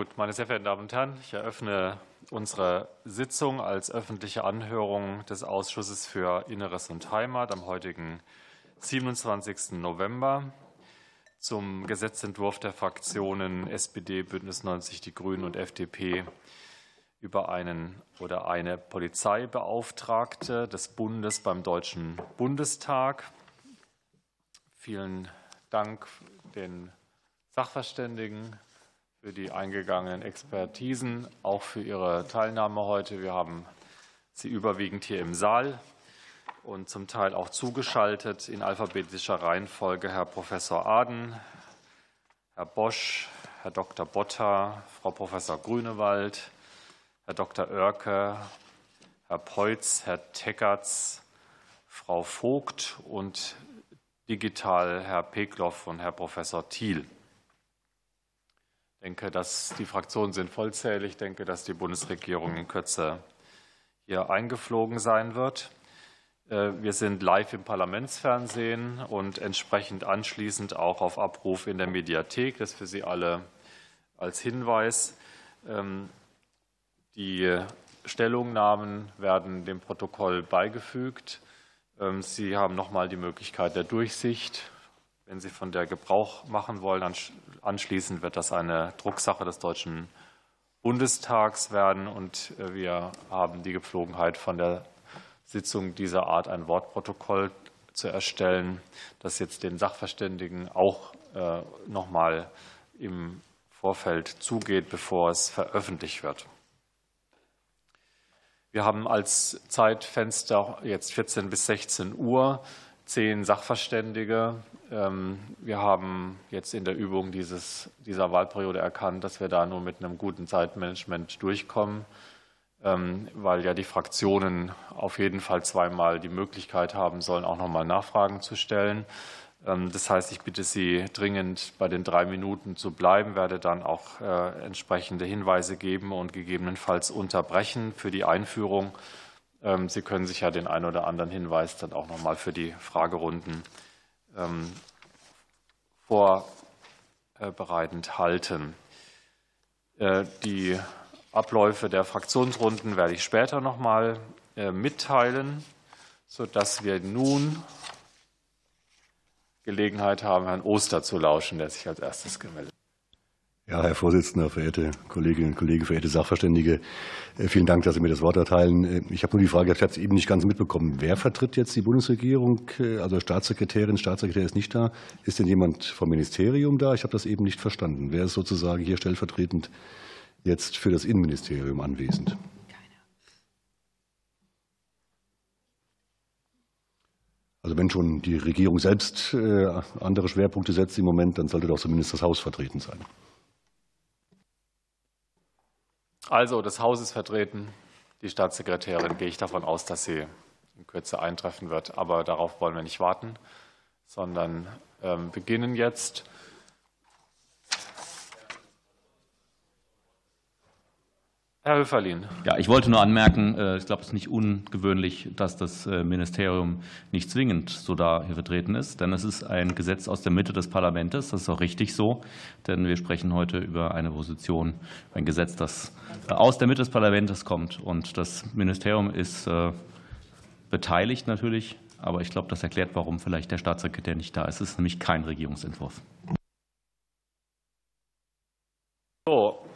Gut, meine sehr verehrten Damen und Herren, ich eröffne unsere Sitzung als öffentliche Anhörung des Ausschusses für Inneres und Heimat am heutigen 27. November zum Gesetzentwurf der Fraktionen SPD, Bündnis 90 Die Grünen und FDP über einen oder eine Polizeibeauftragte des Bundes beim Deutschen Bundestag. Vielen Dank den Sachverständigen für die eingegangenen Expertisen, auch für Ihre Teilnahme heute. Wir haben Sie überwiegend hier im Saal und zum Teil auch zugeschaltet in alphabetischer Reihenfolge Herr Professor Aden, Herr Bosch, Herr Dr. Botta, Frau Professor Grünewald, Herr Dr. Oerke, Herr Peutz, Herr Teckertz, Frau Vogt und digital Herr Pekloff und Herr Professor Thiel. Ich denke, dass die Fraktionen sind vollzählig. Ich denke, dass die Bundesregierung in Kürze hier eingeflogen sein wird. Äh, wir sind live im Parlamentsfernsehen und entsprechend anschließend auch auf Abruf in der Mediathek. Das für Sie alle als Hinweis. Ähm, die Stellungnahmen werden dem Protokoll beigefügt. Ähm, Sie haben noch mal die Möglichkeit der Durchsicht. Wenn Sie von der Gebrauch machen wollen, Anschließend wird das eine Drucksache des Deutschen Bundestags werden und äh, wir haben die Gepflogenheit, von der Sitzung dieser Art ein Wortprotokoll zu erstellen, das jetzt den Sachverständigen auch äh, noch mal im Vorfeld zugeht, bevor es veröffentlicht wird. Wir haben als Zeitfenster jetzt 14 bis 16 Uhr zehn Sachverständige. Ähm, wir haben jetzt in der Übung dieses, dieser Wahlperiode erkannt, dass wir da nur mit einem guten Zeitmanagement durchkommen, ähm, weil ja die Fraktionen auf jeden Fall zweimal die Möglichkeit haben sollen, auch nochmal Nachfragen zu stellen. Ähm, das heißt, ich bitte Sie dringend bei den drei Minuten zu bleiben, werde dann auch äh, entsprechende Hinweise geben und gegebenenfalls unterbrechen für die Einführung Sie können sich ja den einen oder anderen Hinweis dann auch noch mal für die Fragerunden ähm, vorbereitend halten. Äh, die Abläufe der Fraktionsrunden werde ich später noch mal äh, mitteilen, sodass wir nun Gelegenheit haben, Herrn Oster zu lauschen, der sich als erstes gemeldet hat. Ja, Herr Vorsitzender, verehrte Kolleginnen und Kollegen, verehrte Sachverständige, äh, vielen Dank, dass Sie mir das Wort erteilen. Äh, ich habe nur die Frage, ich habe es eben nicht ganz mitbekommen. Wer vertritt jetzt die Bundesregierung? Äh, also Staatssekretärin, Staatssekretär ist nicht da. Ist denn jemand vom Ministerium da? Ich habe das eben nicht verstanden. Wer ist sozusagen hier stellvertretend jetzt für das Innenministerium anwesend? Also wenn schon die Regierung selbst andere Schwerpunkte setzt im Moment, dann sollte doch zumindest das Haus vertreten sein. Also, das Haus ist vertreten. Die Staatssekretärin gehe ich davon aus, dass sie in Kürze eintreffen wird. Aber darauf wollen wir nicht warten, sondern ähm, beginnen jetzt. Herr Höferlin. Ja, ich wollte nur anmerken, äh, ich glaube, es ist nicht ungewöhnlich, dass das äh, Ministerium nicht zwingend so da hier vertreten ist, denn es ist ein Gesetz aus der Mitte des Parlaments. Das ist auch richtig so, denn wir sprechen heute über eine Position, ein Gesetz, das äh, aus der Mitte des Parlaments kommt. Und das Ministerium ist beteiligt natürlich, aber ich glaube, das erklärt, warum vielleicht der Staatssekretär nicht da ist. Es ist nämlich kein Regierungsentwurf. So,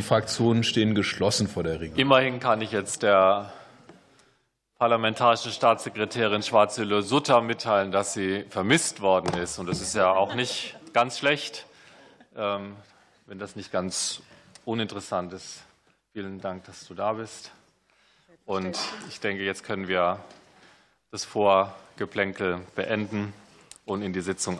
Die Fraktionen stehen geschlossen vor der Regierung. Immerhin kann ich jetzt der parlamentarischen Staatssekretärin Schwarzülle-Sutter mitteilen, dass sie vermisst worden ist. Und das ist ja auch nicht ganz schlecht, ähm, wenn das nicht ganz uninteressant ist. Vielen Dank, dass du da bist. Und ich denke, jetzt können wir das Vorgeplänkel beenden und in die Sitzung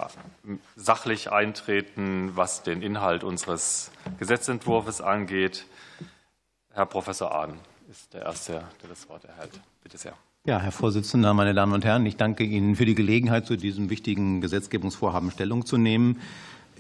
sachlich eintreten, was den Inhalt unseres Gesetzentwurfs angeht. Herr Professor Ahn ist der Erste, der das Wort erhält. Bitte sehr. Ja, Herr Vorsitzender, meine Damen und Herren, ich danke Ihnen für die Gelegenheit, zu diesem wichtigen Gesetzgebungsvorhaben Stellung zu nehmen.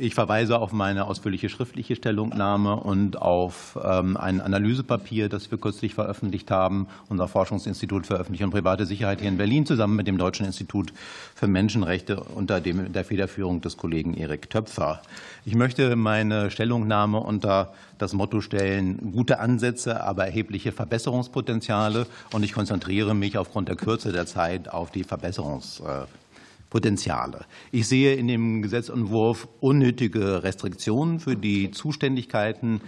Ich verweise auf meine ausführliche schriftliche Stellungnahme und auf ähm, ein Analysepapier, das wir kürzlich veröffentlicht haben. Unser Forschungsinstitut für öffentliche und private Sicherheit hier in Berlin zusammen mit dem Deutschen Institut für Menschenrechte unter dem, der Federführung des Kollegen Erik Töpfer. Ich möchte meine Stellungnahme unter das Motto stellen, gute Ansätze, aber erhebliche Verbesserungspotenziale. Und ich konzentriere mich aufgrund der Kürze der Zeit auf die Verbesserungspotenziale. Potenziale. Ich sehe in dem Gesetzentwurf unnötige Restriktionen für die Zuständigkeiten,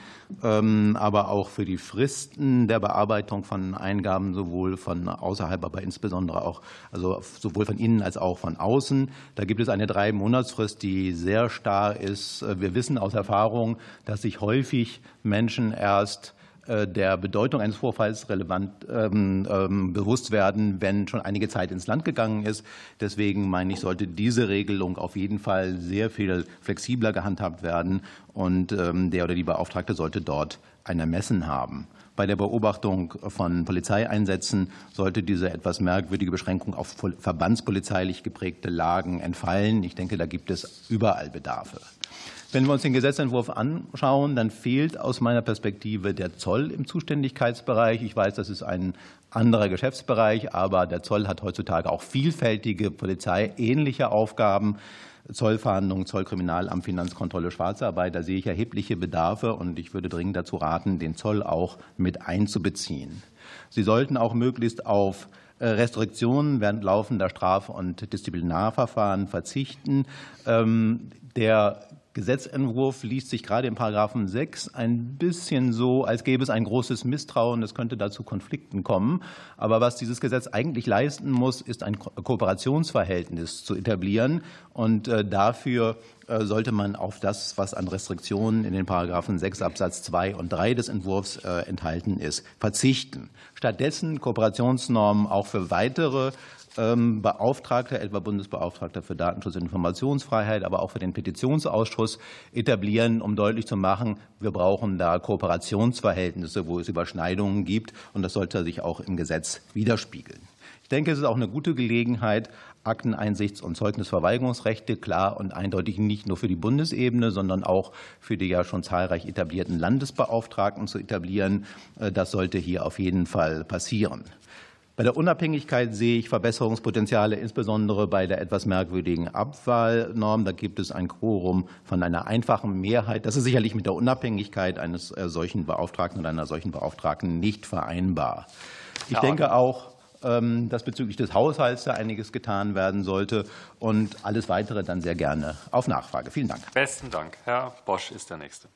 ähm, aber auch für die Fristen der Bearbeitung von Eingaben sowohl von außerhalb, aber insbesondere auch also sowohl von innen als auch von außen. Da gibt es eine drei Monatsfrist, die sehr starr ist. Wir wissen aus Erfahrung, dass sich häufig Menschen erst der Bedeutung eines Vorfalls relevant ähm, ähm, bewusst werden, wenn schon einige Zeit ins Land gegangen ist. Deswegen meine ich, sollte diese Regelung auf jeden Fall sehr viel flexibler gehandhabt werden und ähm, der oder die Beauftragte sollte dort ein Ermessen haben. Bei der Beobachtung von Polizeieinsätzen sollte diese etwas merkwürdige Beschränkung auf verbandspolizeilich geprägte Lagen entfallen. Ich denke, da gibt es überall Bedarfe. Wenn wir uns den Gesetzentwurf anschauen, dann fehlt aus meiner Perspektive der Zoll im Zuständigkeitsbereich. Ich weiß, das ist ein anderer Geschäftsbereich, aber der Zoll hat heutzutage auch vielfältige polizeiähnliche Aufgaben. Zollverhandlungen, Zollkriminalamt, Finanzkontrolle, Schwarzarbeit. Da sehe ich erhebliche Bedarfe und ich würde dringend dazu raten, den Zoll auch mit einzubeziehen. Sie sollten auch möglichst auf äh, Restriktionen während laufender Straf- und Disziplinarverfahren verzichten. Ähm, der Gesetzentwurf liest sich gerade in Paragraphen 6 ein bisschen so, als gäbe es ein großes Misstrauen, es könnte dazu Konflikten kommen. Aber was dieses Gesetz eigentlich leisten muss, ist ein Kooperationsverhältnis zu etablieren. Und äh, dafür äh, sollte man auf das, was an Restriktionen in den Paragraphen 6 Absatz 2 und 3 des Entwurfs äh, enthalten ist, verzichten. Stattdessen Kooperationsnormen auch für weitere Beauftragter, etwa Bundesbeauftragter für Datenschutz und Informationsfreiheit, aber auch für den Petitionsausschuss etablieren, um deutlich zu machen, wir brauchen da Kooperationsverhältnisse, wo es Überschneidungen gibt. Und das sollte sich auch im Gesetz widerspiegeln. Ich denke, es ist auch eine gute Gelegenheit, Akteneinsichts- und Zeugnisverweigerungsrechte klar und eindeutig nicht nur für die Bundesebene, sondern auch für die ja schon zahlreich etablierten Landesbeauftragten zu etablieren. Äh, das sollte hier auf jeden Fall passieren. Bei der Unabhängigkeit sehe ich Verbesserungspotenziale, insbesondere bei der etwas merkwürdigen Abwahlnorm. Da gibt es ein Quorum von einer einfachen Mehrheit. Das ist sicherlich mit der Unabhängigkeit eines äh, solchen Beauftragten oder einer solchen Beauftragten nicht vereinbar. Ich denke auch, ähm, dass bezüglich des Haushalts da einiges getan werden sollte und alles weitere dann sehr gerne auf Nachfrage. Vielen Dank. Besten Dank. Herr Bosch ist der Nächste.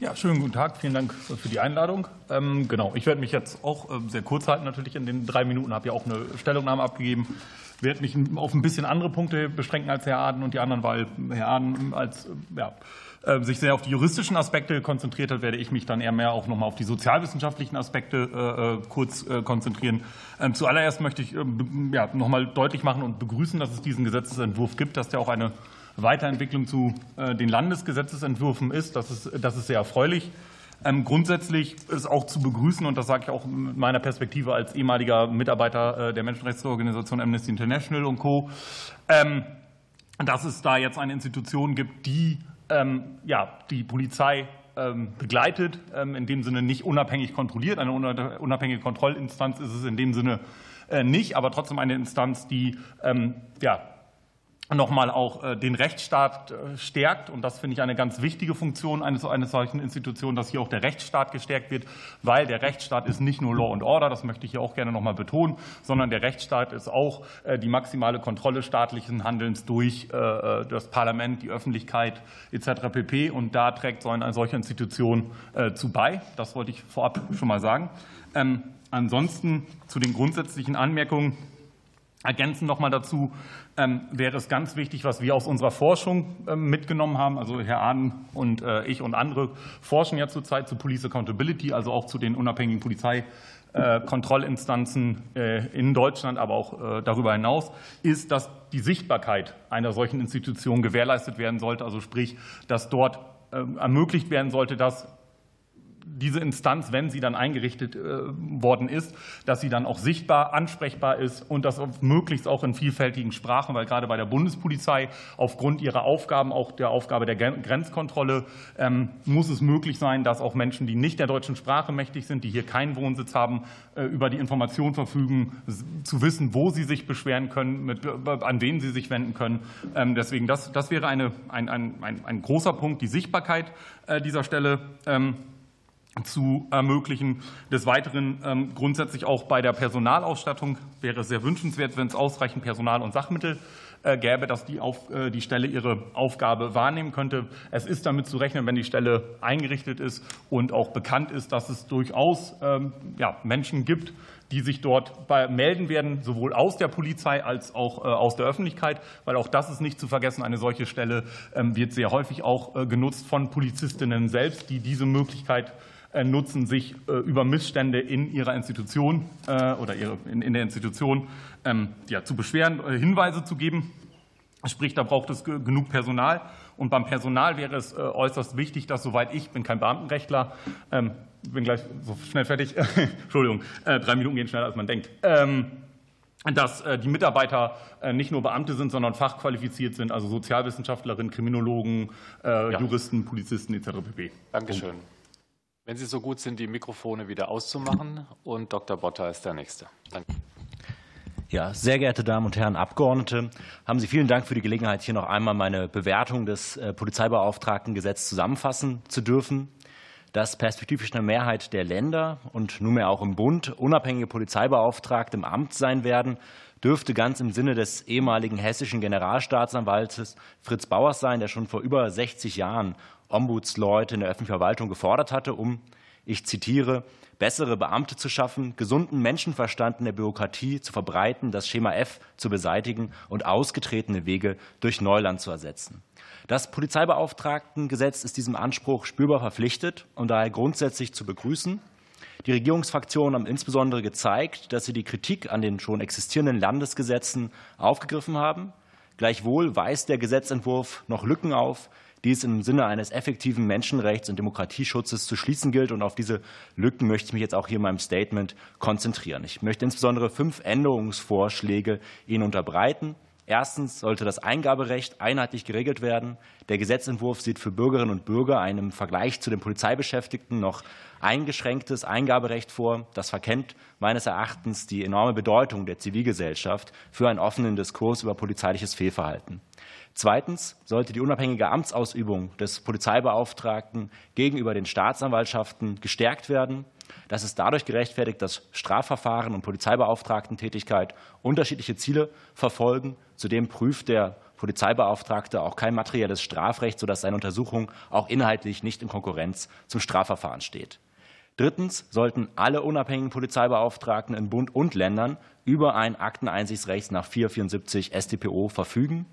Ja, schönen guten Tag. Vielen Dank für die Einladung. Ähm, genau, ich werde mich jetzt auch äh, sehr kurz halten, natürlich in den drei Minuten. Habe ja auch eine Stellungnahme abgegeben. Ich werde mich auf ein bisschen andere Punkte beschränken als Herr Aden und die anderen, weil Herr Aden als, ja, äh, sich sehr auf die juristischen Aspekte konzentriert hat, werde ich mich dann eher mehr auch noch mal auf die sozialwissenschaftlichen Aspekte äh, kurz konzentrieren. Ähm, zuallererst möchte ich ja, noch mal deutlich machen und begrüßen, dass es diesen Gesetzentwurf gibt, dass der auch eine Weiterentwicklung zu äh, den Landesgesetzesentwürfen ist. Das ist, das ist sehr erfreulich. Ähm, grundsätzlich ist auch zu begrüßen, und das sage ich auch mit meiner Perspektive als ehemaliger Mitarbeiter äh, der Menschenrechtsorganisation Amnesty International und Co., ähm, dass es da jetzt eine Institution gibt, die ähm, ja, die Polizei begleitet, in dem Sinne nicht unabhängig kontrolliert. Eine unabhängige Kontrollinstanz ist es in dem Sinne äh, nicht, aber trotzdem eine Instanz, die ja, nochmal auch äh, den Rechtsstaat äh, stärkt. Und das finde ich eine ganz wichtige Funktion eines, eines solchen Institutionen, dass hier auch der Rechtsstaat gestärkt wird, weil der Rechtsstaat ist nicht nur Law and Order, das möchte ich hier auch gerne nochmal betonen, sondern der Rechtsstaat ist auch äh, die maximale Kontrolle staatlichen Handelns durch das Parlament, die Öffentlichkeit etc. pp. Und da trägt so eine solche Institution zu bei. Das wollte ich vorab schon mal sagen. Ähm, ansonsten zu den grundsätzlichen Anmerkungen Ergänzen noch mal dazu ähm, wäre es ganz wichtig, was wir aus unserer Forschung ähm, mitgenommen haben. Also Herr Ahn und äh, ich und andere forschen ja zurzeit zu Police Accountability, also auch zu den unabhängigen Polizeikontrollinstanzen äh, in Deutschland, aber auch äh, darüber hinaus, ist, dass die Sichtbarkeit einer solchen Institution gewährleistet werden sollte. Also sprich, dass dort ermöglicht werden sollte, dass diese Instanz, wenn sie dann eingerichtet äh, worden ist, dass sie dann auch sichtbar, ansprechbar ist und das möglichst auch in vielfältigen Sprachen, weil gerade bei der Bundespolizei aufgrund ihrer Aufgaben, auch der Aufgabe der Grenzkontrolle, ähm, muss es möglich sein, dass auch Menschen, die nicht der deutschen Sprache mächtig sind, die hier keinen Wohnsitz haben, äh, über die Information verfügen, zu wissen, wo sie sich beschweren können, mit, an wen sie sich wenden können. Ähm, deswegen, das, das wäre eine, ein, ein, ein, ein großer Punkt, die Sichtbarkeit dieser Stelle. Zu ermöglichen. Des Weiteren ähm, grundsätzlich auch bei der Personalausstattung wäre es sehr wünschenswert, wenn es ausreichend Personal und Sachmittel äh, gäbe, dass die, auf, äh, die Stelle ihre Aufgabe wahrnehmen könnte. Es ist damit zu rechnen, wenn die Stelle eingerichtet ist und auch bekannt ist, dass es durchaus ähm, ja, Menschen gibt, die sich dort melden werden, sowohl aus der Polizei als auch äh, aus der Öffentlichkeit, weil auch das ist nicht zu vergessen. Eine solche Stelle ähm, wird sehr häufig auch genutzt von Polizistinnen selbst, die diese Möglichkeit nutzen, sich äh, über Missstände in ihrer Institution äh, oder in der Institution ähm, zu beschweren, Hinweise zu geben. Sprich, da braucht es genug Personal. Und beim Personal wäre es äußerst wichtig, dass, soweit ich bin kein Beamtenrechtler, ähm, bin gleich so schnell fertig, Entschuldigung, drei Minuten gehen schneller, als man denkt, ähm, dass die Mitarbeiter nicht nur Beamte sind, sondern fachqualifiziert sind, also Sozialwissenschaftlerinnen, Kriminologen, Juristen, Polizisten etc. pp. Dankeschön. Wenn Sie so gut sind, die Mikrofone wieder auszumachen. Und Dr. Botter ist der Nächste. Danke. Ja, sehr geehrte Damen und Herren Abgeordnete, haben Sie vielen Dank für die Gelegenheit, hier noch einmal meine Bewertung des äh, Polizeibeauftragtengesetzes zusammenfassen zu dürfen. Dass perspektivisch eine Mehrheit der Länder und nunmehr auch im Bund unabhängige Polizeibeauftragte im Amt sein werden, dürfte ganz im Sinne des ehemaligen hessischen Generalstaatsanwaltes Fritz Bauers sein, der schon vor über 60 Jahren Ombudsleute in der öffentlichen Verwaltung gefordert hatte, um, ich zitiere, bessere Beamte zu schaffen, gesunden Menschenverstand in der Bürokratie zu verbreiten, das Schema F zu beseitigen und ausgetretene Wege durch Neuland zu ersetzen. Das Polizeibeauftragtengesetz ist diesem Anspruch spürbar verpflichtet und daher grundsätzlich zu begrüßen. Die Regierungsfraktionen haben insbesondere gezeigt, dass sie die Kritik an den schon existierenden Landesgesetzen aufgegriffen haben. Gleichwohl weist der Gesetzentwurf noch Lücken auf, die es im Sinne eines effektiven Menschenrechts- und Demokratieschutzes zu schließen gilt. Und auf diese Lücken möchte ich mich jetzt auch hier in meinem Statement konzentrieren. Ich möchte insbesondere fünf Änderungsvorschläge Ihnen unterbreiten. Erstens sollte das Eingaberecht einheitlich geregelt werden. Der Gesetzentwurf sieht für Bürgerinnen und Bürger ein im Vergleich zu den Polizeibeschäftigten noch eingeschränktes Eingaberecht vor. Das verkennt meines Erachtens die enorme Bedeutung der Zivilgesellschaft für einen offenen Diskurs über polizeiliches Fehlverhalten. Zweitens sollte die unabhängige Amtsausübung des Polizeibeauftragten gegenüber den Staatsanwaltschaften gestärkt werden. Das ist dadurch gerechtfertigt, dass Strafverfahren und Polizeibeauftragtentätigkeit unterschiedliche Ziele verfolgen. Zudem prüft der Polizeibeauftragte auch kein materielles Strafrecht, sodass seine Untersuchung auch inhaltlich nicht in Konkurrenz zum Strafverfahren steht. Drittens sollten alle unabhängigen Polizeibeauftragten in Bund und Ländern über ein Akteneinsichtsrecht nach 474 StPO verfügen.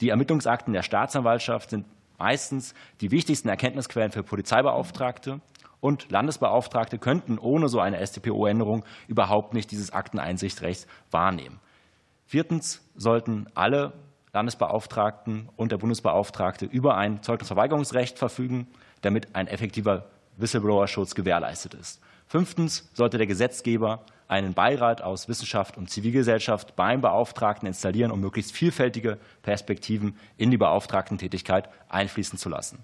Die Ermittlungsakten der Staatsanwaltschaft sind meistens die wichtigsten Erkenntnisquellen für Polizeibeauftragte. Und Landesbeauftragte könnten ohne so eine StPO-Änderung überhaupt nicht dieses Akteneinsichtsrecht wahrnehmen. Viertens sollten alle Landesbeauftragten und der Bundesbeauftragte über ein Zeugnisverweigerungsrecht verfügen, damit ein effektiver Whistleblower-Schutz gewährleistet ist. Fünftens sollte der Gesetzgeber einen Beirat aus Wissenschaft und Zivilgesellschaft beim Beauftragten installieren, um möglichst vielfältige Perspektiven in die Beauftragtentätigkeit einfließen zu lassen.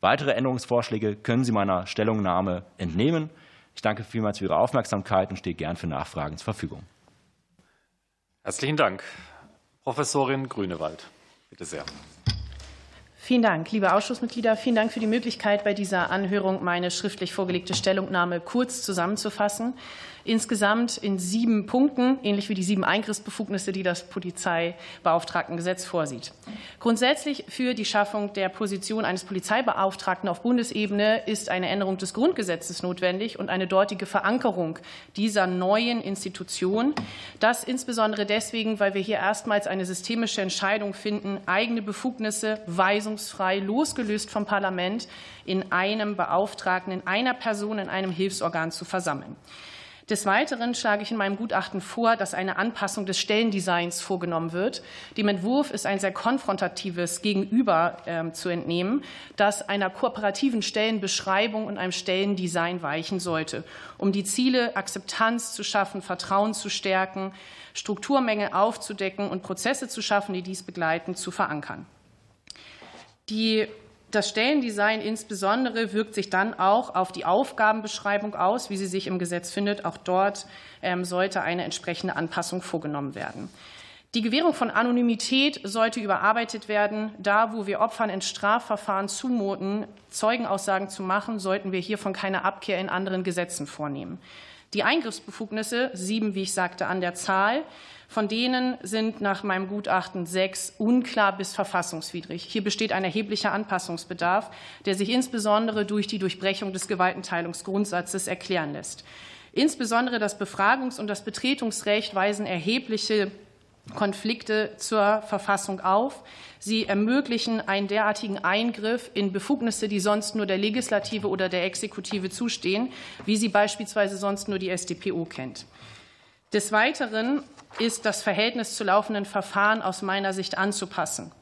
Weitere Änderungsvorschläge können Sie meiner Stellungnahme entnehmen. Ich danke vielmals für Ihre Aufmerksamkeit und stehe gern für Nachfragen zur Verfügung. Herzlichen Dank. Professorin Grünewald, bitte sehr. Vielen Dank, liebe Ausschussmitglieder. Vielen Dank für die Möglichkeit, bei dieser Anhörung meine schriftlich vorgelegte Stellungnahme kurz zusammenzufassen insgesamt in sieben Punkten, ähnlich wie die sieben Eingriffsbefugnisse, die das Polizeibeauftragtengesetz vorsieht. Grundsätzlich für die Schaffung der Position eines Polizeibeauftragten auf Bundesebene ist eine Änderung des Grundgesetzes notwendig und eine dortige Verankerung dieser neuen Institution. Das insbesondere deswegen, weil wir hier erstmals eine systemische Entscheidung finden, eigene Befugnisse weisungsfrei losgelöst vom Parlament in einem Beauftragten, in einer Person, in einem Hilfsorgan zu versammeln. Des Weiteren schlage ich in meinem Gutachten vor, dass eine Anpassung des Stellendesigns vorgenommen wird. Dem Entwurf ist ein sehr konfrontatives Gegenüber ähm, zu entnehmen, das einer kooperativen Stellenbeschreibung und einem Stellendesign weichen sollte, um die Ziele Akzeptanz zu schaffen, Vertrauen zu stärken, Strukturmängel aufzudecken und Prozesse zu schaffen, die dies begleiten, zu verankern. Die das Stellendesign insbesondere wirkt sich dann auch auf die Aufgabenbeschreibung aus, wie sie sich im Gesetz findet. Auch dort ähm, sollte eine entsprechende Anpassung vorgenommen werden. Die Gewährung von Anonymität sollte überarbeitet werden. Da, wo wir Opfern in Strafverfahren zumuten, Zeugenaussagen zu machen, sollten wir hiervon keine Abkehr in anderen Gesetzen vornehmen. Die Eingriffsbefugnisse, sieben, wie ich sagte, an der Zahl, von denen sind nach meinem Gutachten sechs unklar bis verfassungswidrig. Hier besteht ein erheblicher Anpassungsbedarf, der sich insbesondere durch die Durchbrechung des Gewaltenteilungsgrundsatzes erklären lässt. Insbesondere das Befragungs- und das Betretungsrecht weisen erhebliche Konflikte zur Verfassung auf. Sie ermöglichen einen derartigen Eingriff in Befugnisse, die sonst nur der Legislative oder der Exekutive zustehen, wie sie beispielsweise sonst nur die SDPO kennt. Des Weiteren ist das Verhältnis zu laufenden Verfahren aus meiner Sicht anzupassen.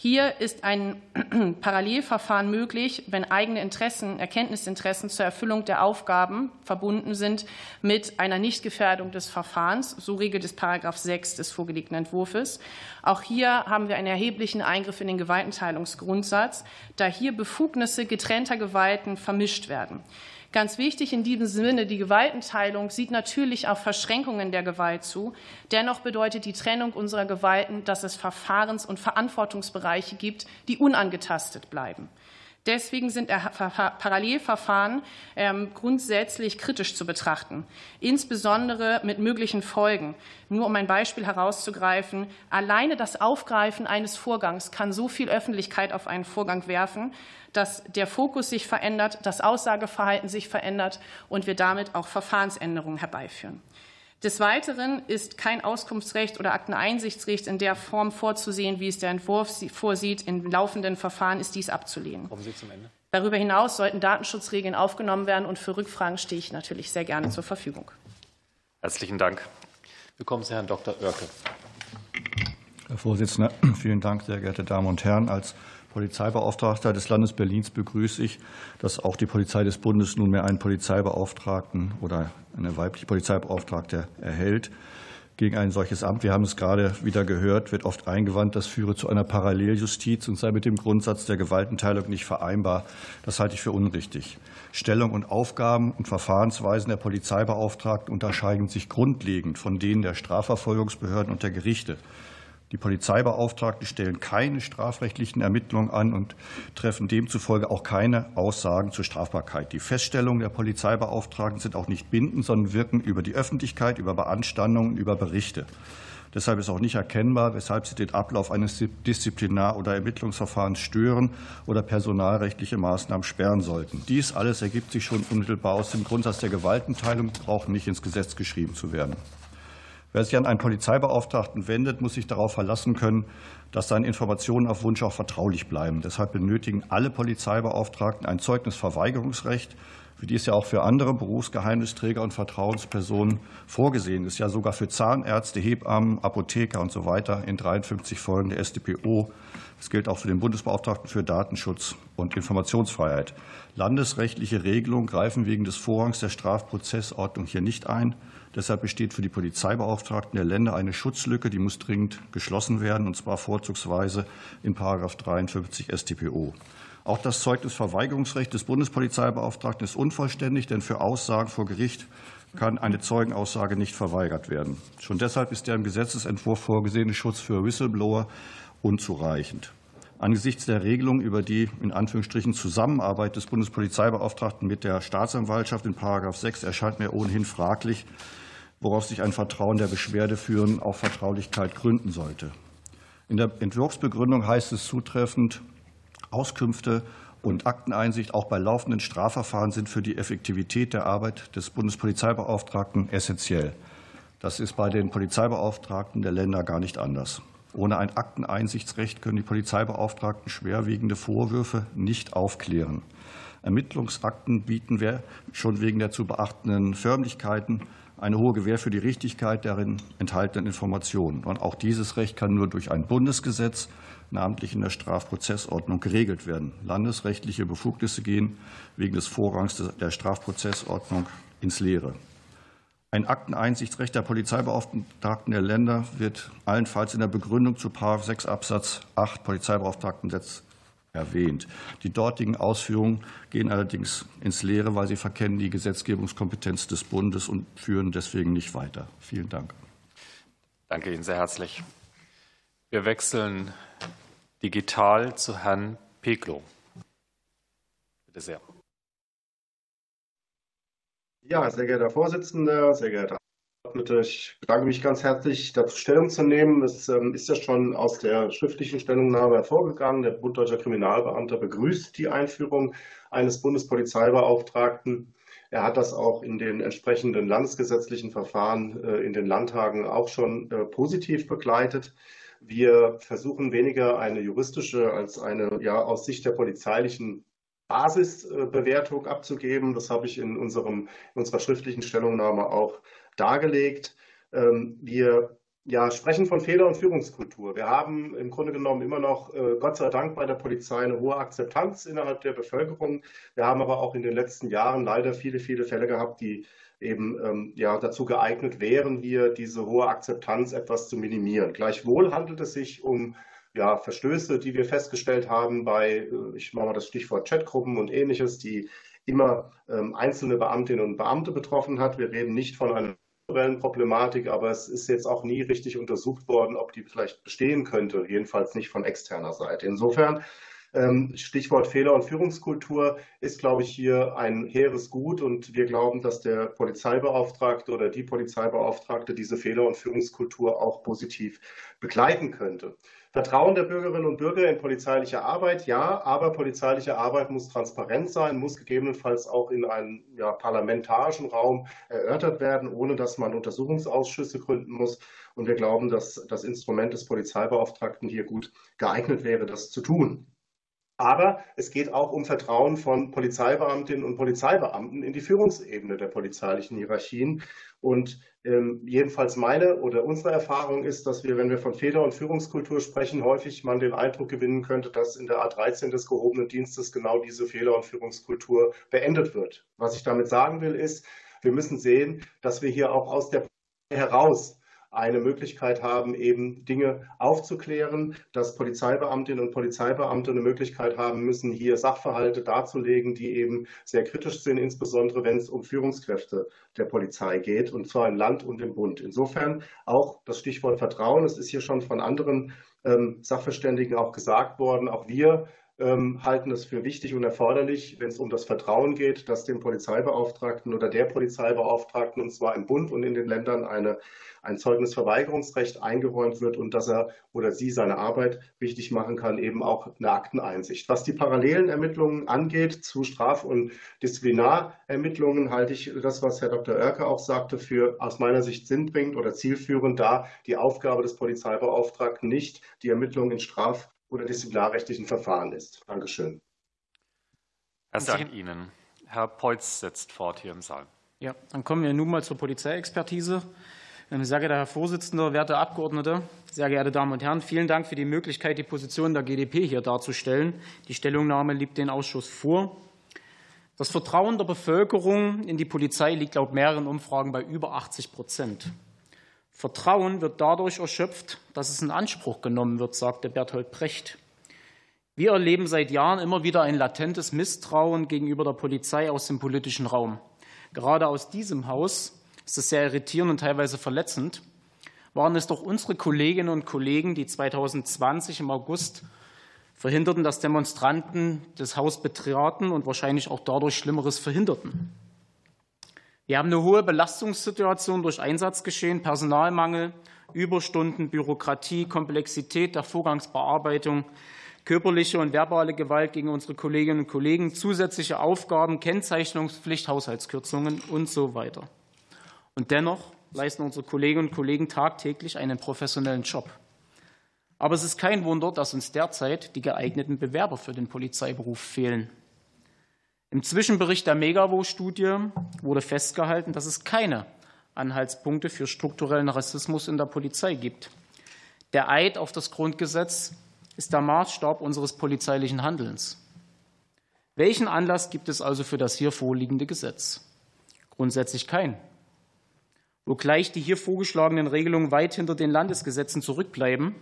Hier ist ein Parallelverfahren möglich, wenn eigene Interessen, Erkenntnisinteressen zur Erfüllung der Aufgaben verbunden sind mit einer Nichtgefährdung des Verfahrens. So regelt es Paragraph 6 des vorgelegten Entwurfs. Auch hier haben wir einen erheblichen Eingriff in den Gewaltenteilungsgrundsatz, da hier Befugnisse getrennter Gewalten vermischt werden. Ganz wichtig in diesem Sinne, die Gewaltenteilung sieht natürlich auf Verschränkungen der Gewalt zu. Dennoch bedeutet die Trennung unserer Gewalten, dass es Verfahrens- und Verantwortungsbereiche gibt, die unangetastet bleiben. Deswegen sind Parallelverfahren ähm, grundsätzlich kritisch zu betrachten, insbesondere mit möglichen Folgen. Nur um ein Beispiel herauszugreifen, alleine das Aufgreifen eines Vorgangs kann so viel Öffentlichkeit auf einen Vorgang werfen, dass der Fokus sich verändert, das Aussageverhalten sich verändert und wir damit auch Verfahrensänderungen herbeiführen. Des Weiteren ist kein Auskunftsrecht oder Akteneinsichtsrecht in der Form vorzusehen, wie es der Entwurf vorsieht. In laufenden Verfahren ist dies abzulehnen. Kommen Sie zum Ende. Darüber hinaus sollten Datenschutzregeln aufgenommen werden, und für Rückfragen stehe ich natürlich sehr gerne zur Verfügung. Herzlichen Dank. Wir kommen zu Herrn Dr. Oerke. Herr Vorsitzender, vielen Dank, sehr geehrte Damen und Herren. Als Polizeibeauftragter des Landes Berlins begrüße ich, dass auch die Polizei des Bundes nunmehr einen Polizeibeauftragten oder eine weibliche Polizeibeauftragte erhält gegen ein solches Amt. Wir haben es gerade wieder gehört, wird oft eingewandt, das führe zu einer Paralleljustiz und sei mit dem Grundsatz der Gewaltenteilung nicht vereinbar. Das halte ich für unrichtig. Stellung und Aufgaben und Verfahrensweisen der Polizeibeauftragten unterscheiden sich grundlegend von denen der Strafverfolgungsbehörden und der Gerichte. Die Polizeibeauftragten stellen keine strafrechtlichen Ermittlungen an und treffen demzufolge auch keine Aussagen zur Strafbarkeit. Die Feststellungen der Polizeibeauftragten sind auch nicht bindend, sondern wirken über die Öffentlichkeit, über Beanstandungen, über Berichte. Deshalb ist auch nicht erkennbar, weshalb sie den Ablauf eines Disziplinar- oder Ermittlungsverfahrens stören oder personalrechtliche Maßnahmen sperren sollten. Dies alles ergibt sich schon unmittelbar aus dem Grundsatz der Gewaltenteilung, braucht nicht ins Gesetz geschrieben zu werden. Wer sich an einen Polizeibeauftragten wendet, muss sich darauf verlassen können, dass seine Informationen auf Wunsch auch vertraulich bleiben. Deshalb benötigen alle Polizeibeauftragten ein Zeugnisverweigerungsrecht, wie dies ja auch für andere Berufsgeheimnisträger und Vertrauenspersonen vorgesehen ist, ja sogar für Zahnärzte, Hebammen, Apotheker und so weiter in 53 Folgen der StPO. Das gilt auch für den Bundesbeauftragten für Datenschutz und Informationsfreiheit. Landesrechtliche Regelungen greifen wegen des Vorrangs der Strafprozessordnung hier nicht ein. Deshalb besteht für die Polizeibeauftragten der Länder eine Schutzlücke, die muss dringend geschlossen werden, und zwar vorzugsweise in § 53 StPO. Auch das Zeugnisverweigerungsrecht des Bundespolizeibeauftragten ist unvollständig, denn für Aussagen vor Gericht kann eine Zeugenaussage nicht verweigert werden. Schon deshalb ist der im Gesetzentwurf vorgesehene Schutz für Whistleblower unzureichend. Angesichts der Regelung über die in Anführungsstrichen Zusammenarbeit des Bundespolizeibeauftragten mit der Staatsanwaltschaft in § 6 erscheint mir ohnehin fraglich, worauf sich ein Vertrauen der Beschwerdeführenden auf Vertraulichkeit gründen sollte. In der Entwurfsbegründung heißt es zutreffend, Auskünfte und Akteneinsicht auch bei laufenden Strafverfahren sind für die Effektivität der Arbeit des Bundespolizeibeauftragten essentiell. Das ist bei den Polizeibeauftragten der Länder gar nicht anders. Ohne ein Akteneinsichtsrecht können die Polizeibeauftragten schwerwiegende Vorwürfe nicht aufklären. Ermittlungsakten bieten wir schon wegen der zu beachtenden Förmlichkeiten eine hohe Gewähr für die Richtigkeit darin enthaltenen Informationen. Und auch dieses Recht kann nur durch ein Bundesgesetz, namentlich in der Strafprozessordnung, geregelt werden. Landesrechtliche Befugnisse gehen wegen des Vorrangs der Strafprozessordnung ins Leere. Ein Akteneinsichtsrecht der Polizeibeauftragten der Länder wird allenfalls in der Begründung zu 6 Absatz 8 Polizeibeauftragtengesetz erwähnt. Die dortigen Ausführungen gehen allerdings ins Leere, weil sie verkennen die Gesetzgebungskompetenz des Bundes und führen deswegen nicht weiter. Vielen Dank. Danke Ihnen sehr herzlich. Wir wechseln digital zu Herrn Peklo. Bitte sehr. Ja, sehr geehrter Vorsitzender, sehr geehrter Abgeordnete, ich bedanke mich ganz herzlich, dazu Stellung zu nehmen. Es ähm, ist ja schon aus der schriftlichen Stellungnahme hervorgegangen. Der Bund Deutscher Kriminalbeamter begrüßt die Einführung eines Bundespolizeibeauftragten. Er hat das auch in den entsprechenden landesgesetzlichen Verfahren äh, in den Landtagen auch schon äh, positiv begleitet. Wir versuchen weniger eine juristische als eine ja, aus Sicht der polizeilichen Basisbewertung abzugeben. Das habe ich in, unserem, in unserer schriftlichen Stellungnahme auch dargelegt. Ähm, wir ja, sprechen von Fehler- und Führungskultur. Wir haben im Grunde genommen immer noch, äh, Gott sei Dank, bei der Polizei eine hohe Akzeptanz innerhalb der Bevölkerung. Wir haben aber auch in den letzten Jahren leider viele, viele Fälle gehabt, die eben ähm, ja, dazu geeignet wären, hier diese hohe Akzeptanz etwas zu minimieren. Gleichwohl handelt es sich um ja, Verstöße, die wir festgestellt haben bei, äh, ich mache mal das Stichwort Chatgruppen und ähnliches, die immer ähm, einzelne Beamtinnen und Beamte betroffen hat. Wir reden nicht von einer Problematik, aber es ist jetzt auch nie richtig untersucht worden, ob die vielleicht bestehen könnte, jedenfalls nicht von externer Seite. Insofern Stichwort Fehler- und Führungskultur ist, glaube ich, hier ein hehres Gut und wir glauben, dass der Polizeibeauftragte oder die Polizeibeauftragte diese Fehler- und Führungskultur auch positiv begleiten könnte. Vertrauen der Bürgerinnen und Bürger in polizeiliche Arbeit, ja, aber polizeiliche Arbeit muss transparent sein, muss gegebenenfalls auch in einem ja, parlamentarischen Raum erörtert werden, ohne dass man Untersuchungsausschüsse gründen muss. Und wir glauben, dass das Instrument des Polizeibeauftragten hier gut geeignet wäre, das zu tun. Aber es geht auch um Vertrauen von Polizeibeamtinnen und Polizeibeamten in die Führungsebene der polizeilichen Hierarchien. Und ähm, jedenfalls meine oder unsere Erfahrung ist, dass wir, wenn wir von Fehler- und Führungskultur sprechen, häufig man den Eindruck gewinnen könnte, dass in der A13 des gehobenen Dienstes genau diese Fehler- und Führungskultur beendet wird. Was ich damit sagen will, ist, wir müssen sehen, dass wir hier auch aus der heraus eine Möglichkeit haben, eben Dinge aufzuklären, dass Polizeibeamtinnen und Polizeibeamte eine Möglichkeit haben müssen, hier Sachverhalte darzulegen, die eben sehr kritisch sind, insbesondere wenn es um Führungskräfte der Polizei geht, und zwar im Land und im Bund. Insofern auch das Stichwort Vertrauen. Es ist hier schon von anderen ähm, Sachverständigen auch gesagt worden. Auch wir ähm, halten es für wichtig und erforderlich, wenn es um das Vertrauen geht, dass dem Polizeibeauftragten oder der Polizeibeauftragten, und zwar im Bund und in den Ländern, eine ein Zeugnisverweigerungsrecht eingeräumt wird und dass er oder sie seine Arbeit wichtig machen kann, eben auch eine Akteneinsicht. Was die parallelen Ermittlungen angeht zu Straf- und Disziplinarermittlungen, halte ich das, was Herr Dr. Oerke auch sagte, für aus meiner Sicht sinnbringend oder zielführend, da die Aufgabe des Polizeibeauftragten nicht die Ermittlung in straf- oder disziplinarrechtlichen Verfahren ist. Dankeschön. Herr Dank Ihnen. Herr Peutz setzt fort hier im Saal. Ja, dann kommen wir nun mal zur Polizeiexpertise. Sehr geehrter Herr Vorsitzender, werte Abgeordnete, sehr geehrte Damen und Herren, vielen Dank für die Möglichkeit, die Position der GdP hier darzustellen. Die Stellungnahme liegt den Ausschuss vor. Das Vertrauen der Bevölkerung in die Polizei liegt laut mehreren Umfragen bei über 80 Prozent. Vertrauen wird dadurch erschöpft, dass es in Anspruch genommen wird, sagte Bertolt Brecht. Wir erleben seit Jahren immer wieder ein latentes Misstrauen gegenüber der Polizei aus dem politischen Raum. Gerade aus diesem Haus ist das sehr irritierend und teilweise verletzend, waren es doch unsere Kolleginnen und Kollegen, die 2020 im August verhinderten, dass Demonstranten das Haus betraten und wahrscheinlich auch dadurch Schlimmeres verhinderten. Wir haben eine hohe Belastungssituation durch Einsatzgeschehen, Personalmangel, Überstunden, Bürokratie, Komplexität der Vorgangsbearbeitung, körperliche und verbale Gewalt gegen unsere Kolleginnen und Kollegen, zusätzliche Aufgaben, Kennzeichnungspflicht, Haushaltskürzungen und so weiter. Und dennoch leisten unsere Kolleginnen und Kollegen tagtäglich einen professionellen Job. Aber es ist kein Wunder, dass uns derzeit die geeigneten Bewerber für den Polizeiberuf fehlen. Im Zwischenbericht der Megavo-Studie wurde festgehalten, dass es keine Anhaltspunkte für strukturellen Rassismus in der Polizei gibt. Der Eid auf das Grundgesetz ist der Maßstab unseres polizeilichen Handelns. Welchen Anlass gibt es also für das hier vorliegende Gesetz? Grundsätzlich kein. Wogleich die hier vorgeschlagenen Regelungen weit hinter den Landesgesetzen zurückbleiben,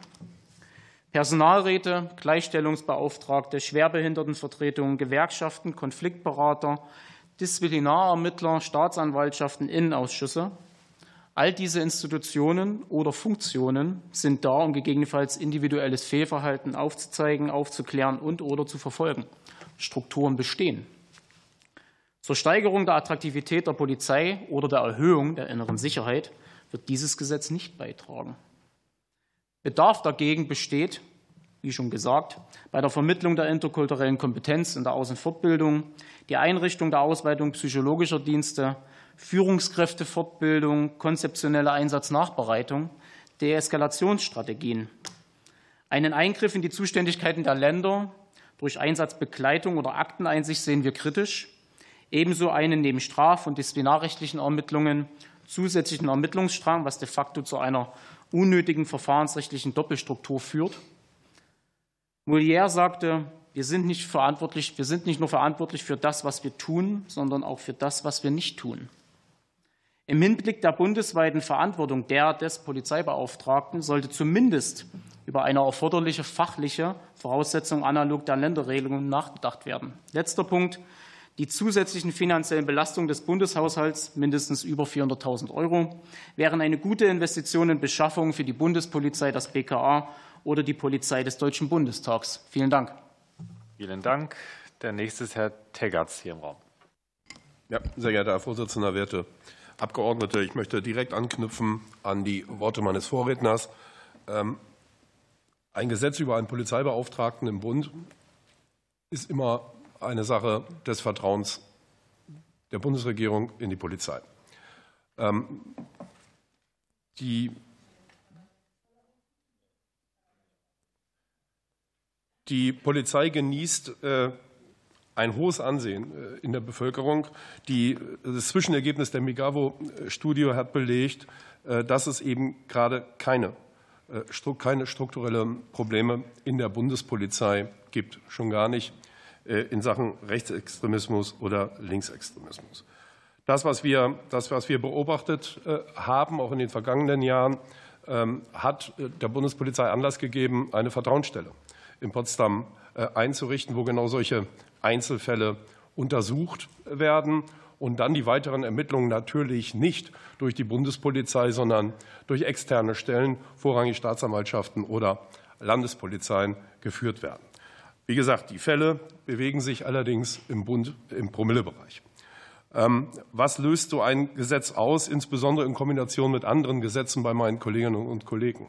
Personalräte, Gleichstellungsbeauftragte, Schwerbehindertenvertretungen, Gewerkschaften, Konfliktberater, Disziplinarermittler, Staatsanwaltschaften, Innenausschüsse. All diese Institutionen oder Funktionen sind da, um gegebenenfalls individuelles Fehlverhalten aufzuzeigen, aufzuklären und oder zu verfolgen. Strukturen bestehen. Zur Steigerung der Attraktivität der Polizei oder der Erhöhung der inneren Sicherheit wird dieses Gesetz nicht beitragen. Bedarf dagegen besteht, wie schon gesagt, bei der Vermittlung der interkulturellen Kompetenz in der Außenfortbildung, die Einrichtung der Ausweitung psychologischer Dienste, Führungskräftefortbildung, konzeptionelle Einsatznachbereitung, Deeskalationsstrategien, einen Eingriff in die Zuständigkeiten der Länder durch Einsatzbegleitung oder Akteneinsicht sehen wir kritisch, ebenso einen neben straf- und disziplinarrechtlichen Ermittlungen zusätzlichen Ermittlungsstrang, was de facto zu einer unnötigen verfahrensrechtlichen Doppelstruktur führt. Molière sagte, wir sind nicht verantwortlich, wir sind nicht nur verantwortlich für das, was wir tun, sondern auch für das, was wir nicht tun. Im Hinblick der bundesweiten Verantwortung der des Polizeibeauftragten sollte zumindest über eine erforderliche fachliche Voraussetzung analog der Länderregelungen nachgedacht werden. Letzter Punkt die zusätzlichen finanziellen Belastungen des Bundeshaushalts, mindestens über 400.000 Euro, wären eine gute Investition in Beschaffung für die Bundespolizei, das BKA oder die Polizei des Deutschen Bundestags. Vielen Dank. Vielen Dank. Der nächste ist Herr Teggerts hier im Raum. Ja, sehr geehrter Herr Vorsitzender, werte Abgeordnete, ich möchte direkt anknüpfen an die Worte meines Vorredners. Ähm, ein Gesetz über einen Polizeibeauftragten im Bund ist immer eine Sache des Vertrauens der Bundesregierung in die Polizei. Ähm, die, die Polizei genießt äh, ein hohes Ansehen äh, in der Bevölkerung. Die, das Zwischenergebnis der Migavo-Studie hat belegt, äh, dass es eben gerade keine, keine strukturellen Probleme in der Bundespolizei gibt, schon gar nicht äh, in Sachen Rechtsextremismus oder Linksextremismus. Das, was wir, das, was wir beobachtet äh, haben, auch in den vergangenen Jahren, ähm, hat äh, der Bundespolizei Anlass gegeben, eine Vertrauensstelle in Potsdam einzurichten, wo genau solche Einzelfälle untersucht werden und dann die weiteren Ermittlungen natürlich nicht durch die Bundespolizei, sondern durch externe Stellen, vorrangig Staatsanwaltschaften oder Landespolizeien geführt werden. Wie gesagt, die Fälle bewegen sich allerdings im Bund im Promillebereich. Ähm, was löst so ein Gesetz aus, insbesondere in Kombination mit anderen Gesetzen bei meinen Kolleginnen und Kollegen?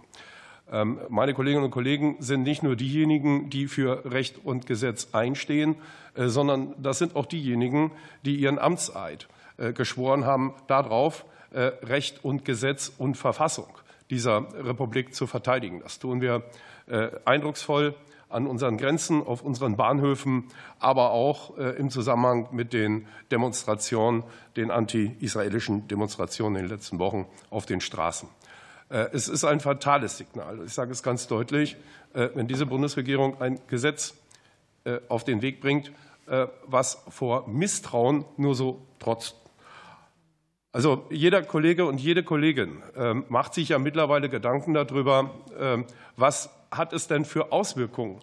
Ähm, meine Kolleginnen und Kollegen sind nicht nur diejenigen, die für Recht und Gesetz einstehen, äh, sondern das sind auch diejenigen, die ihren Amtseid äh, geschworen haben, darauf äh, Recht und Gesetz und Verfassung dieser Republik zu verteidigen. Das tun wir eindrucksvoll an unseren Grenzen, auf unseren Bahnhöfen, aber auch äh, im Zusammenhang mit den Demonstrationen, den anti-israelischen Demonstrationen in den letzten Wochen auf den Straßen. Äh, es ist ein fatales Signal. Ich sage es ganz deutlich, äh, wenn diese Bundesregierung ein Gesetz auf den Weg bringt, was vor Misstrauen nur so trotzt. Also jeder Kollege und jede Kollegin macht sich ja mittlerweile Gedanken darüber, was hat es denn für Auswirkungen?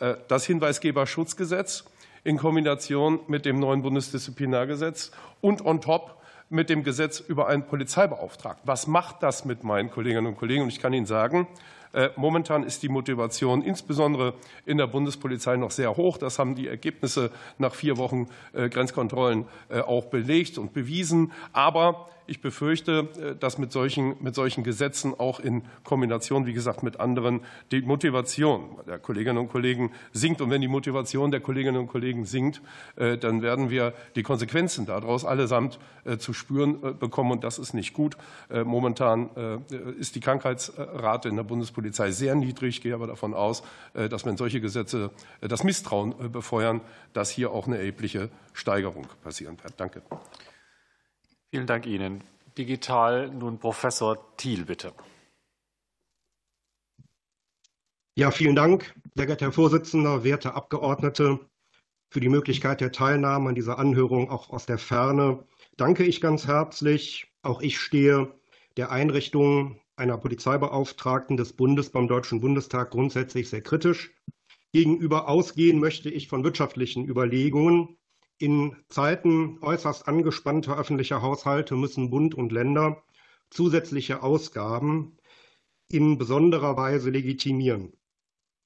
Äh, das Hinweisgeberschutzgesetz in Kombination mit dem neuen Bundesdisziplinargesetz und on top mit dem Gesetz über einen Polizeibeauftragten. Was macht das mit meinen Kolleginnen und Kollegen? Und ich kann Ihnen sagen, äh, momentan ist die Motivation insbesondere in der Bundespolizei noch sehr hoch. Das haben die Ergebnisse nach vier Wochen äh, Grenzkontrollen auch belegt und bewiesen. Aber ich befürchte, äh, dass mit solchen, mit solchen Gesetzen auch in Kombination, wie gesagt, mit anderen die Motivation der Kolleginnen und Kollegen sinkt. Und wenn die Motivation der Kolleginnen und Kollegen sinkt, äh, dann werden wir die Konsequenzen daraus allesamt äh, zu spüren bekommen. Und das ist nicht gut. Momentan ist die Krankheitsrate in der Bundespolizei sehr niedrig. Ich gehe aber davon aus, dass wenn solche Gesetze das Misstrauen befeuern, dass hier auch eine erhebliche Steigerung passieren wird. Danke. Vielen Dank Ihnen. digital nun Professor Thiel, bitte. Ja, vielen Dank, sehr geehrter Herr Vorsitzender, werte Abgeordnete. Für die Möglichkeit der Teilnahme an dieser Anhörung auch aus der Ferne danke ich ganz herzlich. Auch ich stehe der Einrichtung einer Polizeibeauftragten des Bundes beim Deutschen Bundestag grundsätzlich sehr kritisch. Gegenüber ausgehen möchte ich von wirtschaftlichen Überlegungen. In Zeiten äußerst angespannter öffentlicher Haushalte müssen Bund und Länder zusätzliche Ausgaben in besonderer Weise legitimieren.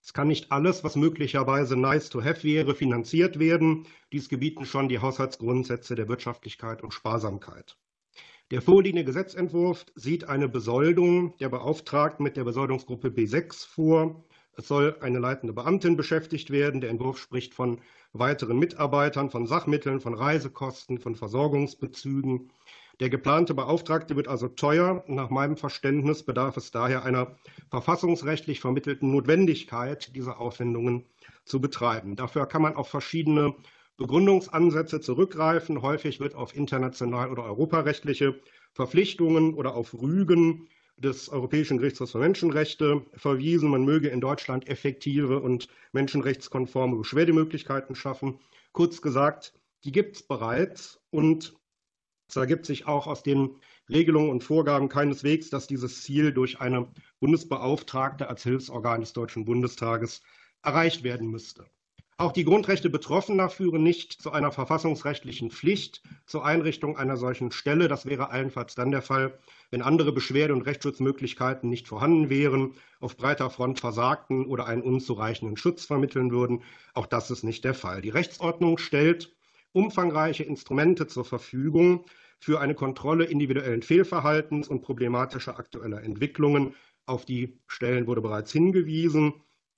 Es kann nicht alles, was möglicherweise nice to have wäre, finanziert werden. Dies gebieten schon die Haushaltsgrundsätze der Wirtschaftlichkeit und Sparsamkeit. Der vorliegende Gesetzentwurf sieht eine Besoldung der Beauftragten mit der Besoldungsgruppe B6 vor. Es soll eine leitende Beamtin beschäftigt werden. Der Entwurf spricht von weiteren Mitarbeitern, von Sachmitteln, von Reisekosten, von Versorgungsbezügen. Der geplante Beauftragte wird also teuer. Nach meinem Verständnis bedarf es daher einer verfassungsrechtlich vermittelten Notwendigkeit, diese Aufwendungen zu betreiben. Dafür kann man auf verschiedene Begründungsansätze zurückgreifen. Häufig wird auf international oder europarechtliche Verpflichtungen oder auf Rügen des Europäischen Gerichtshofs für Menschenrechte verwiesen. Man möge in Deutschland effektive und menschenrechtskonforme Beschwerdemöglichkeiten schaffen. Kurz gesagt, die gibt es bereits und es ergibt sich auch aus den Regelungen und Vorgaben keineswegs, dass dieses Ziel durch eine Bundesbeauftragte als Hilfsorgan des Deutschen Bundestages erreicht werden müsste. Auch die Grundrechte Betroffener führen nicht zu einer verfassungsrechtlichen Pflicht zur Einrichtung einer solchen Stelle. Das wäre allenfalls dann der Fall, wenn andere Beschwerde- und Rechtsschutzmöglichkeiten nicht vorhanden wären, auf breiter Front versagten oder einen unzureichenden Schutz vermitteln würden. Auch das ist nicht der Fall. Die Rechtsordnung stellt umfangreiche Instrumente zur Verfügung für eine Kontrolle individuellen Fehlverhaltens und problematischer aktueller Entwicklungen. Auf die Stellen wurde bereits hingewiesen.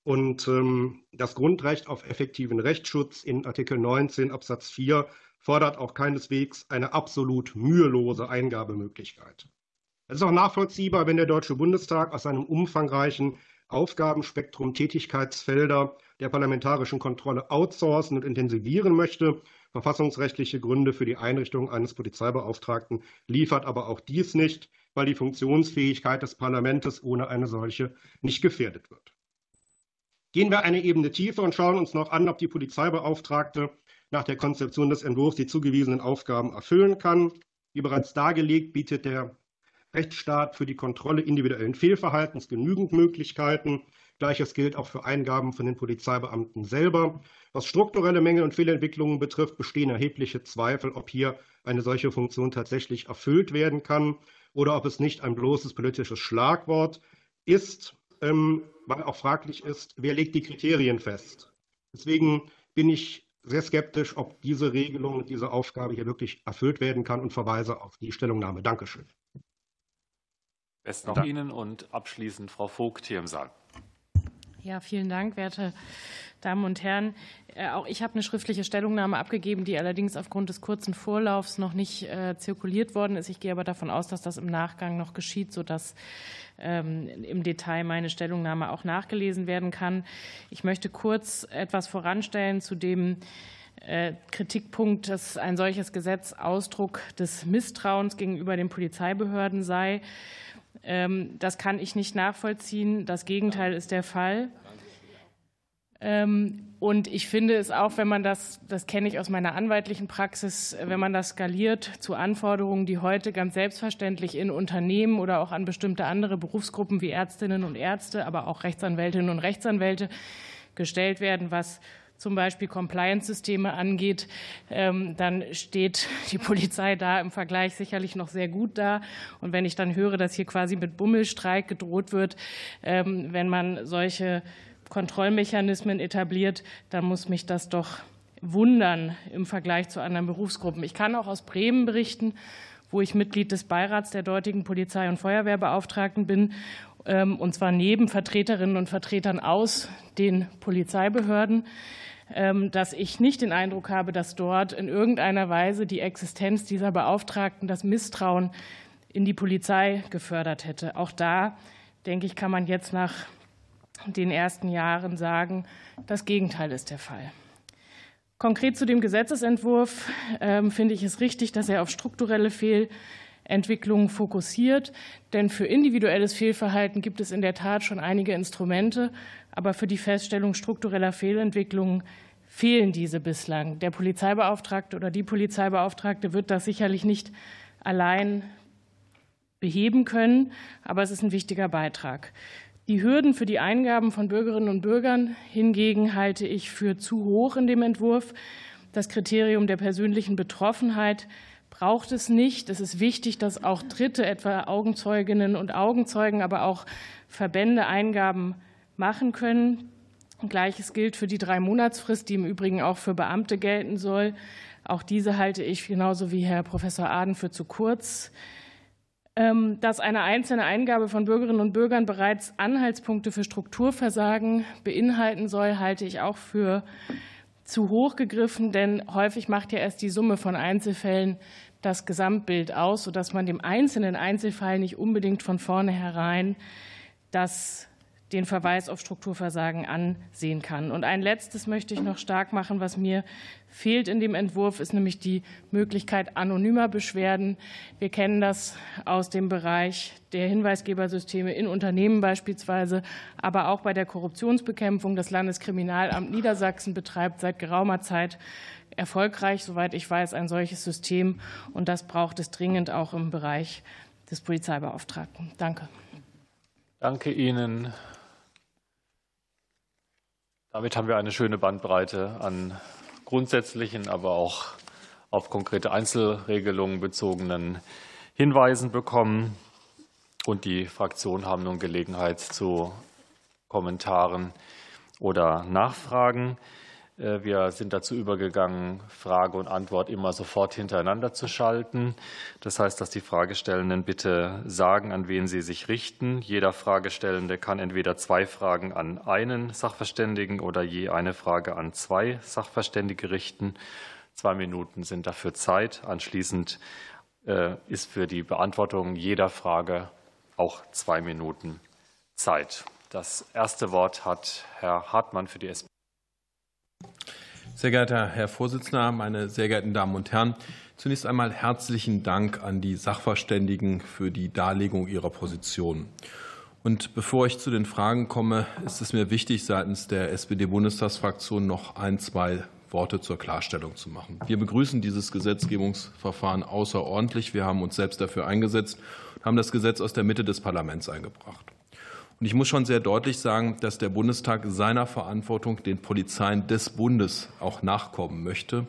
Und ähm, das Grundrecht auf effektiven Rechtsschutz in Artikel 19 Absatz 4 fordert auch keineswegs eine absolut mühelose Eingabemöglichkeit. Es ist auch nachvollziehbar, wenn der Deutsche Bundestag aus seinem umfangreichen Aufgabenspektrum Tätigkeitsfelder der parlamentarischen Kontrolle outsourcen und intensivieren möchte Verfassungsrechtliche Gründe für die Einrichtung eines Polizeibeauftragten liefert aber auch dies nicht, weil die Funktionsfähigkeit des Parlaments ohne eine solche nicht gefährdet wird. Gehen wir eine Ebene tiefer und schauen uns noch an, ob die Polizeibeauftragte nach der Konzeption des Entwurfs die zugewiesenen Aufgaben erfüllen kann. Wie bereits dargelegt, bietet der Rechtsstaat für die Kontrolle individuellen Fehlverhaltens genügend Möglichkeiten. Gleiches gilt auch für Eingaben von den Polizeibeamten selber. Was strukturelle Mängel und Fehlentwicklungen betrifft, bestehen erhebliche Zweifel, ob hier eine solche Funktion tatsächlich erfüllt werden kann oder ob es nicht ein bloßes politisches Schlagwort ist, ähm, weil auch fraglich ist, wer legt die Kriterien fest. Deswegen bin ich sehr skeptisch, ob diese Regelung, diese Aufgabe hier wirklich erfüllt werden kann und verweise auf die Stellungnahme. Dankeschön. Besten Dank Ihnen und abschließend Frau Vogt hier im Saal. Ja, vielen Dank, werte Damen und Herren. Äh, auch ich habe eine schriftliche Stellungnahme abgegeben, die allerdings aufgrund des kurzen Vorlaufs noch nicht äh, zirkuliert worden ist. Ich gehe aber davon aus, dass das im Nachgang noch geschieht, sodass ähm, im Detail meine Stellungnahme auch nachgelesen werden kann. Ich möchte kurz etwas voranstellen zu dem äh, Kritikpunkt, dass ein solches Gesetz Ausdruck des Misstrauens gegenüber den Polizeibehörden sei. Ähm, das kann ich nicht nachvollziehen. Das Gegenteil ist der Fall. Ähm, und ich finde es auch, wenn man das, das kenne ich aus meiner anwaltlichen Praxis, wenn man das skaliert zu Anforderungen, die heute ganz selbstverständlich in Unternehmen oder auch an bestimmte andere Berufsgruppen wie Ärztinnen und Ärzte, aber auch Rechtsanwältinnen und Rechtsanwälte gestellt werden, was zum Beispiel Compliance-Systeme angeht, ähm, dann steht die Polizei da im Vergleich sicherlich noch sehr gut da. Und wenn ich dann höre, dass hier quasi mit Bummelstreik gedroht wird, ähm, wenn man solche Kontrollmechanismen etabliert, dann muss mich das doch wundern im Vergleich zu anderen Berufsgruppen. Ich kann auch aus Bremen berichten, wo ich Mitglied des Beirats der dortigen Polizei- und Feuerwehrbeauftragten bin, ähm, und zwar neben Vertreterinnen und Vertretern aus den Polizeibehörden. Ähm, dass ich nicht den Eindruck habe, dass dort in irgendeiner Weise die Existenz dieser Beauftragten das Misstrauen in die Polizei gefördert hätte. Auch da, denke ich, kann man jetzt nach den ersten Jahren sagen, das Gegenteil ist der Fall. Konkret zu dem Gesetzesentwurf ähm, finde ich es richtig, dass er auf strukturelle Fehl Entwicklungen fokussiert. Denn für individuelles Fehlverhalten gibt es in der Tat schon einige Instrumente, aber für die Feststellung struktureller Fehlentwicklungen fehlen diese bislang. Der Polizeibeauftragte oder die Polizeibeauftragte wird das sicherlich nicht allein beheben können, aber es ist ein wichtiger Beitrag. Die Hürden für die Eingaben von Bürgerinnen und Bürgern hingegen halte ich für zu hoch in dem Entwurf. Das Kriterium der persönlichen Betroffenheit braucht es nicht. Es ist wichtig, dass auch Dritte, etwa Augenzeuginnen und Augenzeugen, aber auch Verbände Eingaben machen können. Gleiches gilt für die drei Monatsfrist, die im Übrigen auch für Beamte gelten soll. Auch diese halte ich genauso wie Herr Professor Aden für zu kurz. Ähm, dass eine einzelne Eingabe von Bürgerinnen und Bürgern bereits Anhaltspunkte für Strukturversagen beinhalten soll, halte ich auch für zu hoch gegriffen, denn häufig macht ja erst die Summe von Einzelfällen das Gesamtbild aus, sodass man dem einzelnen Einzelfall nicht unbedingt von vornherein das den Verweis auf Strukturversagen ansehen kann. Und ein letztes möchte ich noch stark machen, was mir fehlt in dem Entwurf, ist nämlich die Möglichkeit anonymer Beschwerden. Wir kennen das aus dem Bereich der Hinweisgebersysteme in Unternehmen beispielsweise, aber auch bei der Korruptionsbekämpfung. Das Landeskriminalamt Niedersachsen betreibt seit geraumer Zeit erfolgreich, soweit ich weiß, ein solches System. Und das braucht es dringend auch im Bereich des Polizeibeauftragten. Danke. Danke Ihnen. Damit haben wir eine schöne Bandbreite an grundsätzlichen, aber auch auf konkrete Einzelregelungen bezogenen Hinweisen bekommen. Und die Fraktionen haben nun Gelegenheit zu Kommentaren oder Nachfragen. Äh, wir sind dazu übergegangen, Frage und Antwort immer sofort hintereinander zu schalten. Das heißt, dass die Fragestellenden bitte sagen, an wen sie sich richten. Jeder Fragestellende kann entweder zwei Fragen an einen Sachverständigen oder je eine Frage an zwei Sachverständige richten. Zwei Minuten sind dafür Zeit. Anschließend äh, ist für die Beantwortung jeder Frage auch zwei Minuten Zeit. Das erste Wort hat Herr Hartmann für die SPD. Sehr geehrter Herr Vorsitzender, meine sehr geehrten Damen und Herren, zunächst einmal herzlichen Dank an die Sachverständigen für die Darlegung ihrer Position. Und bevor ich zu den Fragen komme, ist es mir wichtig, seitens der SPD-Bundestagsfraktion noch ein, zwei Worte zur Klarstellung zu machen. Wir begrüßen dieses Gesetzgebungsverfahren außerordentlich. Wir haben uns selbst dafür eingesetzt und haben das Gesetz aus der Mitte des Parlaments eingebracht. Und ich muss schon sehr deutlich sagen, dass der Bundestag seiner Verantwortung den Polizeien des Bundes auch nachkommen möchte.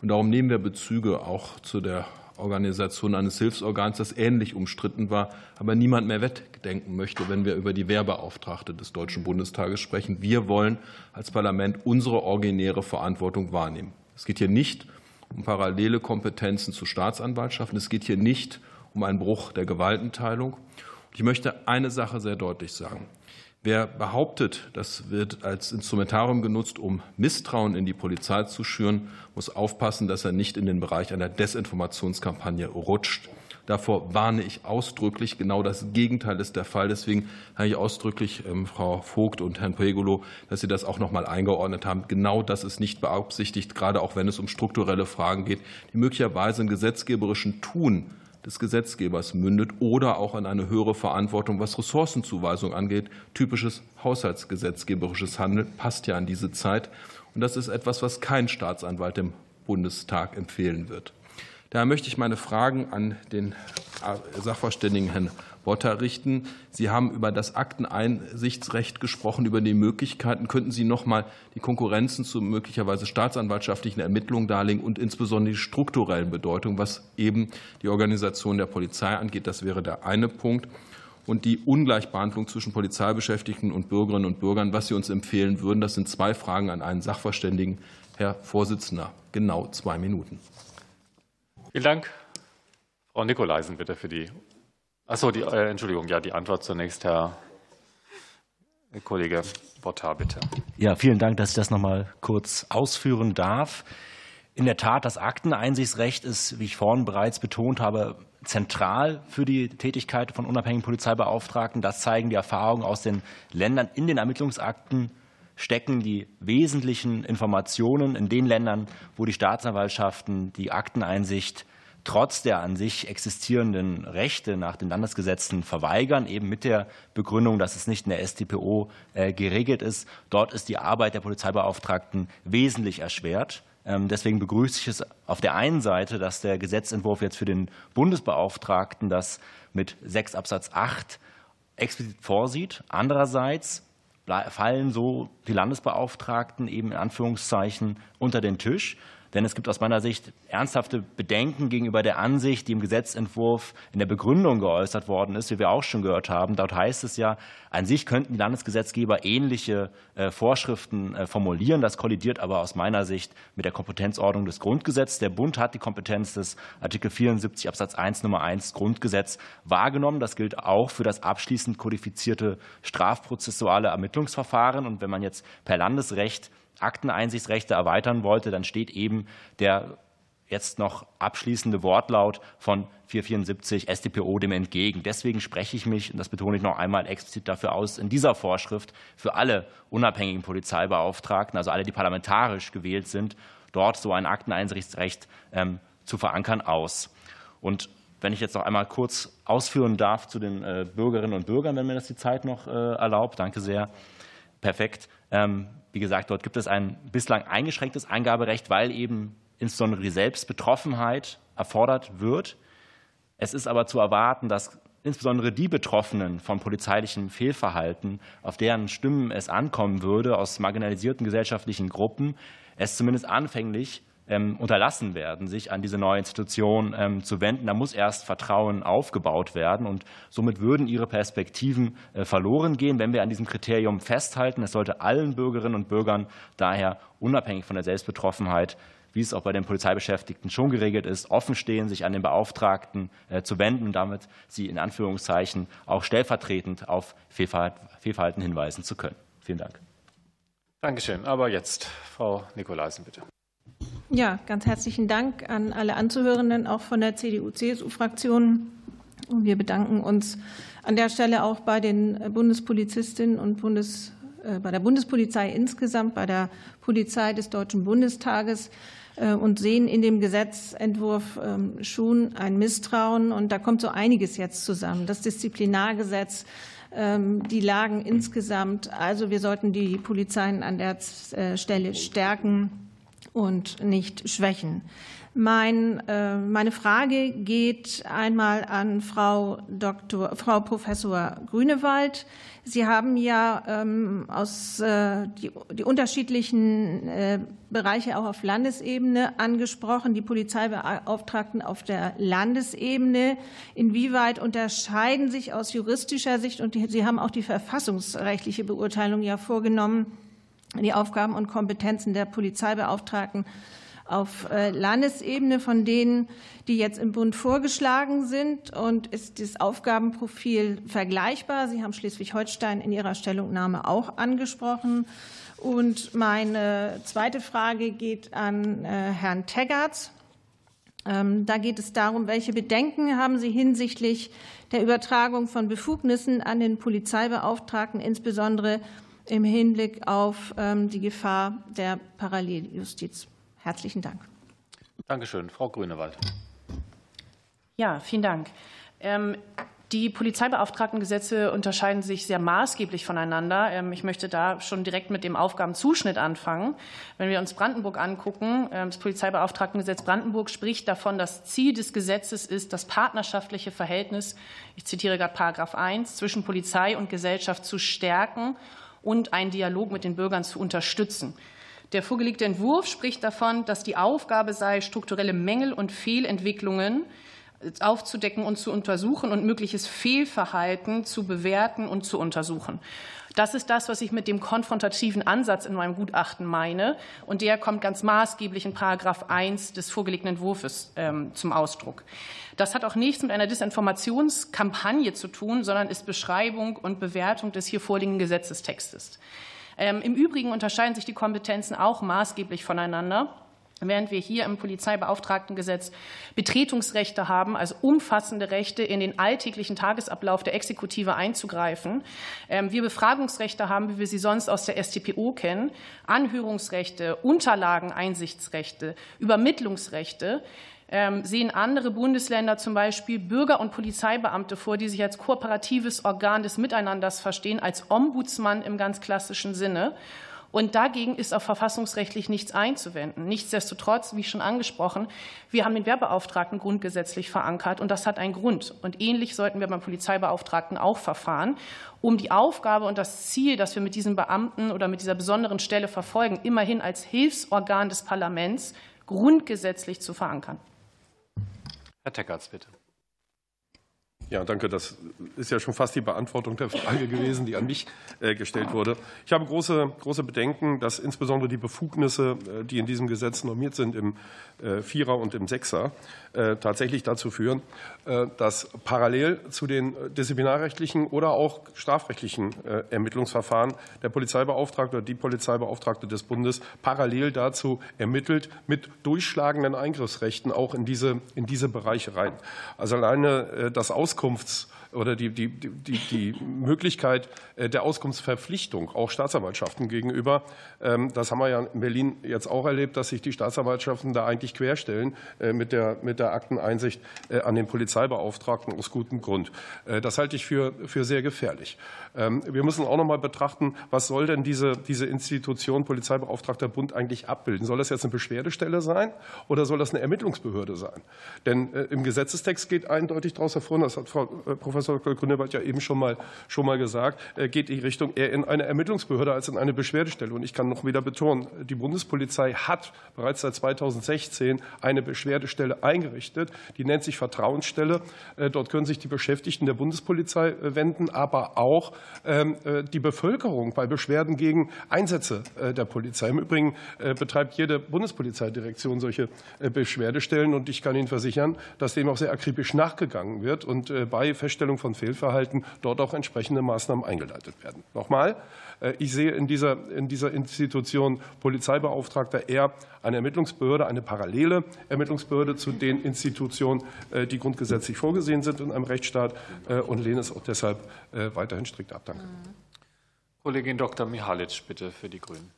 Und darum nehmen wir Bezüge auch zu der Organisation eines Hilfsorgans, das ähnlich umstritten war, aber niemand mehr wegdenken möchte, wenn wir über die Wehrbeauftragte des Deutschen Bundestages sprechen. Wir wollen als Parlament unsere originäre Verantwortung wahrnehmen. Es geht hier nicht um parallele Kompetenzen zu Staatsanwaltschaften. Es geht hier nicht um einen Bruch der Gewaltenteilung. Ich möchte eine Sache sehr deutlich sagen. Wer behauptet, das wird als Instrumentarium genutzt, um Misstrauen in die Polizei zu schüren, muss aufpassen, dass er nicht in den Bereich einer Desinformationskampagne rutscht. Davor warne ich ausdrücklich. Genau das Gegenteil ist der Fall. Deswegen habe ich ausdrücklich ähm, Frau Vogt und Herrn Pegolo, dass Sie das auch noch mal eingeordnet haben. Genau das ist nicht beabsichtigt, gerade auch wenn es um strukturelle Fragen geht, die möglicherweise in gesetzgeberischen Tun des Gesetzgebers mündet oder auch an eine höhere Verantwortung, was Ressourcenzuweisung angeht. Typisches haushaltsgesetzgeberisches Handeln passt ja an diese Zeit. Und das ist etwas, was kein Staatsanwalt dem Bundestag empfehlen wird. Daher möchte ich meine Fragen an den Sachverständigen Herrn Botter richten. Sie haben über das Akteneinsichtsrecht gesprochen, über die Möglichkeiten. Könnten Sie noch mal die Konkurrenzen zu möglicherweise staatsanwaltschaftlichen Ermittlungen darlegen und insbesondere die strukturellen Bedeutung, was eben die Organisation der Polizei angeht? Das wäre der eine Punkt. Und die Ungleichbehandlung zwischen Polizeibeschäftigten und Bürgerinnen und Bürgern, was Sie uns empfehlen würden, das sind zwei Fragen an einen Sachverständigen. Herr Vorsitzender, genau zwei Minuten. Vielen Dank. Frau Nikolaisen, bitte für die Achso, die, äh, Entschuldigung, ja, die Antwort zunächst, Herr Kollege Bottar, bitte. Ja, vielen Dank, dass ich das noch mal kurz ausführen darf. In der Tat, das Akteneinsichtsrecht ist, wie ich vorhin bereits betont habe, zentral für die Tätigkeit von unabhängigen Polizeibeauftragten. Das zeigen die Erfahrungen aus den Ländern. In den Ermittlungsakten stecken die wesentlichen Informationen in den Ländern, wo die Staatsanwaltschaften die Akteneinsicht trotz der an sich existierenden Rechte nach den Landesgesetzen verweigern, eben mit der Begründung, dass es nicht in der StPO äh, geregelt ist. Dort ist die Arbeit der Polizeibeauftragten wesentlich erschwert. Ähm, deswegen begrüße ich es auf der einen Seite, dass der Gesetzentwurf jetzt für den Bundesbeauftragten das mit 6 Absatz 8 explizit vorsieht. Andererseits fallen so die Landesbeauftragten eben in Anführungszeichen unter den Tisch. Denn es gibt aus meiner Sicht ernsthafte Bedenken gegenüber der Ansicht, die im Gesetzentwurf in der Begründung geäußert worden ist, wie wir auch schon gehört haben. Dort heißt es ja, an sich könnten die Landesgesetzgeber ähnliche äh, Vorschriften äh, formulieren. Das kollidiert aber aus meiner Sicht mit der Kompetenzordnung des Grundgesetzes. Der Bund hat die Kompetenz des Artikel 74 Absatz 1 Nummer 1 Grundgesetz wahrgenommen. Das gilt auch für das abschließend kodifizierte strafprozessuale Ermittlungsverfahren. Und wenn man jetzt per Landesrecht Akteneinsichtsrechte erweitern wollte, dann steht eben der jetzt noch abschließende Wortlaut von 474 StPO dem entgegen. Deswegen spreche ich mich, und das betone ich noch einmal explizit dafür aus, in dieser Vorschrift für alle unabhängigen Polizeibeauftragten, also alle, die parlamentarisch gewählt sind, dort so ein Akteneinsichtsrecht ähm, zu verankern, aus. Und wenn ich jetzt noch einmal kurz ausführen darf zu den äh, Bürgerinnen und Bürgern, wenn mir das die Zeit noch äh, erlaubt, danke sehr. Perfekt. Wie gesagt, dort gibt es ein bislang eingeschränktes Eingaberecht, weil eben insbesondere die Selbstbetroffenheit erfordert wird. Es ist aber zu erwarten, dass insbesondere die Betroffenen von polizeilichem Fehlverhalten, auf deren Stimmen es ankommen würde, aus marginalisierten gesellschaftlichen Gruppen, es zumindest anfänglich ähm, unterlassen werden, sich an diese neue Institution ähm, zu wenden. Da muss erst Vertrauen aufgebaut werden und somit würden ihre Perspektiven äh, verloren gehen, wenn wir an diesem Kriterium festhalten. Es sollte allen Bürgerinnen und Bürgern daher unabhängig von der Selbstbetroffenheit wie es auch bei den Polizeibeschäftigten schon geregelt ist, offen stehen, sich an den Beauftragten äh, zu wenden, damit sie in Anführungszeichen auch stellvertretend auf Fehlverhalten hinweisen zu können. Vielen Dank. Dankeschön. Aber jetzt Frau Nikolaisen, bitte. Ja, ganz herzlichen Dank an alle Anzuhörenden, auch von der CDU-CSU-Fraktion. Wir bedanken uns an der Stelle auch bei den Bundespolizistinnen und Bundes, äh, bei der Bundespolizei insgesamt, bei der Polizei des Deutschen Bundestages äh, und sehen in dem Gesetzentwurf ähm, schon ein Misstrauen. Und da kommt so einiges jetzt zusammen. Das Disziplinargesetz, ähm, die Lagen insgesamt. Also wir sollten die Polizeien an der äh, Stelle stärken und nicht schwächen. Mein, äh, meine Frage geht einmal an Frau, Dr., Frau Professor Grünewald. Sie haben ja ähm, aus, äh, die, die unterschiedlichen äh, Bereiche auch auf Landesebene angesprochen, die Polizeibeauftragten auf der Landesebene. Inwieweit unterscheiden sich aus juristischer Sicht, und Sie haben auch die verfassungsrechtliche Beurteilung ja vorgenommen, die Aufgaben und Kompetenzen der Polizeibeauftragten auf äh, Landesebene von denen, die jetzt im Bund vorgeschlagen sind? Und ist das Aufgabenprofil vergleichbar? Sie haben Schleswig-Holstein in Ihrer Stellungnahme auch angesprochen. Und meine zweite Frage geht an äh, Herrn Teggerts. Ähm, da geht es darum, welche Bedenken haben Sie hinsichtlich der Übertragung von Befugnissen an den Polizeibeauftragten, insbesondere im Hinblick auf ähm, die Gefahr der Paralleljustiz. Herzlichen Dank. Dankeschön. Frau Grünewald. Ja, vielen Dank. Ähm, die Polizeibeauftragtengesetze unterscheiden sich sehr maßgeblich voneinander. Ähm, ich möchte da schon direkt mit dem Aufgabenzuschnitt anfangen. Wenn wir uns Brandenburg angucken, das Polizeibeauftragtengesetz Brandenburg spricht davon, das Ziel des Gesetzes ist, das partnerschaftliche Verhältnis, ich zitiere gerade Paragraph 1, zwischen Polizei und Gesellschaft zu stärken und einen Dialog mit den Bürgern zu unterstützen. Der vorgelegte Entwurf spricht davon, dass die Aufgabe sei, strukturelle Mängel und Fehlentwicklungen aufzudecken und zu untersuchen und mögliches Fehlverhalten zu bewerten und zu untersuchen. Das ist das, was ich mit dem konfrontativen Ansatz in meinem Gutachten meine. Und der kommt ganz maßgeblich in Paragraph 1 des vorgelegten Entwurfs ähm, zum Ausdruck. Das hat auch nichts mit einer Desinformationskampagne zu tun, sondern ist Beschreibung und Bewertung des hier vorliegenden Gesetzestextes. Ähm, Im Übrigen unterscheiden sich die Kompetenzen auch maßgeblich voneinander während wir hier im Polizeibeauftragtengesetz Betretungsrechte haben, also umfassende Rechte in den alltäglichen Tagesablauf der Exekutive einzugreifen. Ähm, wir Befragungsrechte haben, wie wir sie sonst aus der StPO kennen, Anhörungsrechte, Unterlageneinsichtsrechte, Übermittlungsrechte. ähm, sehen andere Bundesländer zum Beispiel Bürger- und Polizeibeamte vor, die sich als kooperatives Organ des Miteinanders verstehen, als Ombudsmann im ganz klassischen Sinne. Und dagegen ist auch verfassungsrechtlich nichts einzuwenden. Nichtsdestotrotz, wie schon angesprochen, wir haben den Wehrbeauftragten grundgesetzlich verankert und das hat einen Grund. Und ähnlich sollten wir beim Polizeibeauftragten auch verfahren, um die Aufgabe und das Ziel, das wir mit diesem Beamten oder mit dieser besonderen Stelle verfolgen, immerhin als Hilfsorgan des Parlaments grundgesetzlich zu verankern. Herr Teckertz, bitte. Ja, danke. Das ist ja schon fast die Beantwortung der Frage gewesen, die an mich äh, gestellt wurde. Ich habe große, große Bedenken, dass insbesondere die Befugnisse, äh, die in diesem Gesetz normiert sind, im Vierer und im Sechser, tatsächlich dazu führen, dass parallel zu den disziplinarrechtlichen oder auch strafrechtlichen Ermittlungsverfahren der Polizeibeauftragte oder die Polizeibeauftragte des Bundes parallel dazu ermittelt mit durchschlagenden Eingriffsrechten auch in diese, in diese Bereiche rein. Also alleine das Auskunfts- oder die, die, die, die Möglichkeit äh, der Auskunftsverpflichtung auch Staatsanwaltschaften gegenüber. Ähm, das haben wir ja in Berlin jetzt auch erlebt, dass sich die Staatsanwaltschaften da eigentlich querstellen äh, mit der, mit der Akteneinsicht äh, an den Polizeibeauftragten aus gutem Grund. Das halte ich für, für sehr gefährlich. Ähm, wir müssen auch noch mal betrachten, was soll denn diese, diese Institution Polizeibeauftragter Bund eigentlich abbilden? Soll das jetzt eine Beschwerdestelle sein oder soll das eine Ermittlungsbehörde sein? Denn im Gesetzestext geht eindeutig daraus hervor, das hat Frau Professor Professor Grünewald ja eben schon mal, schon mal gesagt, äh, geht die Richtung eher in eine Ermittlungsbehörde als in eine Beschwerdestelle. Und ich kann noch wieder betonen, die Bundespolizei hat bereits seit 2016 eine Beschwerdestelle eingerichtet. Die nennt sich Vertrauensstelle. Äh, dort können sich die Beschäftigten der Bundespolizei äh, wenden, aber auch ähm, die Bevölkerung bei Beschwerden gegen Einsätze der Polizei. Im Übrigen betreibt jede Bundespolizeidirektion solche Beschwerdestellen. Und ich kann Ihnen versichern, dass dem auch sehr akribisch nachgegangen wird. Und bei Feststellung Feststellung von Fehlverhalten dort auch entsprechende Maßnahmen eingeleitet werden. Nochmal, äh, ich sehe in dieser, in dieser Institution Polizeibeauftragter eher eine Ermittlungsbehörde, eine parallele Ermittlungsbehörde zu den Institutionen, äh, die grundgesetzlich vorgesehen sind in einem Rechtsstaat äh, und lehne es auch deshalb weiterhin strikt ab. Danke. Kollegin Dr. Mihalic, bitte für die Grünen.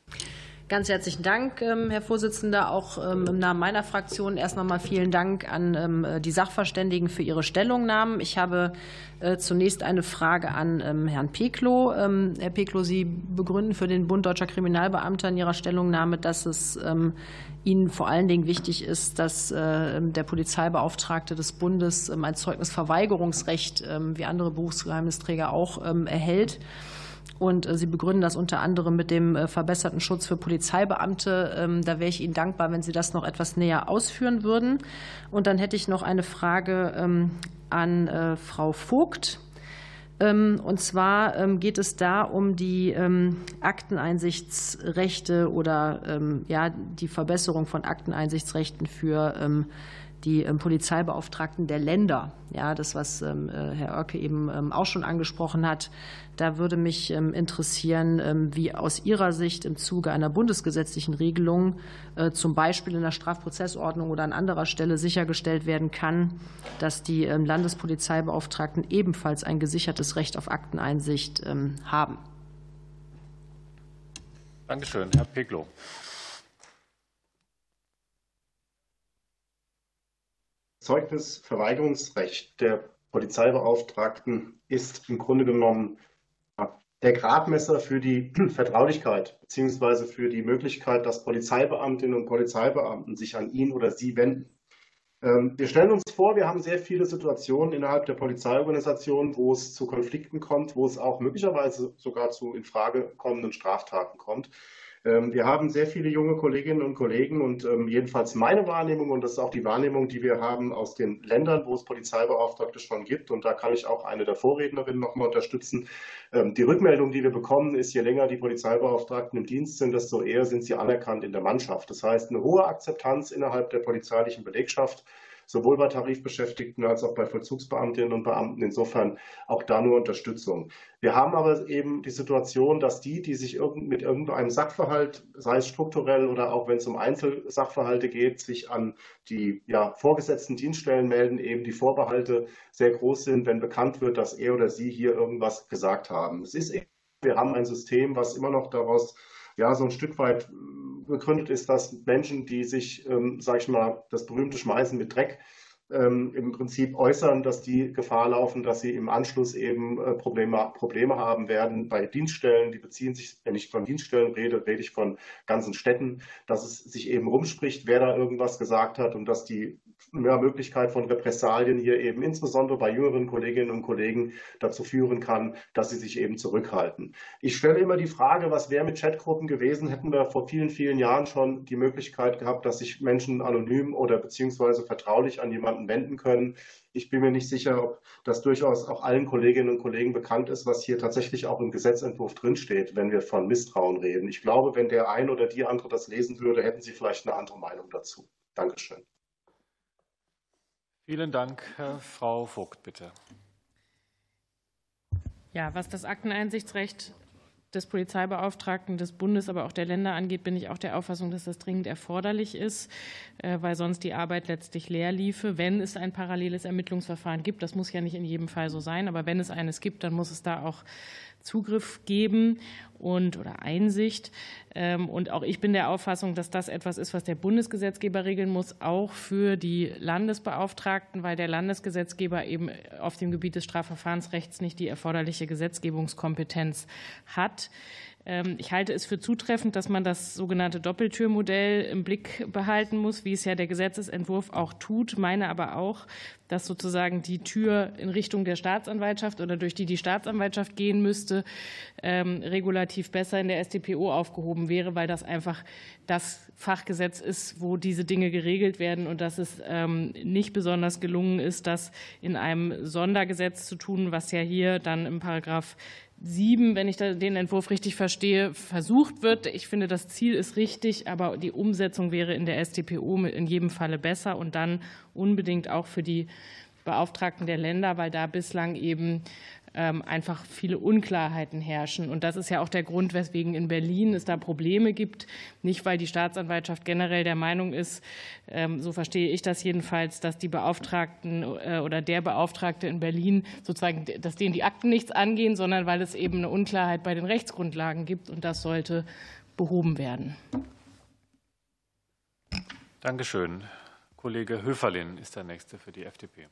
Ganz herzlichen Dank, ähm, Herr Vorsitzender. Auch ähm, im Namen meiner Fraktion erst noch mal vielen Dank an ähm, die Sachverständigen für ihre Stellungnahmen. Ich habe äh, zunächst eine Frage an Herrn Peklo. Herr Peklo, Sie begründen für den Bund Deutscher Kriminalbeamter in Ihrer Stellungnahme, dass es Ihnen vor allen Dingen wichtig ist, dass äh, der Polizeibeauftragte des Bundes ein Zeugnisverweigerungsrecht wie andere Berufsgeheimnisträger auch erhält. Und äh, Sie begründen das unter anderem mit dem äh, verbesserten Schutz für Polizeibeamte. Ähm, da wäre ich Ihnen dankbar, wenn Sie das noch etwas näher ausführen würden. Und dann hätte ich noch eine Frage ähm, an äh, Frau Vogt. Ähm, und zwar geht es da um die Akteneinsichtsrechte oder ja, die Verbesserung von Akteneinsichtsrechten für die ähm, Polizeibeauftragten der Länder. Ja, das, was ähm, äh, Herr Oerke eben ähm, auch schon angesprochen hat. Da würde mich interessieren, wie aus Ihrer Sicht im Zuge einer bundesgesetzlichen Regelung, äh, zum Beispiel in der Strafprozessordnung oder an anderer Stelle, sichergestellt werden kann, dass die Landespolizeibeauftragten ebenfalls ein gesichertes Recht auf Akteneinsicht haben. Dankeschön. Herr Peglo. Zeugnisverweigerungsrecht der Polizeibeauftragten ist im Grunde genommen der Gradmesser für die Vertraulichkeit bzw. für die Möglichkeit, dass Polizeibeamtinnen und Polizeibeamten sich an ihn oder sie wenden. Ähm, wir stellen uns vor, wir haben sehr viele Situationen innerhalb der Polizeiorganisation, wo es zu Konflikten kommt, wo es auch möglicherweise sogar zu in Frage kommenden Straftaten kommt. Ähm, wir haben sehr viele junge Kolleginnen und Kollegen und ähm, jedenfalls meine Wahrnehmung und das ist auch die Wahrnehmung, die wir haben aus den Ländern, wo es Polizeibeauftragte schon gibt und da kann ich auch eine der Vorrednerinnen noch mal unterstützen. Ähm, die Rückmeldung, die wir bekommen, ist, je länger die Polizeibeauftragten im Dienst sind, desto eher sind sie anerkannt in der Mannschaft. Das heißt, eine hohe Akzeptanz innerhalb der polizeilichen Belegschaft sowohl bei Tarifbeschäftigten als auch bei Vollzugsbeamtinnen und Beamten. Insofern auch da nur Unterstützung. Wir haben aber eben die Situation, dass die, die sich mit irgendeinem Sachverhalt, sei es strukturell oder auch wenn es um Einzelsachverhalte geht, sich an die ja, vorgesetzten Dienststellen melden, eben die Vorbehalte sehr groß sind, wenn bekannt wird, dass er oder sie hier irgendwas gesagt haben. Es ist eben, wir haben ein System, was immer noch daraus ja, so ein Stück weit begründet ist, dass Menschen, die sich, ähm, sage ich mal, das berühmte Schmeißen mit Dreck ähm, im Prinzip äußern, dass die Gefahr laufen, dass sie im Anschluss eben äh, Probleme, Probleme haben werden bei Dienststellen. Die beziehen sich, wenn ich von Dienststellen rede, rede ich von ganzen Städten, dass es sich eben rumspricht, wer da irgendwas gesagt hat und dass die mehr Möglichkeit von Repressalien hier eben insbesondere bei jüngeren Kolleginnen und Kollegen dazu führen kann, dass sie sich eben zurückhalten. Ich stelle immer die Frage, was wäre mit Chatgruppen gewesen, hätten wir vor vielen, vielen Jahren schon die Möglichkeit gehabt, dass sich Menschen anonym oder beziehungsweise vertraulich an jemanden wenden können. Ich bin mir nicht sicher, ob das durchaus auch allen Kolleginnen und Kollegen bekannt ist, was hier tatsächlich auch im Gesetzentwurf drinsteht, wenn wir von Misstrauen reden. Ich glaube, wenn der ein oder die andere das lesen würde, hätten sie vielleicht eine andere Meinung dazu. Dankeschön. Vielen Dank. Frau Vogt, bitte. Ja, was das Akteneinsichtsrecht des Polizeibeauftragten des Bundes, aber auch der Länder angeht, bin ich auch der Auffassung, dass das dringend erforderlich ist, äh, weil sonst die Arbeit letztlich leer liefe. Wenn es ein paralleles Ermittlungsverfahren gibt, das muss ja nicht in jedem Fall so sein, aber wenn es eines gibt, dann muss es da auch Zugriff geben und oder Einsicht. Ähm, und auch ich bin der Auffassung, dass das etwas ist, was der Bundesgesetzgeber regeln muss, auch für die Landesbeauftragten, weil der Landesgesetzgeber eben auf dem Gebiet des Strafverfahrensrechts nicht die erforderliche Gesetzgebungskompetenz hat. Ähm, ich halte es für zutreffend, dass man das sogenannte Doppeltürmodell im Blick behalten muss, wie es ja der Gesetzesentwurf auch tut, meine aber auch, dass sozusagen die Tür in Richtung der Staatsanwaltschaft oder durch die die Staatsanwaltschaft gehen müsste, ähm, regulativ besser in der StPO aufgehoben wäre, weil das einfach das Fachgesetz ist, wo diese Dinge geregelt werden und dass es ähm, nicht besonders gelungen ist, das in einem Sondergesetz zu tun, was ja hier dann im Paragraph 7, wenn ich den Entwurf richtig verstehe, versucht wird. Ich finde, das Ziel ist richtig, aber die Umsetzung wäre in der StPO in jedem Falle besser und dann unbedingt auch für die Beauftragten der Länder, weil da bislang eben einfach viele Unklarheiten herrschen. Und das ist ja auch der Grund, weswegen in Berlin es da Probleme gibt. Nicht, weil die Staatsanwaltschaft generell der Meinung ist, ähm, so verstehe ich das jedenfalls, dass die Beauftragten äh, oder der Beauftragte in Berlin sozusagen, dass denen die Akten nichts angehen, sondern weil es eben eine Unklarheit bei den Rechtsgrundlagen gibt. Und das sollte behoben werden. Dankeschön. Kollege Höferlin ist der Nächste für die FDP.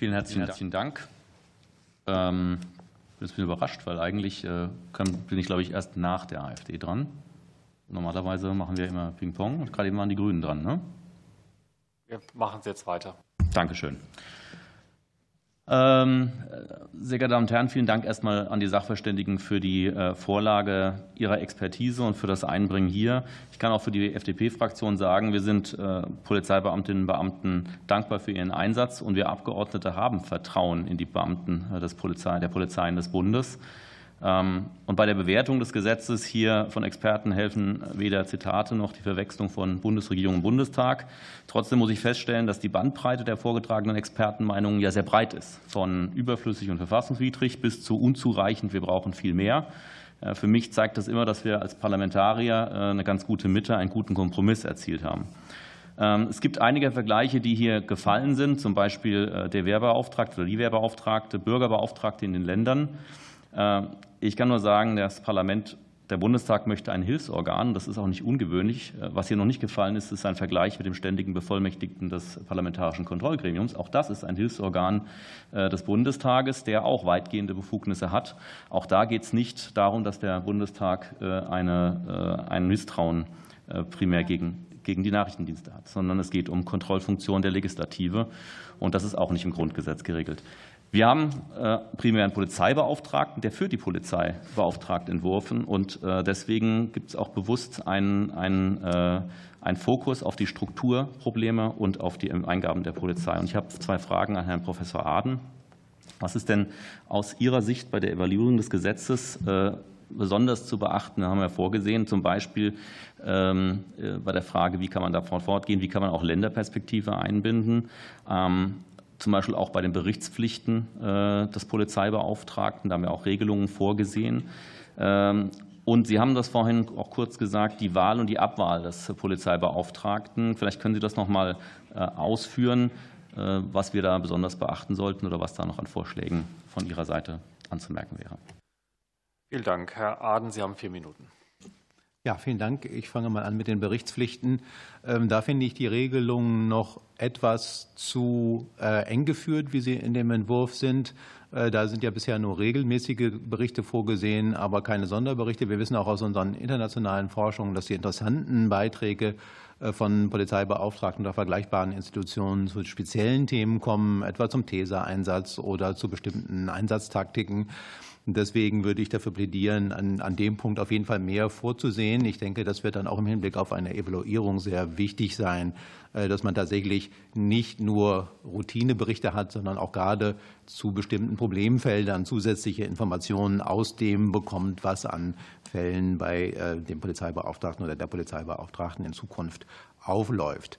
Vielen herzlichen, herzlichen Dank. Ähm, ich bin ein bisschen überrascht, weil eigentlich äh, bin ich, glaube ich, erst nach der AfD dran. Normalerweise machen wir immer Ping-Pong und gerade eben waren die Grünen dran. Ne? Wir machen es jetzt weiter. Dankeschön. Ähm, sehr geehrte Damen und Herren, vielen Dank erstmal an die Sachverständigen für die äh, Vorlage ihrer Expertise und für das Einbringen hier. Ich kann auch für die FDP-Fraktion sagen, wir sind äh, Polizeibeamtinnen und Beamten dankbar für ihren Einsatz und wir Abgeordnete haben Vertrauen in die Beamten äh, des Polizei, der Polizeien des Bundes. Ähm, und bei der Bewertung des Gesetzes hier von Experten helfen weder Zitate noch die Verwechslung von Bundesregierung und Bundestag. Trotzdem muss ich feststellen, dass die Bandbreite der vorgetragenen Expertenmeinungen ja sehr breit ist, von überflüssig und verfassungswidrig bis zu unzureichend, wir brauchen viel mehr. Äh, für mich zeigt das immer, dass wir als Parlamentarier äh, eine ganz gute Mitte, einen guten Kompromiss erzielt haben. Ähm, es gibt einige Vergleiche, die hier gefallen sind, zum Beispiel äh, der Wehrbeauftragte oder die Wehrbeauftragte, Bürgerbeauftragte in den Ländern. Ich kann nur sagen, das Parlament, der Bundestag möchte ein Hilfsorgan. Das ist auch nicht ungewöhnlich. Was hier noch nicht gefallen ist, ist ein Vergleich mit dem ständigen Bevollmächtigten des Parlamentarischen Kontrollgremiums. Auch das ist ein Hilfsorgan äh, des Bundestages, der auch weitgehende Befugnisse hat. Auch da geht es nicht darum, dass der Bundestag äh, eine, äh, ein Misstrauen primär gegen gegen die Nachrichtendienste hat, sondern es geht um Kontrollfunktion der Legislative. Und das ist auch nicht im Grundgesetz geregelt. Wir haben äh, primär einen Polizeibeauftragten, der für die Polizei beauftragt entworfen. Und äh, deswegen gibt es auch bewusst einen, einen, äh, einen Fokus auf die Strukturprobleme und auf die Eingaben der Polizei. Und ich habe zwei Fragen an Herrn Professor Aden. Was ist denn aus Ihrer Sicht bei der Evaluierung des Gesetzes besonders zu beachten, haben wir vorgesehen, zum Beispiel ähm, bei der Frage, wie kann man davon fortgehen, wie kann man auch Länderperspektive einbinden. Zum Beispiel auch bei den Berichtspflichten äh, des Polizeibeauftragten. Da haben wir auch Regelungen vorgesehen. Ähm, und Sie haben das vorhin auch kurz gesagt, die Wahl und die Abwahl des Polizeibeauftragten. Vielleicht können Sie das noch mal äh, ausführen, äh, was wir da besonders beachten sollten oder was da noch an Vorschlägen von Ihrer Seite anzumerken wäre. Vielen Dank. Herr Aden, Sie haben vier Minuten. Ja, vielen Dank. Ich fange mal an mit den Berichtspflichten. Ähm, da finde ich die Regelungen noch etwas zu äh, eng geführt, wie sie in dem Entwurf sind. Äh, da sind ja bisher nur regelmäßige Berichte vorgesehen, aber keine Sonderberichte. Wir wissen auch aus unseren internationalen Forschungen, dass die interessanten Beiträge äh, von Polizeibeauftragten oder vergleichbaren Institutionen zu speziellen Themen kommen, etwa zum TESA-Einsatz oder zu bestimmten Einsatztaktiken. Deswegen würde ich dafür plädieren, an, an dem Punkt auf jeden Fall mehr vorzusehen. Ich denke, das wird dann auch im Hinblick auf eine Evaluierung sehr wichtig sein, äh, dass man tatsächlich nicht nur Routineberichte hat, sondern auch gerade zu bestimmten Problemfeldern zusätzliche Informationen aus dem bekommt, was an Fällen bei äh, dem Polizeibeauftragten oder der Polizeibeauftragten in Zukunft aufläuft.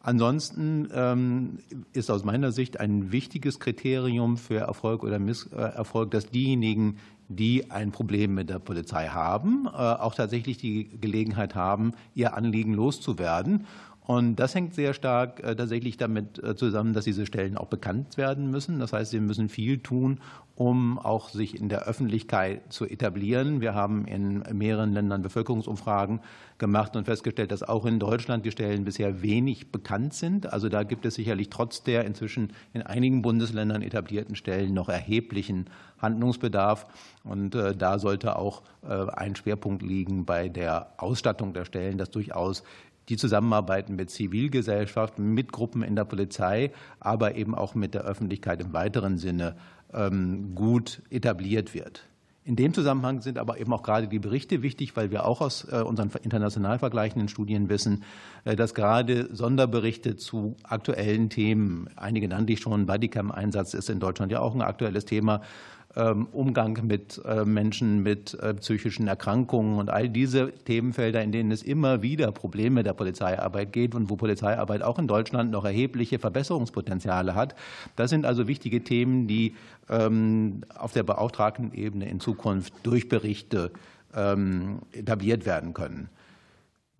Ansonsten ähm, ist aus meiner Sicht ein wichtiges Kriterium für Erfolg oder Misserfolg, dass diejenigen, die ein Problem mit der Polizei haben, äh, auch tatsächlich die Gelegenheit haben, ihr Anliegen loszuwerden. Und das hängt sehr stark äh, tatsächlich damit äh, zusammen, dass diese Stellen auch bekannt werden müssen. Das heißt, sie müssen viel tun, um auch sich in der Öffentlichkeit zu etablieren. Wir haben in mehreren Ländern Bevölkerungsumfragen gemacht und festgestellt, dass auch in Deutschland die Stellen bisher wenig bekannt sind. Also da gibt es sicherlich trotz der inzwischen in einigen Bundesländern etablierten Stellen noch erheblichen Handlungsbedarf. Und äh, da sollte auch ein Schwerpunkt liegen bei der Ausstattung der Stellen, dass durchaus die zusammenarbeiten mit Zivilgesellschaft, mit Gruppen in der Polizei, aber eben auch mit der Öffentlichkeit im weiteren Sinne ähm, gut etabliert wird. In dem Zusammenhang sind aber eben auch gerade die Berichte wichtig, weil wir auch aus äh, unseren international vergleichenden Studien wissen, äh, dass gerade Sonderberichte zu aktuellen Themen, einige nannte ich schon, Bodycam-Einsatz ist in Deutschland ja auch ein aktuelles Thema, Umgang mit äh, Menschen mit äh, psychischen Erkrankungen und all diese Themenfelder, in denen es immer wieder Probleme der Polizeiarbeit geht und wo Polizeiarbeit auch in Deutschland noch erhebliche Verbesserungspotenziale hat. Das sind also wichtige Themen, die ähm, auf der Beauftragtenebene in Zukunft durch Berichte ähm, etabliert werden können.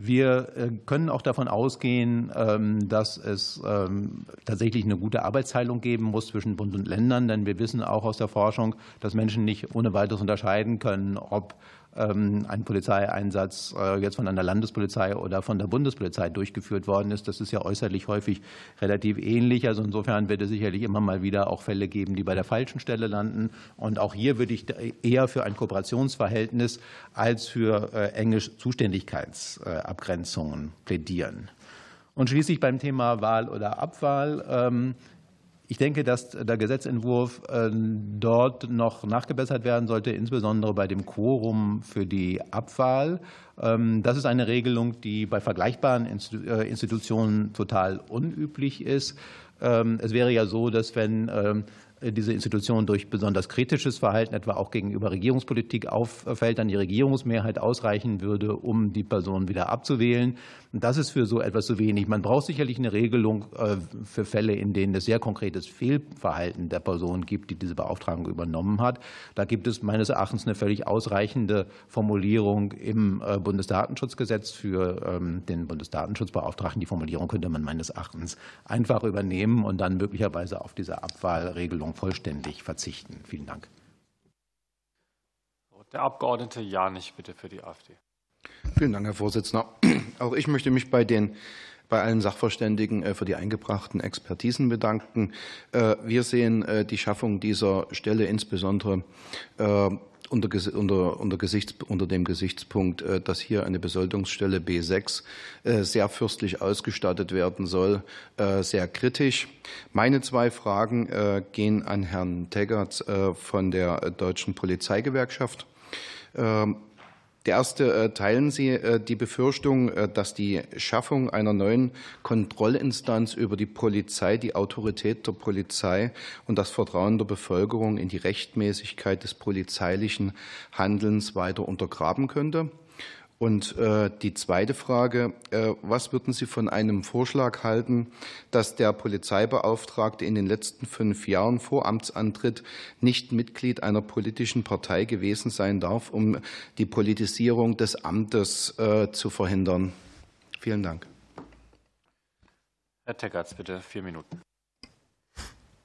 Wir äh, können auch davon ausgehen, ähm, dass es ähm, tatsächlich eine gute Arbeitsteilung geben muss zwischen Bund und Ländern, denn wir wissen auch aus der Forschung, dass Menschen nicht ohne weiteres unterscheiden können, ob ein Polizeieinsatz äh, jetzt von einer Landespolizei oder von der Bundespolizei durchgeführt worden ist. Das ist ja äußerlich häufig relativ ähnlich. Also insofern wird es sicherlich immer mal wieder auch Fälle geben, die bei der falschen Stelle landen. Und auch hier würde ich eher für ein Kooperationsverhältnis als für äh, enge Zuständigkeitsabgrenzungen plädieren. Und schließlich beim Thema Wahl oder Abwahl ähm, ich denke, dass der Gesetzentwurf äh, dort noch nachgebessert werden sollte, insbesondere bei dem Quorum für die Abwahl. Ähm, das ist eine Regelung, die bei vergleichbaren äh, Institutionen total unüblich ist. Ähm, es wäre ja so, dass wenn ähm, diese Institution durch besonders kritisches Verhalten, etwa auch gegenüber Regierungspolitik, auffällt, dann die Regierungsmehrheit ausreichen würde, um die Person wieder abzuwählen. Das ist für so etwas zu wenig. Man braucht sicherlich eine Regelung äh, für Fälle, in denen es sehr konkretes Fehlverhalten der Person gibt, die diese Beauftragung übernommen hat. Da gibt es meines Erachtens eine völlig ausreichende Formulierung im äh, Bundesdatenschutzgesetz für ähm, den Bundesdatenschutzbeauftragten. Die Formulierung könnte man meines Erachtens einfach übernehmen und dann möglicherweise auf diese Abwahlregelung vollständig verzichten. Vielen Dank. Der Abgeordnete Janich, bitte für die AfD. Vielen Dank, Herr Vorsitzender. Auch ich möchte mich bei den bei allen Sachverständigen äh, für die eingebrachten Expertisen bedanken. Äh, wir sehen äh, die Schaffung dieser Stelle insbesondere unter, unter, unter, Gesichts, unter dem Gesichtspunkt, dass hier eine Besoldungsstelle B6 sehr fürstlich ausgestattet werden soll, sehr kritisch. Meine zwei Fragen gehen an Herrn Teggerts von der Deutschen Polizeigewerkschaft. Der erste, äh, teilen Sie äh, die Befürchtung, äh, dass die Schaffung einer neuen Kontrollinstanz über die Polizei, die Autorität der Polizei und das Vertrauen der Bevölkerung in die Rechtmäßigkeit des polizeilichen Handelns weiter untergraben könnte? Und äh, die zweite Frage, äh, was würden Sie von einem Vorschlag halten, dass der Polizeibeauftragte in den letzten fünf Jahren vor Amtsantritt nicht Mitglied einer politischen Partei gewesen sein darf, um die Politisierung des Amtes äh, zu verhindern? Vielen Dank. Herr Teckertz, bitte vier Minuten.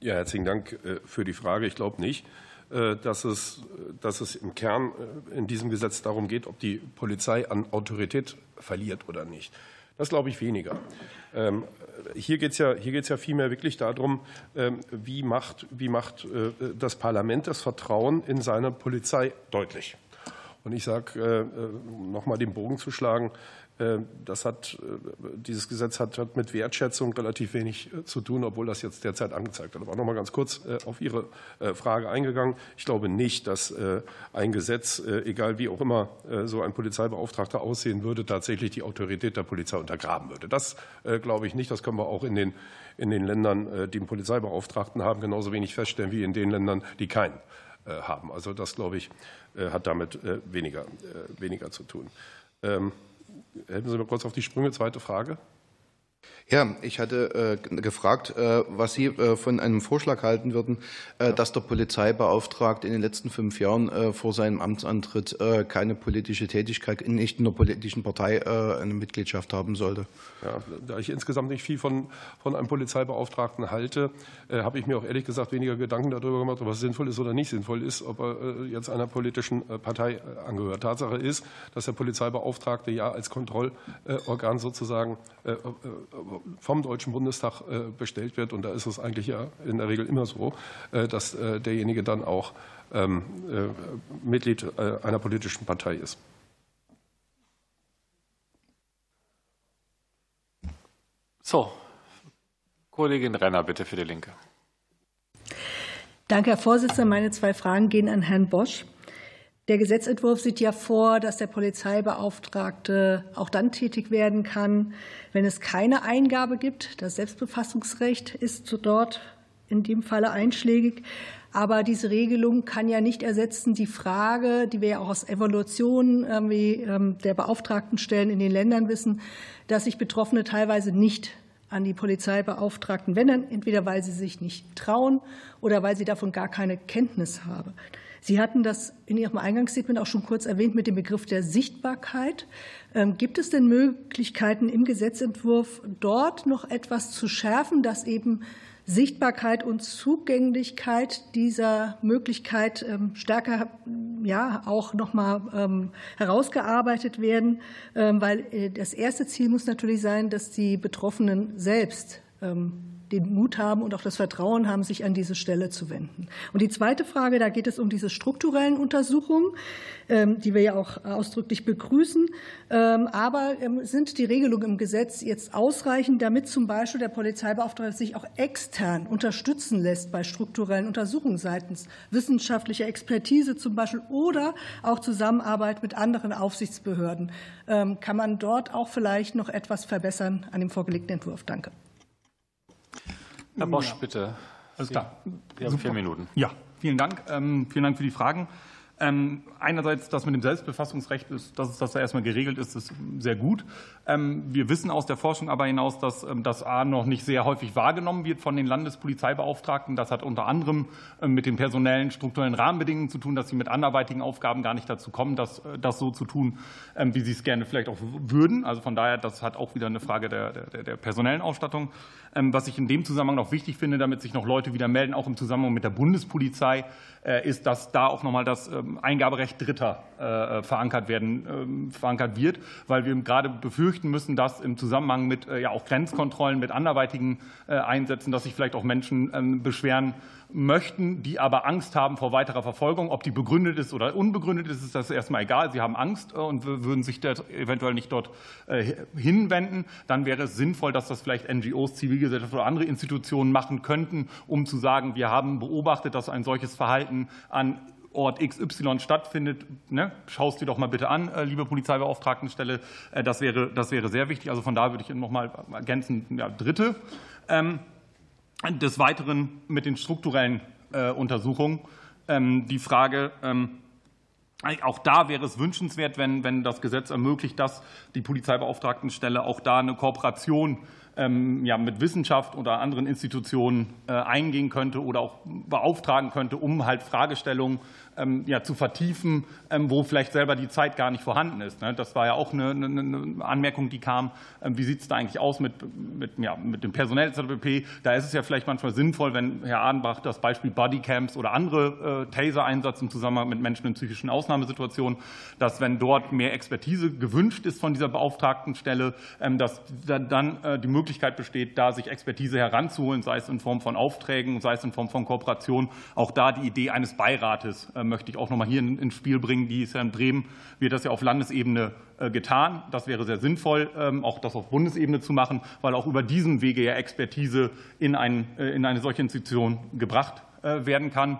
Ja, herzlichen Dank für die Frage. Ich glaube nicht. Dass es, dass es im Kern in diesem Gesetz darum geht, ob die Polizei an Autorität verliert oder nicht. Das glaube ich weniger. Ähm, hier geht es ja, ja vielmehr wirklich darum, ähm, wie macht, wie macht äh, das Parlament das Vertrauen in seine Polizei deutlich. Und ich sage, äh, äh, noch mal den Bogen zu schlagen, äh, das hat, dieses Gesetz hat, hat, mit Wertschätzung relativ wenig zu tun, obwohl das jetzt derzeit angezeigt wird. Aber noch mal ganz kurz auf Ihre Frage eingegangen. Ich glaube nicht, dass ein Gesetz, egal wie auch immer so ein Polizeibeauftragter aussehen würde, tatsächlich die Autorität der Polizei untergraben würde. Das glaube ich nicht. Das können wir auch in den, in den Ländern, die einen Polizeibeauftragten haben, genauso wenig feststellen wie in den Ländern, die keinen haben. Also das, glaube ich, hat damit weniger, weniger zu tun. Helfen Sie mir kurz auf die Sprünge. Zweite Frage. Ja, ich hatte äh, gefragt, äh, was Sie äh, von einem Vorschlag halten würden, äh, dass der Polizeibeauftragte in den letzten fünf Jahren äh, vor seinem Amtsantritt äh, keine politische Tätigkeit, nicht in einer politischen Partei eine Mitgliedschaft haben sollte. Ja, da ich insgesamt nicht viel von, von einem Polizeibeauftragten halte, habe ich mir auch ehrlich gesagt weniger Gedanken darüber gemacht, ob es sinnvoll ist oder nicht sinnvoll ist, ob er jetzt einer politischen Partei angehört. Tatsache ist, dass der Polizeibeauftragte ja als Kontrollorgan sozusagen vom Deutschen Bundestag äh, bestellt wird. Und da ist es eigentlich ja in der Regel immer so, äh, dass äh, derjenige dann auch ähm, Mitglied einer politischen Partei ist. So, Kollegin Renner, bitte für die Linke. Danke, Herr Vorsitzender. Meine zwei Fragen gehen an Herrn Bosch. Der Gesetzentwurf sieht ja vor, dass der Polizeibeauftragte auch dann tätig werden kann, wenn es keine Eingabe gibt. Das Selbstbefassungsrecht ist dort in dem Falle einschlägig. Aber diese Regelung kann ja nicht ersetzen die Frage, die wir ja auch aus Evaluationen ähm, der Beauftragtenstellen in den Ländern wissen, dass sich Betroffene teilweise nicht an die Polizeibeauftragten wenden, entweder weil sie sich nicht trauen oder weil sie davon gar keine Kenntnis haben. Sie hatten das in Ihrem Eingangsstatement auch schon kurz erwähnt mit dem Begriff der Sichtbarkeit. Ähm, gibt es denn Möglichkeiten im Gesetzentwurf dort noch etwas zu schärfen, dass eben Sichtbarkeit und Zugänglichkeit dieser Möglichkeit ähm, stärker ja auch noch mal ähm, herausgearbeitet werden, weil äh, das erste Ziel muss natürlich sein, dass die Betroffenen selbst den Mut haben und auch das Vertrauen haben, sich an diese Stelle zu wenden. Und die zweite Frage, da geht es um diese strukturellen Untersuchungen, ähm, die wir ja auch ausdrücklich begrüßen. Ähm, aber ähm, sind die Regelungen im Gesetz jetzt ausreichend, damit zum Beispiel der Polizeibeauftragte sich auch extern unterstützen lässt bei strukturellen Untersuchungen seitens wissenschaftlicher Expertise zum Beispiel oder auch Zusammenarbeit mit anderen Aufsichtsbehörden? Kann man dort auch vielleicht noch etwas verbessern an dem vorgelegten Entwurf? Danke. Herr Bosch, ja. bitte. Alles klar. Sie haben vier Minuten. Ja, vielen Dank. Ähm, vielen Dank für die Fragen. Ähm, einerseits das mit dem Selbstbefassungsrecht, ist, dass es da erstmal geregelt ist, ist sehr gut. Ähm, wir wissen aus der Forschung aber hinaus, dass ähm, das A noch nicht sehr häufig wahrgenommen wird von den Landespolizeibeauftragten. Das hat unter anderem mit den personellen strukturellen Rahmenbedingungen zu tun, dass sie mit anderweitigen Aufgaben gar nicht dazu kommen, das, äh, das so zu tun, wie sie es gerne vielleicht auch würden. Also von daher, das hat auch wieder eine Frage der, der, der personellen Ausstattung. Was ich in dem Zusammenhang noch wichtig finde, damit sich noch Leute wieder melden, auch im Zusammenhang mit der Bundespolizei, ist, dass da auch nochmal das ähm, Eingaberecht Dritter äh, verankert werden, ähm, verankert wird, weil wir gerade befürchten müssen, dass im Zusammenhang mit äh, ja auch Grenzkontrollen, mit anderweitigen Einsätzen, dass sich vielleicht auch Menschen ähm, beschweren möchten, die aber Angst haben vor weiterer Verfolgung. Ob die begründet ist oder unbegründet ist, ist das erstmal egal. Sie haben Angst und würden sich eventuell nicht dort hinwenden. Dann wäre es sinnvoll, dass das vielleicht NGOs, Zivilgesellschaft oder andere Institutionen machen könnten, um zu sagen, wir haben beobachtet, dass ein solches Verhalten an Ort XY stattfindet, ne, schaust dir doch mal bitte an, äh, liebe Polizeibeauftragtenstelle. Äh, das wäre, das wäre sehr wichtig. Also von da würde ich noch mal ergänzen, ja, dritte. Ähm, des Weiteren mit den strukturellen äh, Untersuchungen. Ähm, die Frage, ähm, auch da wäre es wünschenswert, wenn, wenn das Gesetz ermöglicht, dass die Polizeibeauftragtenstelle auch da eine Kooperation ähm, ja, mit Wissenschaft oder anderen Institutionen äh, eingehen könnte oder auch beauftragen könnte, um halt Fragestellungen ja, zu vertiefen, ähm, wo vielleicht selber die Zeit gar nicht vorhanden ist. Ne? Das war ja auch eine, eine Anmerkung, die kam. Ähm, wie sieht es da eigentlich aus mit, mit, ja, mit dem Personell ZBP? Da ist es ja vielleicht manchmal sinnvoll, wenn Herr Adenbach das Beispiel Bodycamps oder andere äh, Taser-Einsatz im Zusammenhang mit Menschen in psychischen Ausnahmesituationen, dass wenn dort mehr Expertise gewünscht ist von dieser Beauftragtenstelle, dass dann äh, die Möglichkeit besteht, da sich Expertise heranzuholen, sei es in Form von Aufträgen, sei es in Form von Kooperation. Auch da die Idee eines Beirates möchte ich auch noch mal hier ins Spiel bringen. Die ist ja in Bremen, wird das ja auf Landesebene äh, getan. Das wäre sehr sinnvoll, ähm, auch das auf Bundesebene zu machen, weil auch über diesem Wege ja Expertise in, ein, äh, in eine solche Institution gebracht äh, werden kann.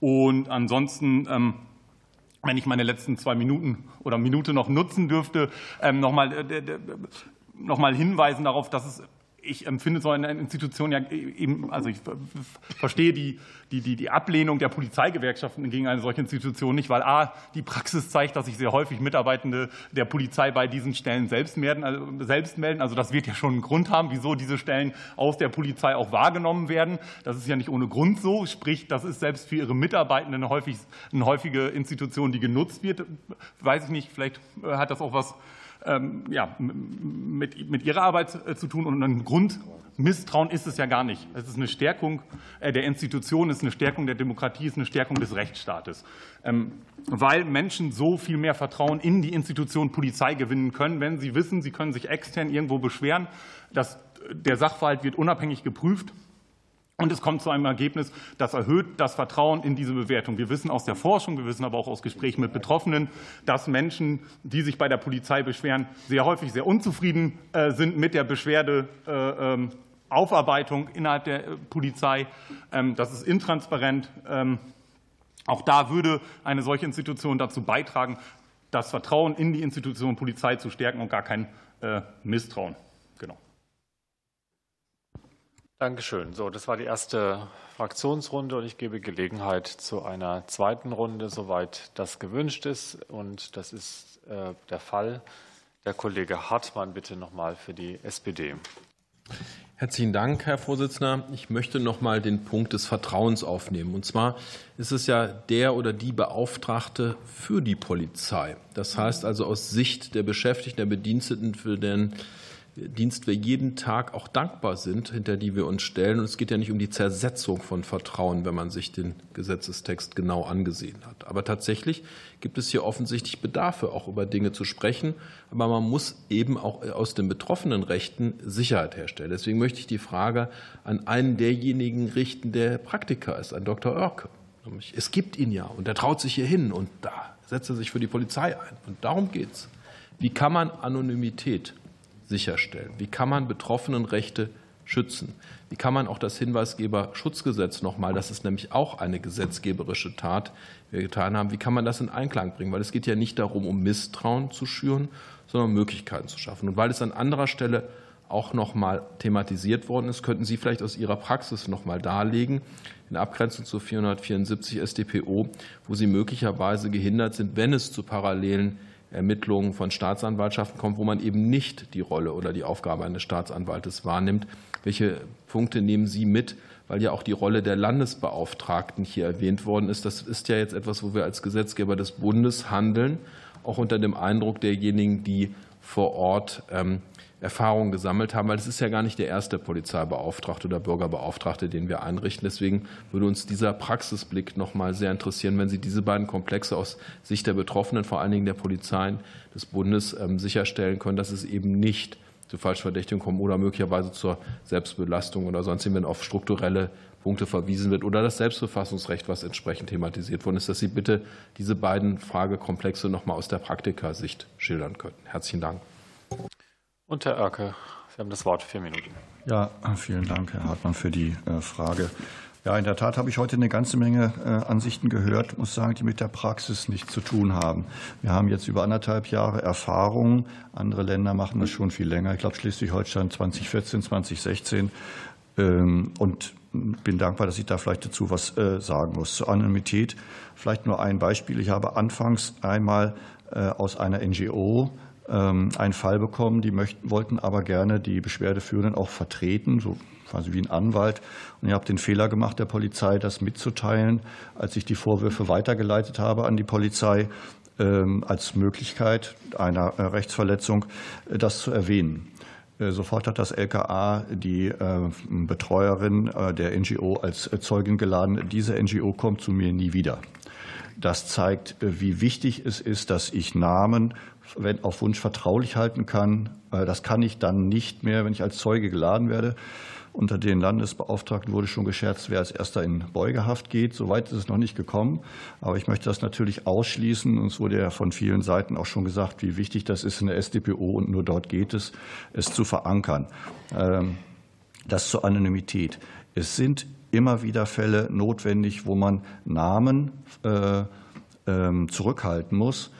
Und ansonsten ähm, wenn ich meine letzten zwei Minuten oder Minute noch nutzen dürfte, ähm, noch mal, noch mal hinweisen darauf, dass es ich empfinde so eine Institution ja eben, also ich verstehe die, die, die, die Ablehnung der Polizeigewerkschaften gegen eine solche Institution nicht, weil A, die Praxis zeigt, dass sich sehr häufig Mitarbeitende der Polizei bei diesen Stellen selbst melden. Also, selbst melden. also das wird ja schon einen Grund haben, wieso diese Stellen aus der Polizei auch wahrgenommen werden. Das ist ja nicht ohne Grund so. Sprich, das ist selbst für ihre Mitarbeitenden häufig, eine häufige Institution, die genutzt wird. Weiß ich nicht, vielleicht hat das auch was ähm, ja, mit, mit ihrer Arbeit äh, zu tun. Und ein Grundmisstrauen ist es ja gar nicht. Es ist eine Stärkung äh, der Institution, es ist eine Stärkung der Demokratie, es ist eine Stärkung des Rechtsstaates. Ähm, weil Menschen so viel mehr Vertrauen in die Institution Polizei gewinnen können, wenn sie wissen, sie können sich extern irgendwo beschweren, dass der Sachverhalt wird unabhängig geprüft und es kommt zu einem Ergebnis, das erhöht das Vertrauen in diese Bewertung. Wir wissen aus der Forschung, wir wissen aber auch aus Gesprächen mit Betroffenen, dass Menschen, die sich bei der Polizei beschweren, sehr häufig sehr unzufrieden äh, sind mit der Beschwerdeaufarbeitung äh, ähm, innerhalb der äh, Polizei. Ähm, das ist intransparent. Ähm, auch da würde eine solche Institution dazu beitragen, das Vertrauen in die Institution Polizei zu stärken und gar kein Misstrauen. Dankeschön. So, das war die erste Fraktionsrunde und ich gebe Gelegenheit zu einer zweiten Runde, soweit das gewünscht ist. Und das ist äh, der Fall. Der Kollege Hartmann bitte noch mal für die SPD. Herzlichen Dank, Herr Vorsitzender. Ich möchte noch mal den Punkt des Vertrauens aufnehmen. Und zwar ist es ja der oder die Beauftragte für die Polizei. Das heißt also aus Sicht der Beschäftigten, der Bediensteten, für den Dienst wir jeden Tag auch dankbar sind, hinter die wir uns stellen. Und es geht ja nicht um die Zersetzung von Vertrauen, wenn man sich den Gesetzestext genau angesehen hat. Aber tatsächlich gibt es hier offensichtlich Bedarfe, auch über Dinge zu sprechen. Aber man muss eben auch aus den betroffenen Rechten Sicherheit herstellen. Deswegen möchte ich die Frage an einen derjenigen richten, der Praktiker ist, an Dr. Oerke. Es gibt ihn ja und er traut sich hier hin und da setzt er sich für die Polizei ein. Und darum geht es. Wie kann man Anonymität sicherstellen? Wie kann man Betroffenenrechte schützen? Wie kann man auch das Hinweisgeberschutzgesetz nochmal, das ist nämlich auch eine gesetzgeberische Tat, die wir getan haben, wie kann man das in Einklang bringen? Weil es geht ja nicht darum, um Misstrauen zu schüren, sondern Möglichkeiten zu schaffen. Und weil es an anderer Stelle auch noch mal thematisiert worden ist, könnten Sie vielleicht aus Ihrer Praxis noch mal darlegen, in Abgrenzung zu 474 StPO, wo Sie möglicherweise gehindert sind, wenn es zu parallelen Ermittlungen von Staatsanwaltschaften kommt, wo man eben nicht die Rolle oder die Aufgabe eines Staatsanwaltes wahrnimmt. Welche Punkte nehmen Sie mit? Weil ja auch die Rolle der Landesbeauftragten hier erwähnt worden ist. Das ist ja jetzt etwas, wo wir als Gesetzgeber des Bundes handeln, auch unter dem Eindruck derjenigen, die vor Ort ähm, Erfahrungen gesammelt haben, weil es ist ja gar nicht der erste Polizeibeauftragte oder Bürgerbeauftragte, den wir einrichten. Deswegen würde uns dieser Praxisblick noch mal sehr interessieren, wenn Sie diese beiden Komplexe aus Sicht der Betroffenen, vor allen Dingen der Polizeien des Bundes, ähm, sicherstellen können, dass es eben nicht zu Falschverdächtigung kommt oder möglicherweise zur Selbstbelastung oder sonst wenn auf strukturelle Punkte verwiesen wird oder das Selbstbefassungsrecht, was entsprechend thematisiert worden ist, dass Sie bitte diese beiden Fragekomplexe noch mal aus der Praktikersicht schildern könnten. Herzlichen Dank. Und Herr Oerke, Sie haben das Wort, vier Minuten. Ja, vielen Dank, Herr Hartmann, für die äh, Frage. Ja, in der Tat habe ich heute eine ganze Menge äh, Ansichten gehört, muss sagen, die mit der Praxis nichts zu tun haben. Wir haben jetzt über anderthalb Jahre Erfahrung. Andere Länder machen das schon viel länger. Ich glaube, Schleswig-Holstein 2014, 2016. Ähm, und bin dankbar, dass ich da vielleicht dazu was äh, sagen muss. Zur Anonymität vielleicht nur ein Beispiel. Ich habe anfangs einmal aus einer NGO einen Fall bekommen. Die möchten, wollten aber gerne die Beschwerdeführenden auch vertreten, so quasi wie ein Anwalt. Und ich habe den Fehler gemacht, der Polizei das mitzuteilen, als ich die Vorwürfe weitergeleitet habe an die Polizei ähm, als Möglichkeit einer äh, Rechtsverletzung, äh, das zu erwähnen. Äh, sofort hat das LKA die Betreuerin der NGO als Zeugin geladen. Diese NGO kommt zu mir nie wieder. Das zeigt, wie wichtig es ist, dass ich Namen wenn auf Wunsch vertraulich halten kann. Das kann ich dann nicht mehr, wenn ich als Zeuge geladen werde. Unter den Landesbeauftragten wurde schon gescherzt, wer als erster in Beugehaft geht. Soweit ist es noch nicht gekommen. Aber ich möchte das natürlich ausschließen. Und es wurde ja von vielen Seiten auch schon gesagt, wie wichtig das ist in der SDPO. Und nur dort geht es, es zu verankern. Ähm, das zur Anonymität. Es sind immer wieder Fälle notwendig, wo man Namen äh, ähm, zurückhalten muss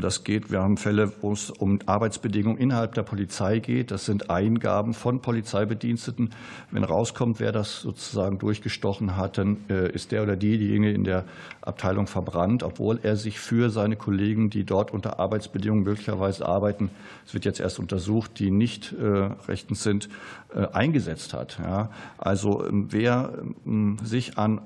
das geht, wir haben Fälle, wo es um Arbeitsbedingungen innerhalb der Polizei geht. Das sind Eingaben von Polizeibediensteten. Wenn rauskommt, wer das sozusagen durchgestochen hat, dann äh, ist der oder diejenige in der Abteilung verbrannt, obwohl er sich für seine Kollegen, die dort unter Arbeitsbedingungen möglicherweise arbeiten, es wird jetzt erst untersucht, die nicht äh, rechtens sind, äh, eingesetzt hat. Also ähm, wer ähm, sich an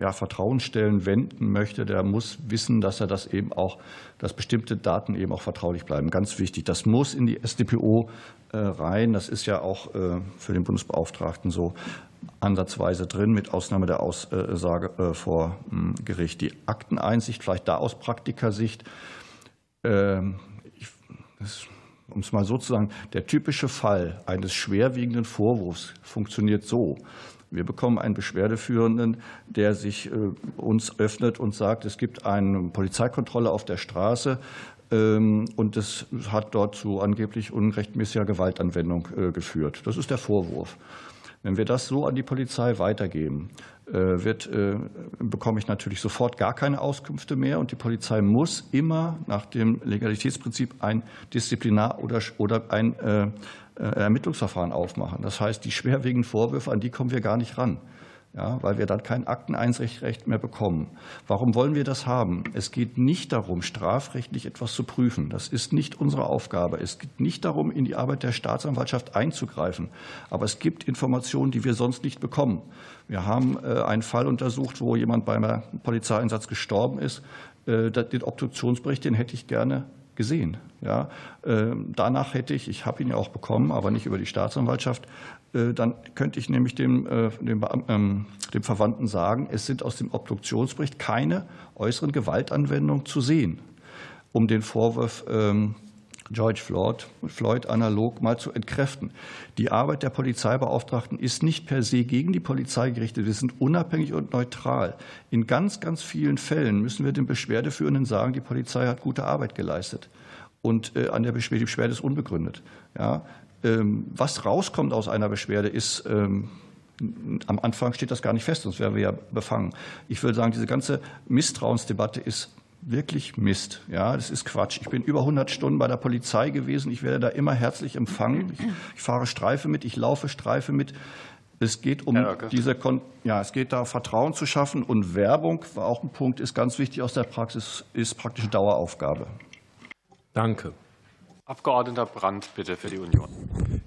ja, Vertrauensstellen wenden möchte, der muss wissen, dass er das eben auch, dass bestimmte Daten eben auch vertraulich bleiben. Ganz wichtig. Das muss in die SDPO äh, rein. Das ist ja auch äh, für den Bundesbeauftragten so ansatzweise drin, mit Ausnahme der Aussage äh, vor hm, Gericht. Die Akteneinsicht, vielleicht da aus Praktikersicht, ähm, um es mal so zu sagen, der typische Fall eines schwerwiegenden Vorwurfs funktioniert so. Wir bekommen einen Beschwerdeführenden, der sich äh, uns öffnet und sagt, es gibt eine Polizeikontrolle auf der Straße. Ähm, und es hat dort zu angeblich unrechtmäßiger Gewaltanwendung äh, geführt. Das ist der Vorwurf. Wenn wir das so an die Polizei weitergeben, äh, wird, bekomme ich natürlich sofort gar keine Auskünfte mehr. Und die Polizei muss immer nach dem Legalitätsprinzip ein Disziplinar- oder, oder ein Ermittlungsverfahren aufmachen. Das heißt, die schwerwiegenden Vorwürfe, an die kommen wir gar nicht ran. Ja, weil wir dann kein Akteneinsichtrecht mehr bekommen. Warum wollen wir das haben? Es geht nicht darum, strafrechtlich etwas zu prüfen. Das ist nicht unsere Aufgabe. Es geht nicht darum, in die Arbeit der Staatsanwaltschaft einzugreifen. Aber es gibt Informationen, die wir sonst nicht bekommen. Wir haben äh, einen Fall untersucht, wo jemand beim Polizeieinsatz gestorben ist. Äh, den Obduktionsbericht, den hätte ich gerne gesehen. Ja, ähm, danach hätte ich, ich habe ihn ja auch bekommen, aber nicht über die Staatsanwaltschaft, äh, dann könnte ich nämlich dem, äh, dem, ähm, dem Verwandten sagen, es sind aus dem Obduktionsbericht keine äußeren Gewaltanwendungen zu sehen, um den Vorwurf ähm, George Floyd, Floyd analog mal zu entkräften. Die Arbeit der Polizeibeauftragten ist nicht per se gegen die Polizei gerichtet. Wir sind unabhängig und neutral. In ganz, ganz vielen Fällen müssen wir den Beschwerdeführenden sagen, die Polizei hat gute Arbeit geleistet. Und äh, an der Beschwerde, die Beschwerde ist unbegründet. Ja, ähm, was rauskommt aus einer Beschwerde ist, ähm, am Anfang steht das gar nicht fest, sonst wären wir ja befangen. Ich würde sagen, diese ganze Misstrauensdebatte ist wirklich Mist. Ja, das ist Quatsch. Ich bin über 100 Stunden bei der Polizei gewesen. Ich werde da immer herzlich empfangen. Ich, ich fahre Streife mit, ich laufe Streife mit. Es geht um diese, Kon ja, es geht da Vertrauen zu schaffen und Werbung war auch ein Punkt, ist ganz wichtig aus der Praxis, ist praktische Daueraufgabe. Danke. Abgeordneter Brandt, bitte für die Union.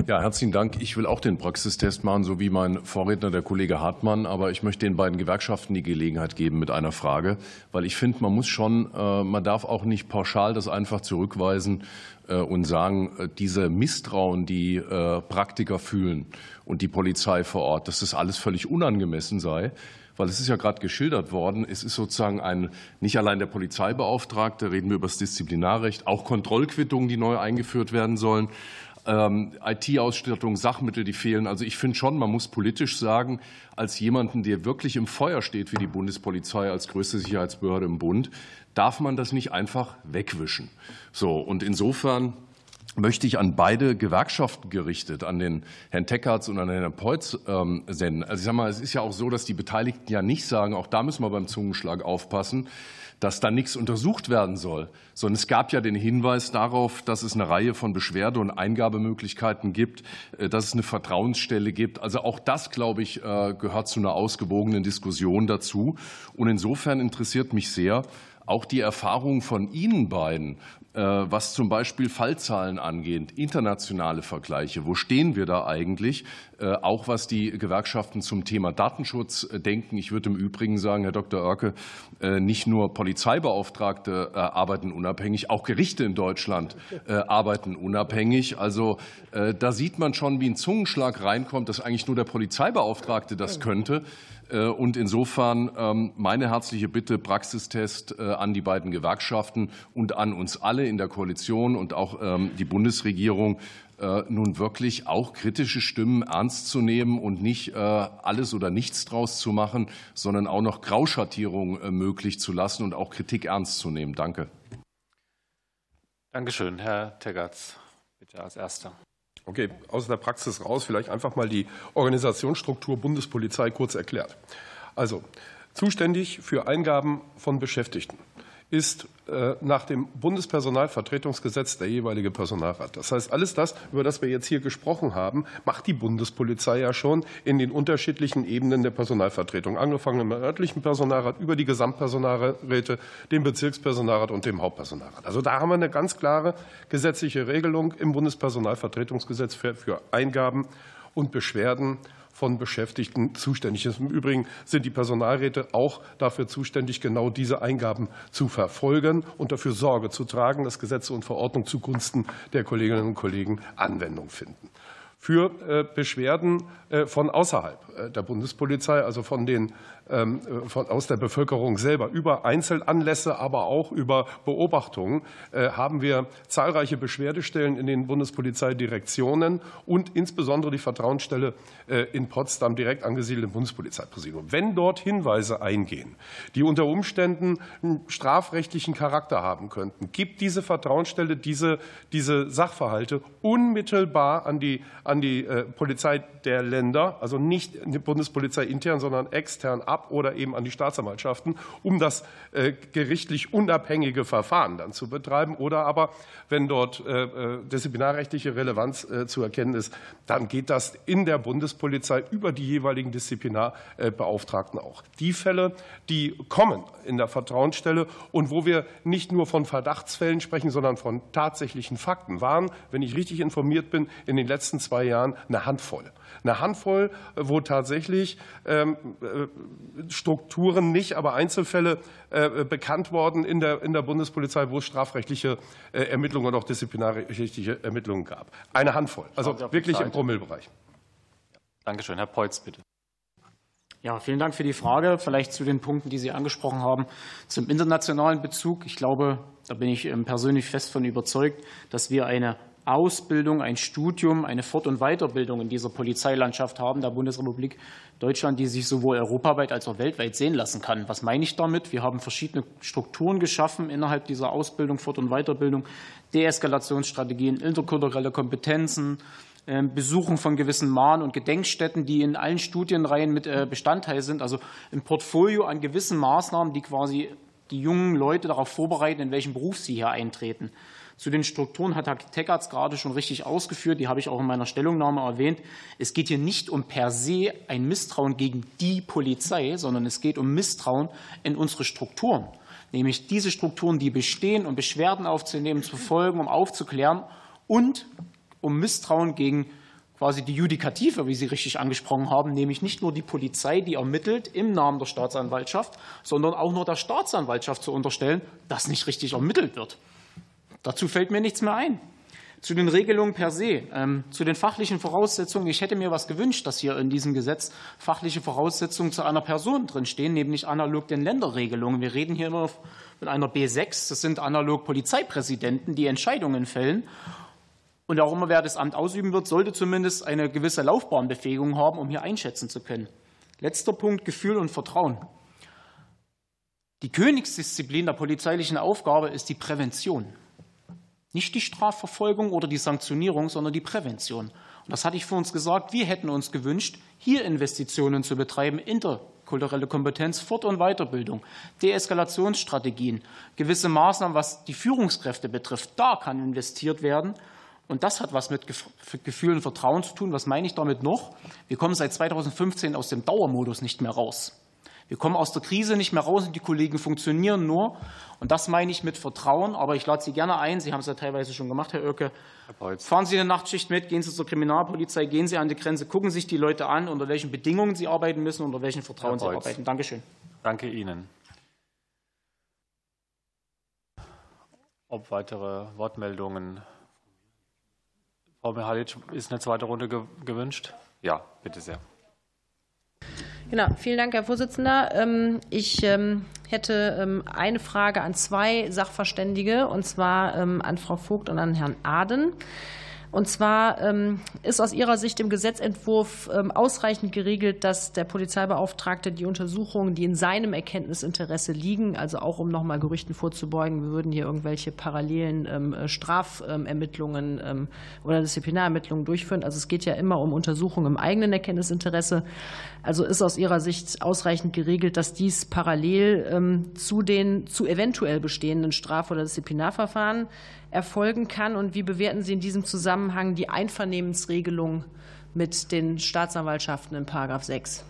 Ja, herzlichen Dank. Ich will auch den Praxistest machen, so wie mein Vorredner, der Kollege Hartmann. Aber ich möchte den beiden Gewerkschaften die Gelegenheit geben mit einer Frage, weil ich finde, man muss schon, äh, man darf auch nicht pauschal das einfach zurückweisen äh, und sagen, äh, diese Misstrauen, die Praktiker fühlen und die Polizei vor Ort, dass das alles völlig unangemessen sei weil es ist ja gerade geschildert worden, es ist sozusagen ein, nicht allein der Polizeibeauftragte, reden wir über das Disziplinarrecht, auch Kontrollquittungen, die neu eingeführt werden sollen, ähm, IT-Ausstattung, Sachmittel, die fehlen. Also ich finde schon, man muss politisch sagen, als jemanden, der wirklich im Feuer steht wie die Bundespolizei als größte Sicherheitsbehörde im Bund, darf man das nicht einfach wegwischen. So, und insofern möchte ich an beide Gewerkschaften gerichtet, an den Herrn Teckarts und an den Herrn Peutz ähm, senden. Also ich sage mal, es ist ja auch so, dass die Beteiligten ja nicht sagen, auch da müssen wir beim Zungenschlag aufpassen, dass da nichts untersucht werden soll, sondern es gab ja den Hinweis darauf, dass es eine Reihe von Beschwerde- und Eingabemöglichkeiten gibt, äh, dass es eine Vertrauensstelle gibt. Also auch das, glaube ich, äh, gehört zu einer ausgewogenen Diskussion dazu. Und insofern interessiert mich sehr, auch die Erfahrung von Ihnen beiden, äh, was zum Beispiel Fallzahlen angeht, internationale Vergleiche. Wo stehen wir da eigentlich? Äh, auch was die Gewerkschaften zum Thema Datenschutz äh, denken. Ich würde im Übrigen sagen, Herr Dr. Oerke, nicht nur Polizeibeauftragte arbeiten unabhängig, auch Gerichte in Deutschland arbeiten unabhängig. Also da sieht man schon, wie ein Zungenschlag reinkommt, dass eigentlich nur der Polizeibeauftragte das könnte. Äh, und insofern ähm, meine herzliche Bitte, Praxistest äh, an die beiden Gewerkschaften und an uns alle in der Koalition und auch ähm, die Bundesregierung, äh, nun wirklich auch kritische Stimmen ernst zu nehmen und nicht alles oder nichts draus zu machen, sondern auch noch Grauschattierung möglich zu lassen und auch Kritik ernst zu nehmen. Danke. Dankeschön. Herr Teggerts, bitte als Erster. Okay, aus der Praxis raus, vielleicht einfach mal die Organisationsstruktur Bundespolizei kurz erklärt. Also zuständig für Eingaben von Beschäftigten ist nach dem Bundespersonalvertretungsgesetz der jeweilige Personalrat. Das heißt, alles das, über das wir jetzt hier gesprochen haben, macht die Bundespolizei ja schon in den unterschiedlichen Ebenen der Personalvertretung, angefangen im örtlichen Personalrat über die Gesamtpersonalräte, den Bezirkspersonalrat und dem Hauptpersonalrat. Also da haben wir eine ganz klare gesetzliche Regelung im Bundespersonalvertretungsgesetz für Eingaben und Beschwerden von Beschäftigten zuständig ist. Im Übrigen sind die Personalräte auch dafür zuständig, genau diese Eingaben zu verfolgen und dafür Sorge zu tragen, dass Gesetze und Verordnungen zugunsten der Kolleginnen und Kollegen Anwendung finden für äh, Beschwerden äh, von außerhalb äh, der Bundespolizei, also von den von, aus der Bevölkerung selber. Über Einzelanlässe, aber auch über Beobachtungen haben wir zahlreiche Beschwerdestellen in den Bundespolizeidirektionen und insbesondere die Vertrauensstelle in Potsdam direkt angesiedelt im Bundespolizeipräsidium. Wenn dort Hinweise eingehen, die unter Umständen einen strafrechtlichen Charakter haben könnten, gibt diese Vertrauensstelle diese, diese Sachverhalte unmittelbar an die, an die äh, Polizei der Länder, also nicht die Bundespolizei intern, sondern extern ab oder eben an die Staatsanwaltschaften, um das äh, gerichtlich unabhängige Verfahren dann zu betreiben. Oder aber, wenn dort äh, disziplinarrechtliche Relevanz zu erkennen ist, dann geht das in der Bundespolizei über die jeweiligen Disziplinarbeauftragten auch. Die Fälle, die kommen in der Vertrauensstelle und wo wir nicht nur von Verdachtsfällen sprechen, sondern von tatsächlichen Fakten, waren, wenn ich richtig informiert bin, in den letzten zwei Jahren eine Handvoll. Eine Handvoll, wo tatsächlich ähm, äh, Strukturen nicht, aber Einzelfälle äh, bekannt worden in der, in der Bundespolizei, wo es strafrechtliche äh, Ermittlungen und auch disziplinarrechtliche Ermittlungen gab. Eine Handvoll, also wirklich im Promillbereich. Dankeschön. Herr Peutz, bitte. Ja, vielen Dank für die Frage. Vielleicht zu den Punkten, die Sie angesprochen haben. Zum internationalen Bezug. Ich glaube, da bin ich ähm, persönlich fest von überzeugt, dass wir eine Ausbildung, ein Studium, eine Fort- und Weiterbildung in dieser Polizeilandschaft haben, der Bundesrepublik Deutschland, die sich sowohl europaweit als auch weltweit sehen lassen kann. Was meine ich damit? Wir haben verschiedene Strukturen geschaffen innerhalb dieser Ausbildung, Fort- und Weiterbildung, Deeskalationsstrategien, interkulturelle Kompetenzen, ähm, Besuchen von gewissen Mahn- und Gedenkstätten, die in allen Studienreihen mit äh, Bestandteil sind. Also ein Portfolio an gewissen Maßnahmen, die quasi die jungen Leute darauf vorbereiten, in welchen Beruf sie hier eintreten. Zu den Strukturen hat Herr Teckertz gerade schon richtig ausgeführt. Die habe ich auch in meiner Stellungnahme erwähnt. Es geht hier nicht um per se ein Misstrauen gegen die Polizei, sondern es geht um Misstrauen in unsere Strukturen. Nämlich diese Strukturen, die bestehen, um Beschwerden aufzunehmen, zu folgen, um aufzuklären und um Misstrauen gegen quasi die Judikative, wie Sie richtig angesprochen haben, nämlich nicht nur die Polizei, die ermittelt im Namen der Staatsanwaltschaft, sondern auch nur der Staatsanwaltschaft zu unterstellen, dass nicht richtig ermittelt wird. Dazu fällt mir nichts mehr ein. Zu den Regelungen per se, ähm, zu den fachlichen Voraussetzungen. Ich hätte mir was gewünscht, dass hier in diesem Gesetz fachliche Voraussetzungen zu einer Person drinstehen, nämlich analog den Länderregelungen. Wir reden hier immer mit einer B6. Das sind analog Polizeipräsidenten, die Entscheidungen fällen. Und auch immer, wer das Amt ausüben wird, sollte zumindest eine gewisse Laufbahnbefähigung haben, um hier einschätzen zu können. Letzter Punkt, Gefühl und Vertrauen. Die Königsdisziplin der polizeilichen Aufgabe ist die Prävention. Nicht die Strafverfolgung oder die Sanktionierung, sondern die Prävention. Und das hatte ich vor uns gesagt. Wir hätten uns gewünscht, hier Investitionen zu betreiben, interkulturelle Kompetenz, Fort- und Weiterbildung, Deeskalationsstrategien, gewisse Maßnahmen, was die Führungskräfte betrifft. Da kann investiert werden. Und das hat was mit Gefühl und Vertrauen zu tun. Was meine ich damit noch? Wir kommen seit 2015 aus dem Dauermodus nicht mehr raus. Wir kommen aus der Krise nicht mehr raus und die Kollegen funktionieren nur. Und das meine ich mit Vertrauen. Aber ich lade Sie gerne ein. Sie haben es ja teilweise schon gemacht, Herr Oecke. Herr Fahren Sie eine Nachtschicht mit, gehen Sie zur Kriminalpolizei, gehen Sie an die Grenze, gucken sich die Leute an, unter welchen Bedingungen sie arbeiten müssen, unter welchen Vertrauen sie arbeiten. Dankeschön. Danke Ihnen. Ob weitere Wortmeldungen? Frau Mihalic, ist eine zweite Runde gewünscht? Ja, bitte sehr. Genau, vielen Dank, Herr Vorsitzender. Ähm, ich ähm, hätte ähm, eine Frage an zwei Sachverständige, und zwar an Frau Vogt und an Herrn Aden. Und zwar ähm, ist aus Ihrer Sicht im Gesetzentwurf ähm, ausreichend geregelt, dass der Polizeibeauftragte die Untersuchungen, die in seinem Erkenntnisinteresse liegen, also auch um nochmal Gerüchten vorzubeugen, wir würden hier irgendwelche parallelen ähm, Strafermittlungen oder Disziplinarermittlungen durchführen. Also es geht ja immer um Untersuchungen im eigenen Erkenntnisinteresse. Also ist aus Ihrer Sicht ausreichend geregelt, dass dies parallel zu den zu eventuell bestehenden Straf- oder Disziplinarverfahren erfolgen kann? Und wie bewerten Sie in diesem Zusammenhang die Einvernehmensregelung mit den Staatsanwaltschaften in Paragraph 6?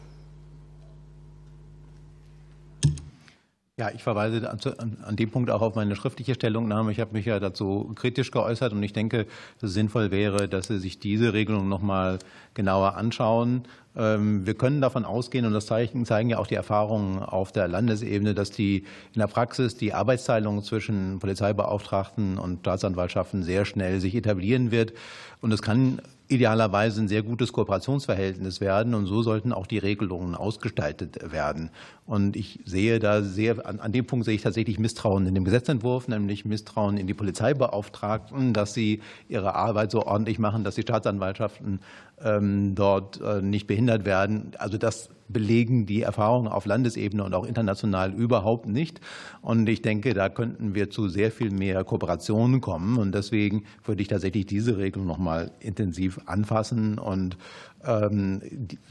Ja, ich verweise an dem Punkt auch auf meine schriftliche Stellungnahme. Ich habe mich ja dazu kritisch geäußert und ich denke, dass es sinnvoll wäre, dass Sie sich diese Regelung noch mal genauer anschauen. Ähm, wir können davon ausgehen, und das zeigen, zeigen ja auch die Erfahrungen auf der Landesebene, dass die in der Praxis die Arbeitsteilung zwischen Polizeibeauftragten und Staatsanwaltschaften sehr schnell sich etablieren wird. Und es kann idealerweise ein sehr gutes Kooperationsverhältnis werden. Und so sollten auch die Regelungen ausgestaltet werden. Und ich sehe da sehr, an, dem Punkt sehe ich tatsächlich Misstrauen in dem Gesetzentwurf, nämlich Misstrauen in die Polizeibeauftragten, dass sie ihre Arbeit so ordentlich machen, dass die Staatsanwaltschaften ähm, dort äh, nicht behindert werden. Also das belegen die Erfahrungen auf Landesebene und auch international überhaupt nicht. Und ich denke, da könnten wir zu sehr viel mehr Kooperationen kommen. Und deswegen würde ich tatsächlich diese Regelung noch mal intensiv anfassen und ähm,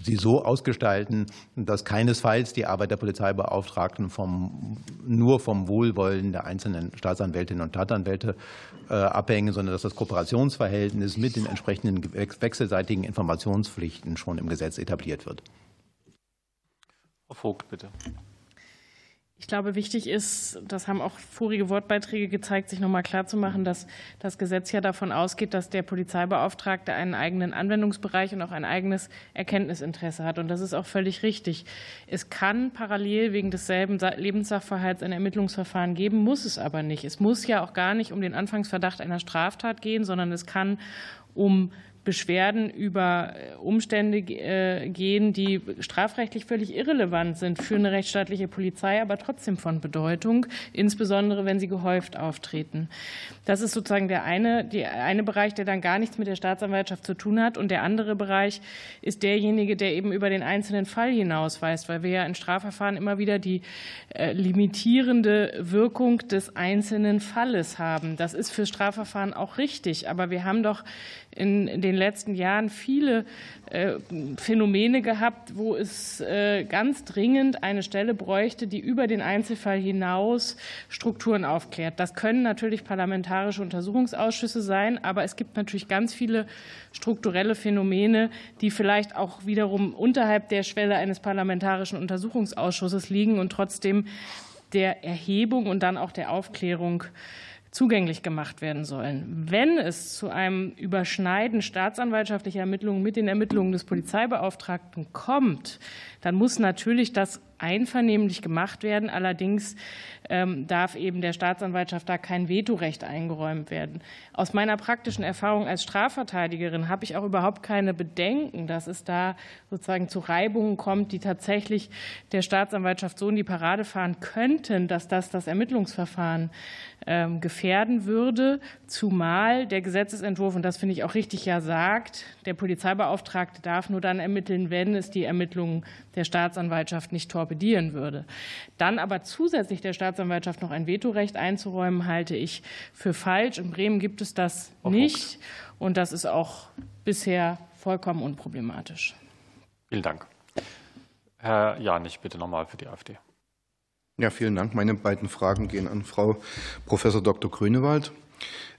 sie so ausgestalten, dass keinesfalls die Arbeit der Polizeibeauftragten vom, nur vom Wohlwollen der einzelnen Staatsanwältinnen und Staatsanwälte äh, abhängen, sondern dass das Kooperationsverhältnis mit den entsprechenden wechselseitigen Informationspflichten schon im Gesetz etabliert wird. Frau Vogt, bitte. Ich glaube, wichtig ist, das haben auch vorige Wortbeiträge gezeigt, sich noch mal klarzumachen, dass das Gesetz ja davon ausgeht, dass der Polizeibeauftragte einen eigenen Anwendungsbereich und auch ein eigenes Erkenntnisinteresse hat. Und das ist auch völlig richtig. Es kann parallel wegen desselben Lebenssachverhalts ein Ermittlungsverfahren geben, muss es aber nicht. Es muss ja auch gar nicht um den Anfangsverdacht einer Straftat gehen, sondern es kann um Beschwerden über äh, Umstände äh, gehen, die strafrechtlich völlig irrelevant sind für eine rechtsstaatliche Polizei, aber trotzdem von Bedeutung, insbesondere wenn sie gehäuft auftreten. Das ist sozusagen der eine, der eine Bereich, der dann gar nichts mit der Staatsanwaltschaft zu tun hat. Und der andere Bereich ist derjenige, der eben über den einzelnen Fall hinausweist, weil wir ja in Strafverfahren immer wieder die äh, limitierende Wirkung des einzelnen Falles haben. Das ist für Strafverfahren auch richtig. Aber wir haben doch in den letzten Jahren viele äh, Phänomene gehabt, wo es äh, ganz dringend eine Stelle bräuchte, die über den Einzelfall hinaus Strukturen aufklärt. Das können natürlich parlamentarische Untersuchungsausschüsse sein, aber es gibt natürlich ganz viele strukturelle Phänomene, die vielleicht auch wiederum unterhalb der Schwelle eines parlamentarischen Untersuchungsausschusses liegen und trotzdem der Erhebung und dann auch der Aufklärung zugänglich gemacht werden sollen. Wenn es zu einem Überschneiden staatsanwaltschaftlicher Ermittlungen mit den Ermittlungen des Polizeibeauftragten kommt, dann muss natürlich das einvernehmlich gemacht werden. Allerdings ähm, darf eben der Staatsanwaltschaft da kein Vetorecht eingeräumt werden. Aus meiner praktischen Erfahrung als Strafverteidigerin habe ich auch überhaupt keine Bedenken, dass es da sozusagen zu Reibungen kommt, die tatsächlich der Staatsanwaltschaft so in die Parade fahren könnten, dass das das Ermittlungsverfahren ähm, gefährden würde, zumal der Gesetzesentwurf, und das finde ich auch richtig, ja sagt, der Polizeibeauftragte darf nur dann ermitteln, wenn es die Ermittlungen der Staatsanwaltschaft nicht torpedieren würde. Dann aber zusätzlich der Staatsanwaltschaft noch ein Vetorecht einzuräumen, halte ich für falsch. In Bremen gibt es das nicht, und das ist auch bisher vollkommen unproblematisch. Vielen Dank. Herr Janich, bitte nochmal für die AfD. Ja, vielen Dank. Meine beiden Fragen gehen an Frau Professor Dr. Grünewald.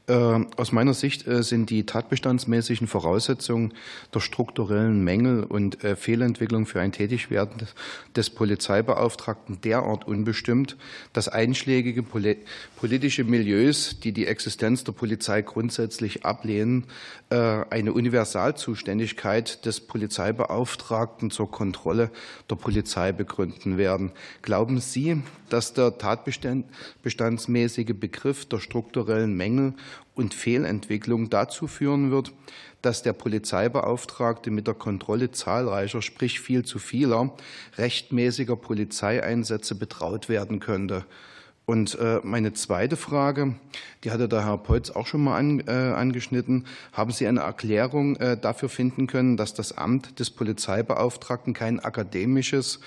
Äh, aus meiner Sicht äh, sind die tatbestandsmäßigen Voraussetzungen der strukturellen Mängel und äh, Fehlentwicklung für ein Tätigwerden des Polizeibeauftragten derart unbestimmt, dass einschlägige politische Milieus, die die Existenz der Polizei grundsätzlich ablehnen, eine Universalzuständigkeit des Polizeibeauftragten zur Kontrolle der Polizei begründen werden. Glauben Sie, dass der tatbestandsmäßige Begriff der strukturellen Mängel und Fehlentwicklung dazu führen wird, dass der Polizeibeauftragte mit der Kontrolle zahlreicher, sprich viel zu vieler rechtmäßiger Polizeieinsätze betraut werden könnte. Und äh, meine zweite Frage, die hatte der Herr Peutz auch schon mal äh, angeschnitten. Haben Sie eine Erklärung äh, dafür finden können, dass das Amt des Polizeibeauftragten kein akademisches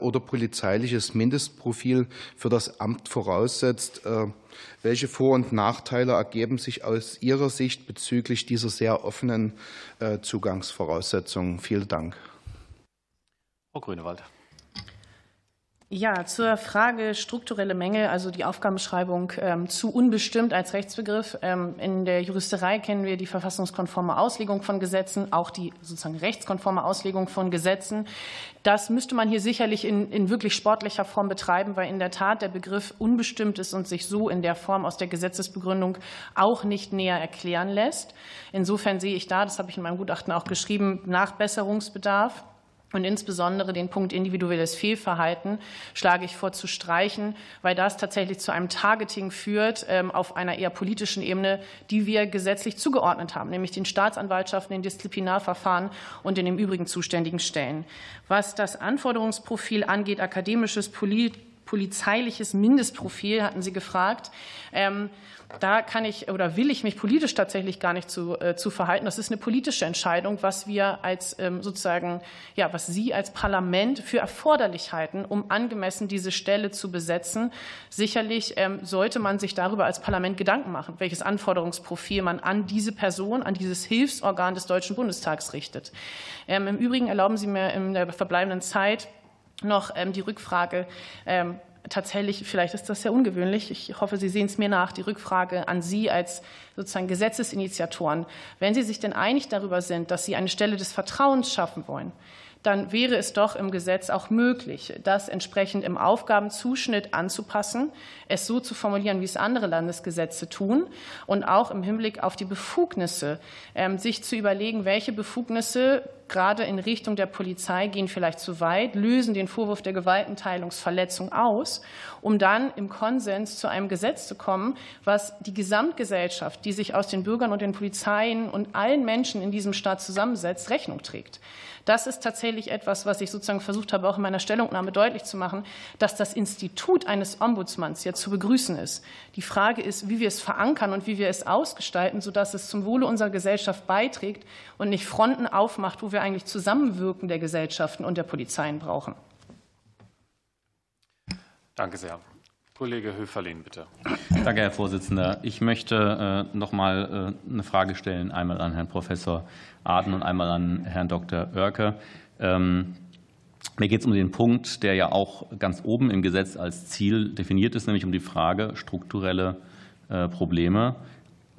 oder polizeiliches Mindestprofil für das Amt voraussetzt? Welche Vor- und Nachteile ergeben sich aus Ihrer Sicht bezüglich dieser sehr offenen Zugangsvoraussetzungen? Vielen Dank. Frau Grünewald. Ja, zur Frage strukturelle Mängel, also die Aufgabenbeschreibung ähm, zu unbestimmt als Rechtsbegriff. Ähm, in der Juristerei kennen wir die verfassungskonforme Auslegung von Gesetzen, auch die sozusagen rechtskonforme Auslegung von Gesetzen. Das müsste man hier sicherlich in, in wirklich sportlicher Form betreiben, weil in der Tat der Begriff unbestimmt ist und sich so in der Form aus der Gesetzesbegründung auch nicht näher erklären lässt. Insofern sehe ich da, das habe ich in meinem Gutachten auch geschrieben, Nachbesserungsbedarf. Und insbesondere den Punkt individuelles Fehlverhalten schlage ich vor zu streichen, weil das tatsächlich zu einem Targeting führt ähm, auf einer eher politischen Ebene, die wir gesetzlich zugeordnet haben, nämlich den Staatsanwaltschaften, den Disziplinarverfahren und den im Übrigen zuständigen Stellen. Was das Anforderungsprofil angeht, akademisches, polizeiliches Mindestprofil, hatten Sie gefragt. Da kann ich oder will ich mich politisch tatsächlich gar nicht zu, äh, zu verhalten. Das ist eine politische Entscheidung, was wir als ähm, sozusagen, ja, was Sie als Parlament für erforderlich halten, um angemessen diese Stelle zu besetzen. Sicherlich ähm, sollte man sich darüber als Parlament Gedanken machen, welches Anforderungsprofil man an diese Person, an dieses Hilfsorgan des Deutschen Bundestags richtet. Ähm, Im Übrigen erlauben Sie mir in der verbleibenden Zeit noch die Rückfrage, tatsächlich, vielleicht ist das sehr ungewöhnlich, ich hoffe, Sie sehen es mir nach, die Rückfrage an Sie als sozusagen Gesetzesinitiatoren. Wenn Sie sich denn einig darüber sind, dass Sie eine Stelle des Vertrauens schaffen wollen, dann wäre es doch im Gesetz auch möglich, das entsprechend im Aufgabenzuschnitt anzupassen, es so zu formulieren, wie es andere Landesgesetze tun und auch im Hinblick auf die Befugnisse, ähm, sich zu überlegen, welche Befugnisse gerade in Richtung der Polizei gehen vielleicht zu weit, lösen den Vorwurf der Gewaltenteilungsverletzung aus, um dann im Konsens zu einem Gesetz zu kommen, was die Gesamtgesellschaft, die sich aus den Bürgern und den Polizeien und allen Menschen in diesem Staat zusammensetzt, Rechnung trägt. Das ist tatsächlich etwas, was ich sozusagen versucht habe, auch in meiner Stellungnahme deutlich zu machen, dass das Institut eines Ombudsmanns ja zu begrüßen ist. Die Frage ist, wie wir es verankern und wie wir es ausgestalten, sodass es zum Wohle unserer Gesellschaft beiträgt und nicht Fronten aufmacht, wo wir eigentlich Zusammenwirken der Gesellschaften und der Polizeien brauchen. Danke sehr. Kollege Höferlin, bitte. Danke, Herr Vorsitzender. Ich möchte äh, noch mal äh, eine Frage stellen, einmal an Herrn Professor Aden und einmal an Herrn Dr. Oerke. Ähm, mir geht es um den Punkt, der ja auch ganz oben im Gesetz als Ziel definiert ist, nämlich um die Frage strukturelle äh, Probleme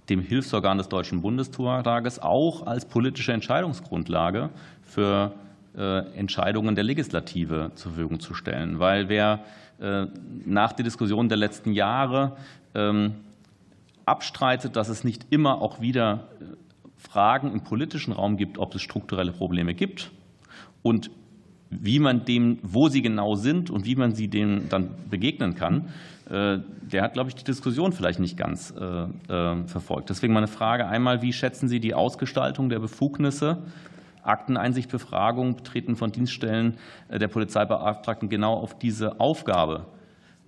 dem Hilfsorgan des Deutschen Bundestages auch als politische Entscheidungsgrundlage für Entscheidungen der Legislative zur Verfügung zu stellen. Weil wer nach der Diskussion der letzten Jahre ähm, abstreitet, dass es nicht immer auch wieder Fragen im politischen Raum gibt, ob es strukturelle Probleme gibt und wie man dem, wo sie genau sind und wie man sie denen dann begegnen kann, äh, der hat, glaube ich, die Diskussion vielleicht nicht ganz äh, äh, verfolgt. Deswegen meine Frage einmal, wie schätzen Sie die Ausgestaltung der Befugnisse, Akteneinsicht, Befragung, Betreten von Dienststellen der Polizeibeauftragten genau auf diese Aufgabe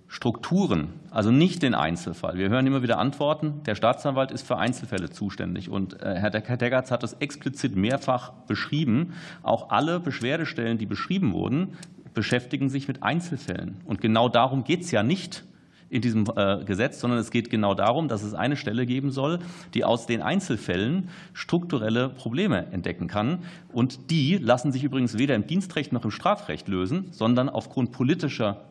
Strukturen, also nicht den Einzelfall. Wir hören immer wieder Antworten, der Staatsanwalt ist für Einzelfälle zuständig. Und äh, Herr Deggertz hat das explizit mehrfach beschrieben. Auch alle Beschwerdestellen, die beschrieben wurden, beschäftigen sich mit Einzelfällen. Und genau darum geht es ja nicht in diesem äh, Gesetz, sondern es geht genau darum, dass es eine Stelle geben soll, die aus den Einzelfällen strukturelle Probleme entdecken kann. Und die lassen sich übrigens weder im Dienstrecht noch im Strafrecht lösen, sondern aufgrund politischer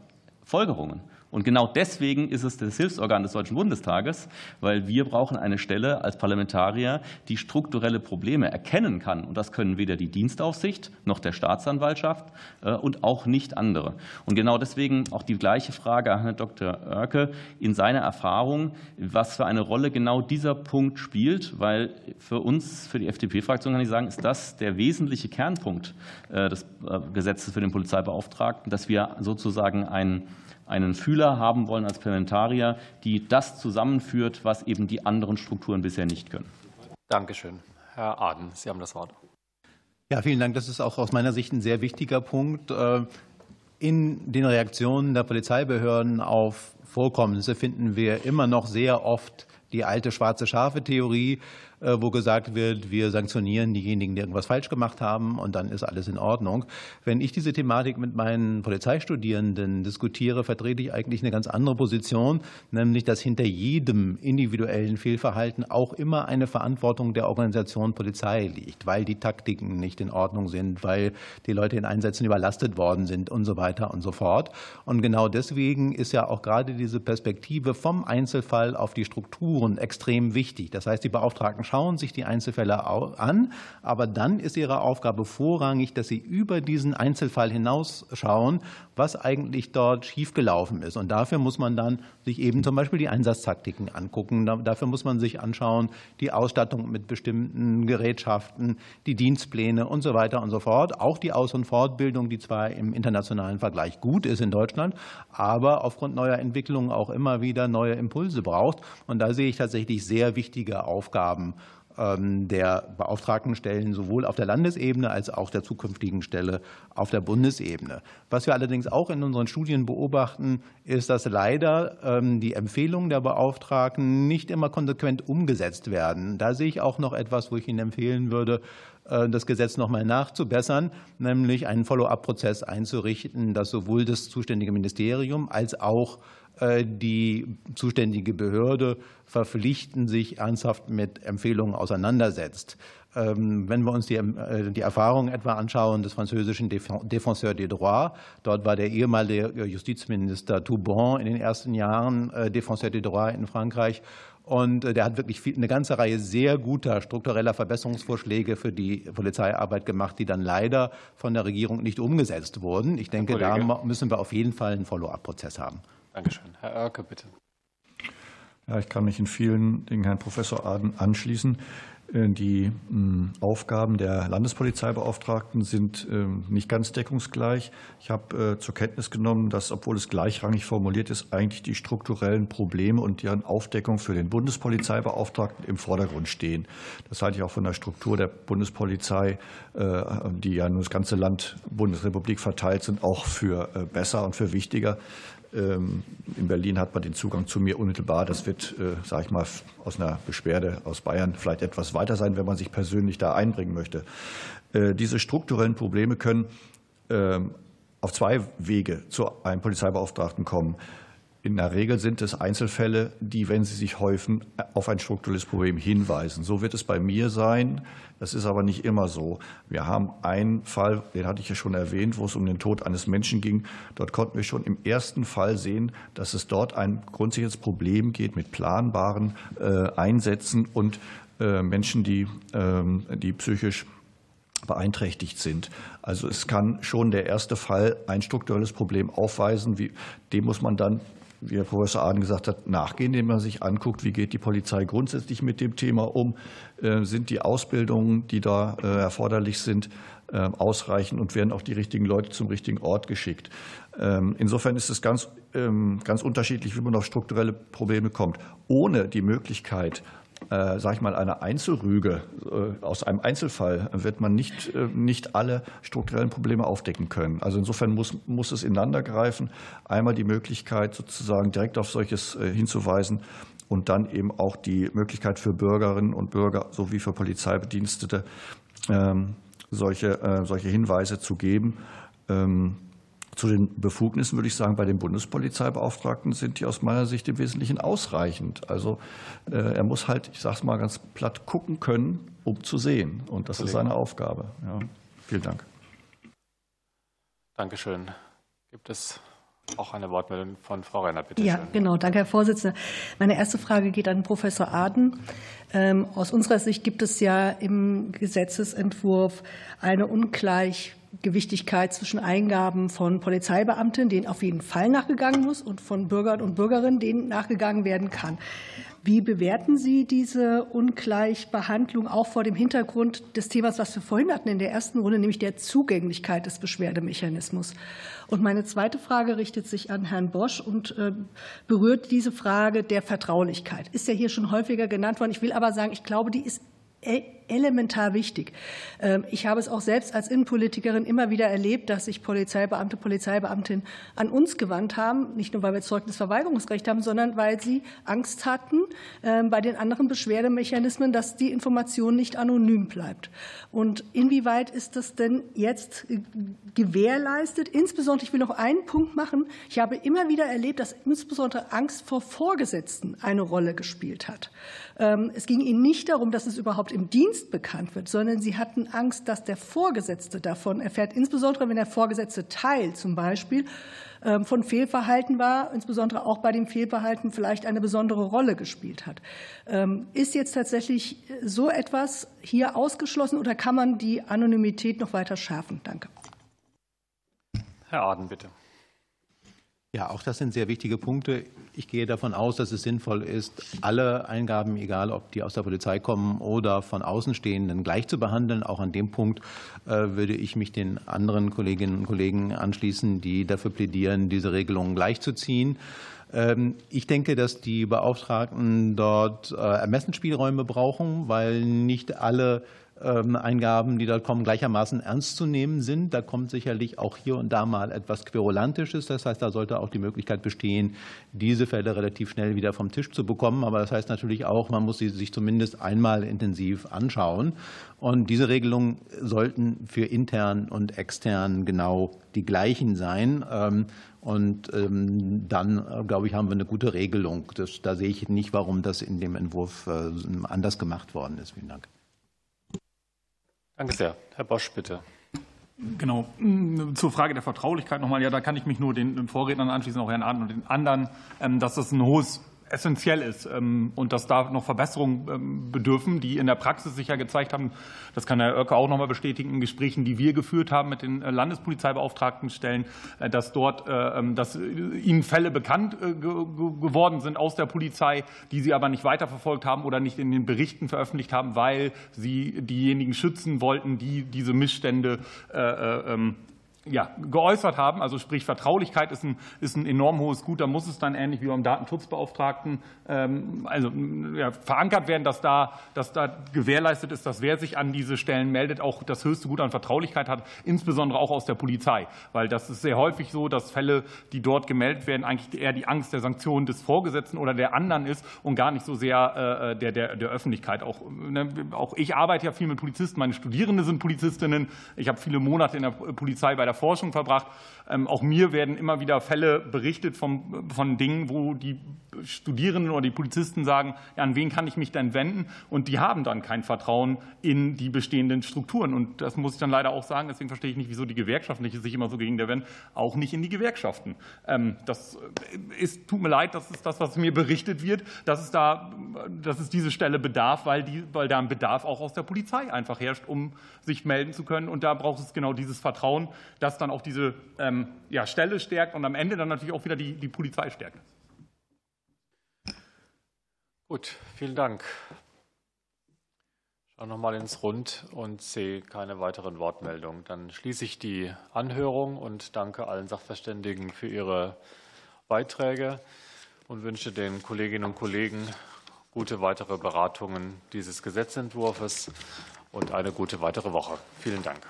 Folgerungen. Und genau deswegen ist es das Hilfsorgan des Deutschen Bundestages, weil wir brauchen eine Stelle als Parlamentarier, die strukturelle Probleme erkennen kann. Und das können weder die Dienstaufsicht noch der Staatsanwaltschaft äh, und auch nicht andere. Und genau deswegen auch die gleiche Frage an Herrn Dr. Oerke in seiner Erfahrung, was für eine Rolle genau dieser Punkt spielt, weil für uns, für die FDP-Fraktion kann ich sagen, ist das der wesentliche Kernpunkt äh, des äh, Gesetzes für den Polizeibeauftragten, dass wir sozusagen einen einen Fühler haben wollen als Parlamentarier, die das zusammenführt, was eben die anderen Strukturen bisher nicht können. Dankeschön. Herr Aden, Sie haben das Wort. Ja, vielen Dank. Das ist auch aus meiner Sicht ein sehr wichtiger Punkt. Äh, in den Reaktionen der Polizeibehörden auf Vorkommnisse finden wir immer noch sehr oft die alte schwarze Schafe-Theorie, wo gesagt wird, wir sanktionieren diejenigen, die irgendwas falsch gemacht haben und dann ist alles in Ordnung. Wenn ich diese Thematik mit meinen Polizeistudierenden diskutiere, vertrete ich eigentlich eine ganz andere Position, nämlich dass hinter jedem individuellen Fehlverhalten auch immer eine Verantwortung der Organisation Polizei liegt, weil die Taktiken nicht in Ordnung sind, weil die Leute in Einsätzen überlastet worden sind und so weiter und so fort. Und genau deswegen ist ja auch gerade diese Perspektive vom Einzelfall auf die Strukturen extrem wichtig. Das heißt, die Beauftragten schauen sich die Einzelfälle an, aber dann ist ihre Aufgabe vorrangig, dass sie über diesen Einzelfall hinausschauen, was eigentlich dort schiefgelaufen ist. Und dafür muss man dann sich eben zum Beispiel die Einsatztaktiken angucken. Dafür muss man sich anschauen, die Ausstattung mit bestimmten Gerätschaften, die Dienstpläne und so weiter und so fort. Auch die Aus- und Fortbildung, die zwar im internationalen Vergleich gut ist in Deutschland, aber aufgrund neuer Entwicklungen auch immer wieder neue Impulse braucht. Und da sehe ich tatsächlich sehr wichtige Aufgaben der beauftragten Stellen sowohl auf der Landesebene als auch der zukünftigen Stelle auf der Bundesebene. Was wir allerdings auch in unseren Studien beobachten, ist, dass leider ähm, die Empfehlungen der Beauftragten nicht immer konsequent umgesetzt werden. Da sehe ich auch noch etwas, wo ich Ihnen empfehlen würde, äh, das Gesetz noch mal nachzubessern, nämlich einen Follow-up-Prozess einzurichten, dass sowohl das zuständige Ministerium als auch die zuständige Behörde verpflichten, sich ernsthaft mit Empfehlungen auseinandersetzt. Ähm, wenn wir uns die, äh, die Erfahrung etwa anschauen des französischen Défenseur des Droits, dort war der ehemalige Justizminister Toubon in den ersten Jahren äh, Défenseur des Droits in Frankreich und der hat wirklich eine ganze Reihe sehr guter struktureller Verbesserungsvorschläge für die Polizeiarbeit gemacht, die dann leider von der Regierung nicht umgesetzt wurden. Ich denke, da müssen wir auf jeden Fall einen Follow-up-Prozess haben. Dankeschön. Herr Oerke, bitte. Ja, ich kann mich in vielen Dingen Herrn Professor Aden anschließen. Äh, die Aufgaben der Landespolizeibeauftragten sind ähm, nicht ganz deckungsgleich. Ich habe äh, zur Kenntnis genommen, dass, obwohl es gleichrangig formuliert ist, eigentlich die strukturellen Probleme und deren Aufdeckung für den Bundespolizeibeauftragten im Vordergrund stehen. Das halte ich auch von der Struktur der Bundespolizei, äh, die ja nur das ganze Land Bundesrepublik verteilt sind, auch für besser und für wichtiger. Ähm, in Berlin hat man den Zugang zu mir unmittelbar. Das wird, äh, sage ich mal, aus einer Beschwerde aus Bayern vielleicht etwas weiter sein, wenn man sich persönlich da einbringen möchte. Äh, diese strukturellen Probleme können ähm, auf zwei Wege zu einem Polizeibeauftragten kommen. In der Regel sind es Einzelfälle, die, wenn sie sich häufen, auf ein strukturelles Problem hinweisen. So wird es bei mir sein. Das ist aber nicht immer so. Wir haben einen Fall, den hatte ich ja schon erwähnt, wo es um den Tod eines Menschen ging. Dort konnten wir schon im ersten Fall sehen, dass es dort ein grundsätzliches Problem geht mit planbaren äh, Einsätzen und äh, Menschen, die, ähm, die psychisch beeinträchtigt sind. Also es kann schon der erste Fall ein strukturelles Problem aufweisen. Wie, dem muss man dann wie Herr Professor Aden gesagt hat, nachgehen, indem man sich anguckt, wie geht die Polizei grundsätzlich mit dem Thema um, äh, sind die Ausbildungen, die da äh, erforderlich sind, äh, ausreichend und werden auch die richtigen Leute zum richtigen Ort geschickt. Ähm, insofern ist es ganz, ähm, ganz unterschiedlich, wie man auf strukturelle Probleme kommt. Ohne die Möglichkeit, äh, sag ich mal, eine Einzelrüge äh, aus einem Einzelfall wird man nicht, äh, nicht alle strukturellen Probleme aufdecken können. Also insofern muss, muss es ineinandergreifen. Einmal die Möglichkeit, sozusagen direkt auf solches äh, hinzuweisen und dann eben auch die Möglichkeit für Bürgerinnen und Bürger sowie für Polizeibedienstete, ähm, solche, äh, solche Hinweise zu geben. Ähm, zu den Befugnissen würde ich sagen, bei den Bundespolizeibeauftragten sind die aus meiner Sicht im Wesentlichen ausreichend. Also äh, er muss halt, ich sage es mal ganz platt, gucken können, um zu sehen. Und das ist seine Aufgabe. Ja. Vielen Dank. Dankeschön. Gibt es Auch eine Wortmeldung von Frau Renner, bitte. Ja, genau. Danke, Herr Vorsitzender. Meine erste Frage geht an Professor Aden. Ähm, aus unserer Sicht gibt es ja im Gesetzesentwurf eine Ungleichgewichtigkeit zwischen Eingaben von Polizeibeamten, denen auf jeden Fall nachgegangen muss, und von Bürgern und Bürgerinnen, denen nachgegangen werden kann. Wie bewerten Sie diese Ungleichbehandlung auch vor dem Hintergrund des Themas, was wir vorhin hatten in der ersten Runde, nämlich der Zugänglichkeit des Beschwerdemechanismus? Und meine zweite Frage richtet sich an Herrn Bosch und äh, berührt diese Frage der Vertraulichkeit. Ist ja hier schon häufiger genannt worden. Ich will aber sagen, ich glaube, die ist e- elementar wichtig. Ähm, ich habe es auch selbst als Innenpolitikerin immer wieder erlebt, dass sich Polizeibeamte, Polizeibeamtinnen an uns gewandt haben, nicht nur weil wir Zeugnisverweigerungsrecht haben, sondern weil sie Angst hatten ähm, bei den anderen Beschwerdemechanismen, dass die Information nicht anonym bleibt. Und inwieweit ist das denn jetzt gewährleistet? Insbesondere, ich will noch einen Punkt machen. Ich habe immer wieder erlebt, dass insbesondere Angst vor Vorgesetzten eine Rolle gespielt hat. Ähm, es ging ihnen nicht darum, dass es überhaupt im Dienst bekannt wird, sondern sie hatten Angst, dass der Vorgesetzte davon erfährt, insbesondere wenn der Vorgesetzte Teil zum Beispiel ähm, von Fehlverhalten war, insbesondere auch bei dem Fehlverhalten vielleicht eine besondere Rolle gespielt hat. Ähm, ist jetzt tatsächlich so etwas hier ausgeschlossen oder kann man die Anonymität noch weiter schärfen? Danke. Herr Aden, bitte. Ja, auch das sind sehr wichtige Punkte. Ich gehe davon aus, dass es sinnvoll ist, alle Eingaben, egal ob die aus der Polizei kommen oder von Außenstehenden, gleich zu behandeln. Auch an dem Punkt äh, würde ich mich den anderen Kolleginnen und Kollegen anschließen, die dafür plädieren, diese Regelungen gleichzuziehen. Ähm, ich denke, dass die Beauftragten dort äh, Ermessensspielräume brauchen, weil nicht alle Eingaben, die dort kommen, gleichermaßen ernst zu nehmen sind. Da kommt sicherlich auch hier und da mal etwas Querulantisches. Das heißt, da sollte auch die Möglichkeit bestehen, diese Fälle relativ schnell wieder vom Tisch zu bekommen. Aber das heißt natürlich auch, man muss sie sich zumindest einmal intensiv anschauen. Und diese Regelungen sollten für intern und extern genau die gleichen sein. Ähm, und ähm, dann, äh, glaube ich, haben wir eine gute Regelung. Das, da sehe ich nicht, warum das in dem Entwurf äh, anders gemacht worden ist. Vielen Dank. Danke sehr. Herr Bosch, bitte. Genau. Zur Frage der Vertraulichkeit nochmal. Ja, da kann ich mich nur den Vorrednern anschließen, auch Herrn Aden und den anderen, ähm, dass das ein hohes essentiell ist ähm, und dass da noch Verbesserungen ähm, bedürfen, die in der Praxis sich ja gezeigt haben. Das kann Herr Oerke auch noch mal bestätigen in Gesprächen, die wir geführt haben mit den äh, Landespolizeibeauftragten Stellen, äh, dass dort, äh, ähm, dass ihnen Fälle bekannt geworden sind aus der Polizei, die sie aber nicht weiterverfolgt haben oder nicht in den Berichten veröffentlicht haben, weil sie diejenigen schützen wollten, die diese Missstände ja, geäußert haben. Also sprich, Vertraulichkeit ist ein, ist ein enorm hohes Gut. Da muss es dann ähnlich wie beim Datenschutzbeauftragten ähm, also, ja, verankert werden, dass da, dass da gewährleistet ist, dass wer sich an diese Stellen meldet, auch das höchste Gut an Vertraulichkeit hat, insbesondere auch aus der Polizei. Weil das ist sehr häufig so, dass Fälle, die dort gemeldet werden, eigentlich eher die Angst der Sanktionen des Vorgesetzten oder der anderen ist und gar nicht so sehr äh, der, der, der Öffentlichkeit. Auch, ne, auch ich arbeite ja viel mit Polizisten. Meine Studierende sind Polizistinnen. Ich habe viele Monate in der Polizei bei der Forschung verbracht. Ähm, auch mir werden immer wieder Fälle berichtet von, von Dingen, wo die Studierenden oder die Polizisten sagen, an wen kann ich mich denn wenden? Und die haben dann kein Vertrauen in die bestehenden Strukturen. Und das muss ich dann leider auch sagen. Deswegen verstehe ich nicht, wieso die Gewerkschaften sich immer so gegen der wenden. Auch nicht in die Gewerkschaften. Ähm, das ist, tut mir leid, das ist das, was mir berichtet wird, dass es da, dass es diese Stelle bedarf, weil, die, weil da ein Bedarf auch aus der Polizei einfach herrscht, um sich melden zu können. Und da braucht es genau dieses Vertrauen, das dann auch diese ähm, ja, Stelle stärkt und am Ende dann natürlich auch wieder die, die Polizei stärkt. Gut, vielen Dank. Ich schaue nochmal ins Rund und sehe keine weiteren Wortmeldungen. Dann schließe ich die Anhörung und danke allen Sachverständigen für ihre Beiträge und wünsche den Kolleginnen und Kollegen gute weitere Beratungen dieses Gesetzentwurfs und eine gute weitere Woche. Vielen Dank.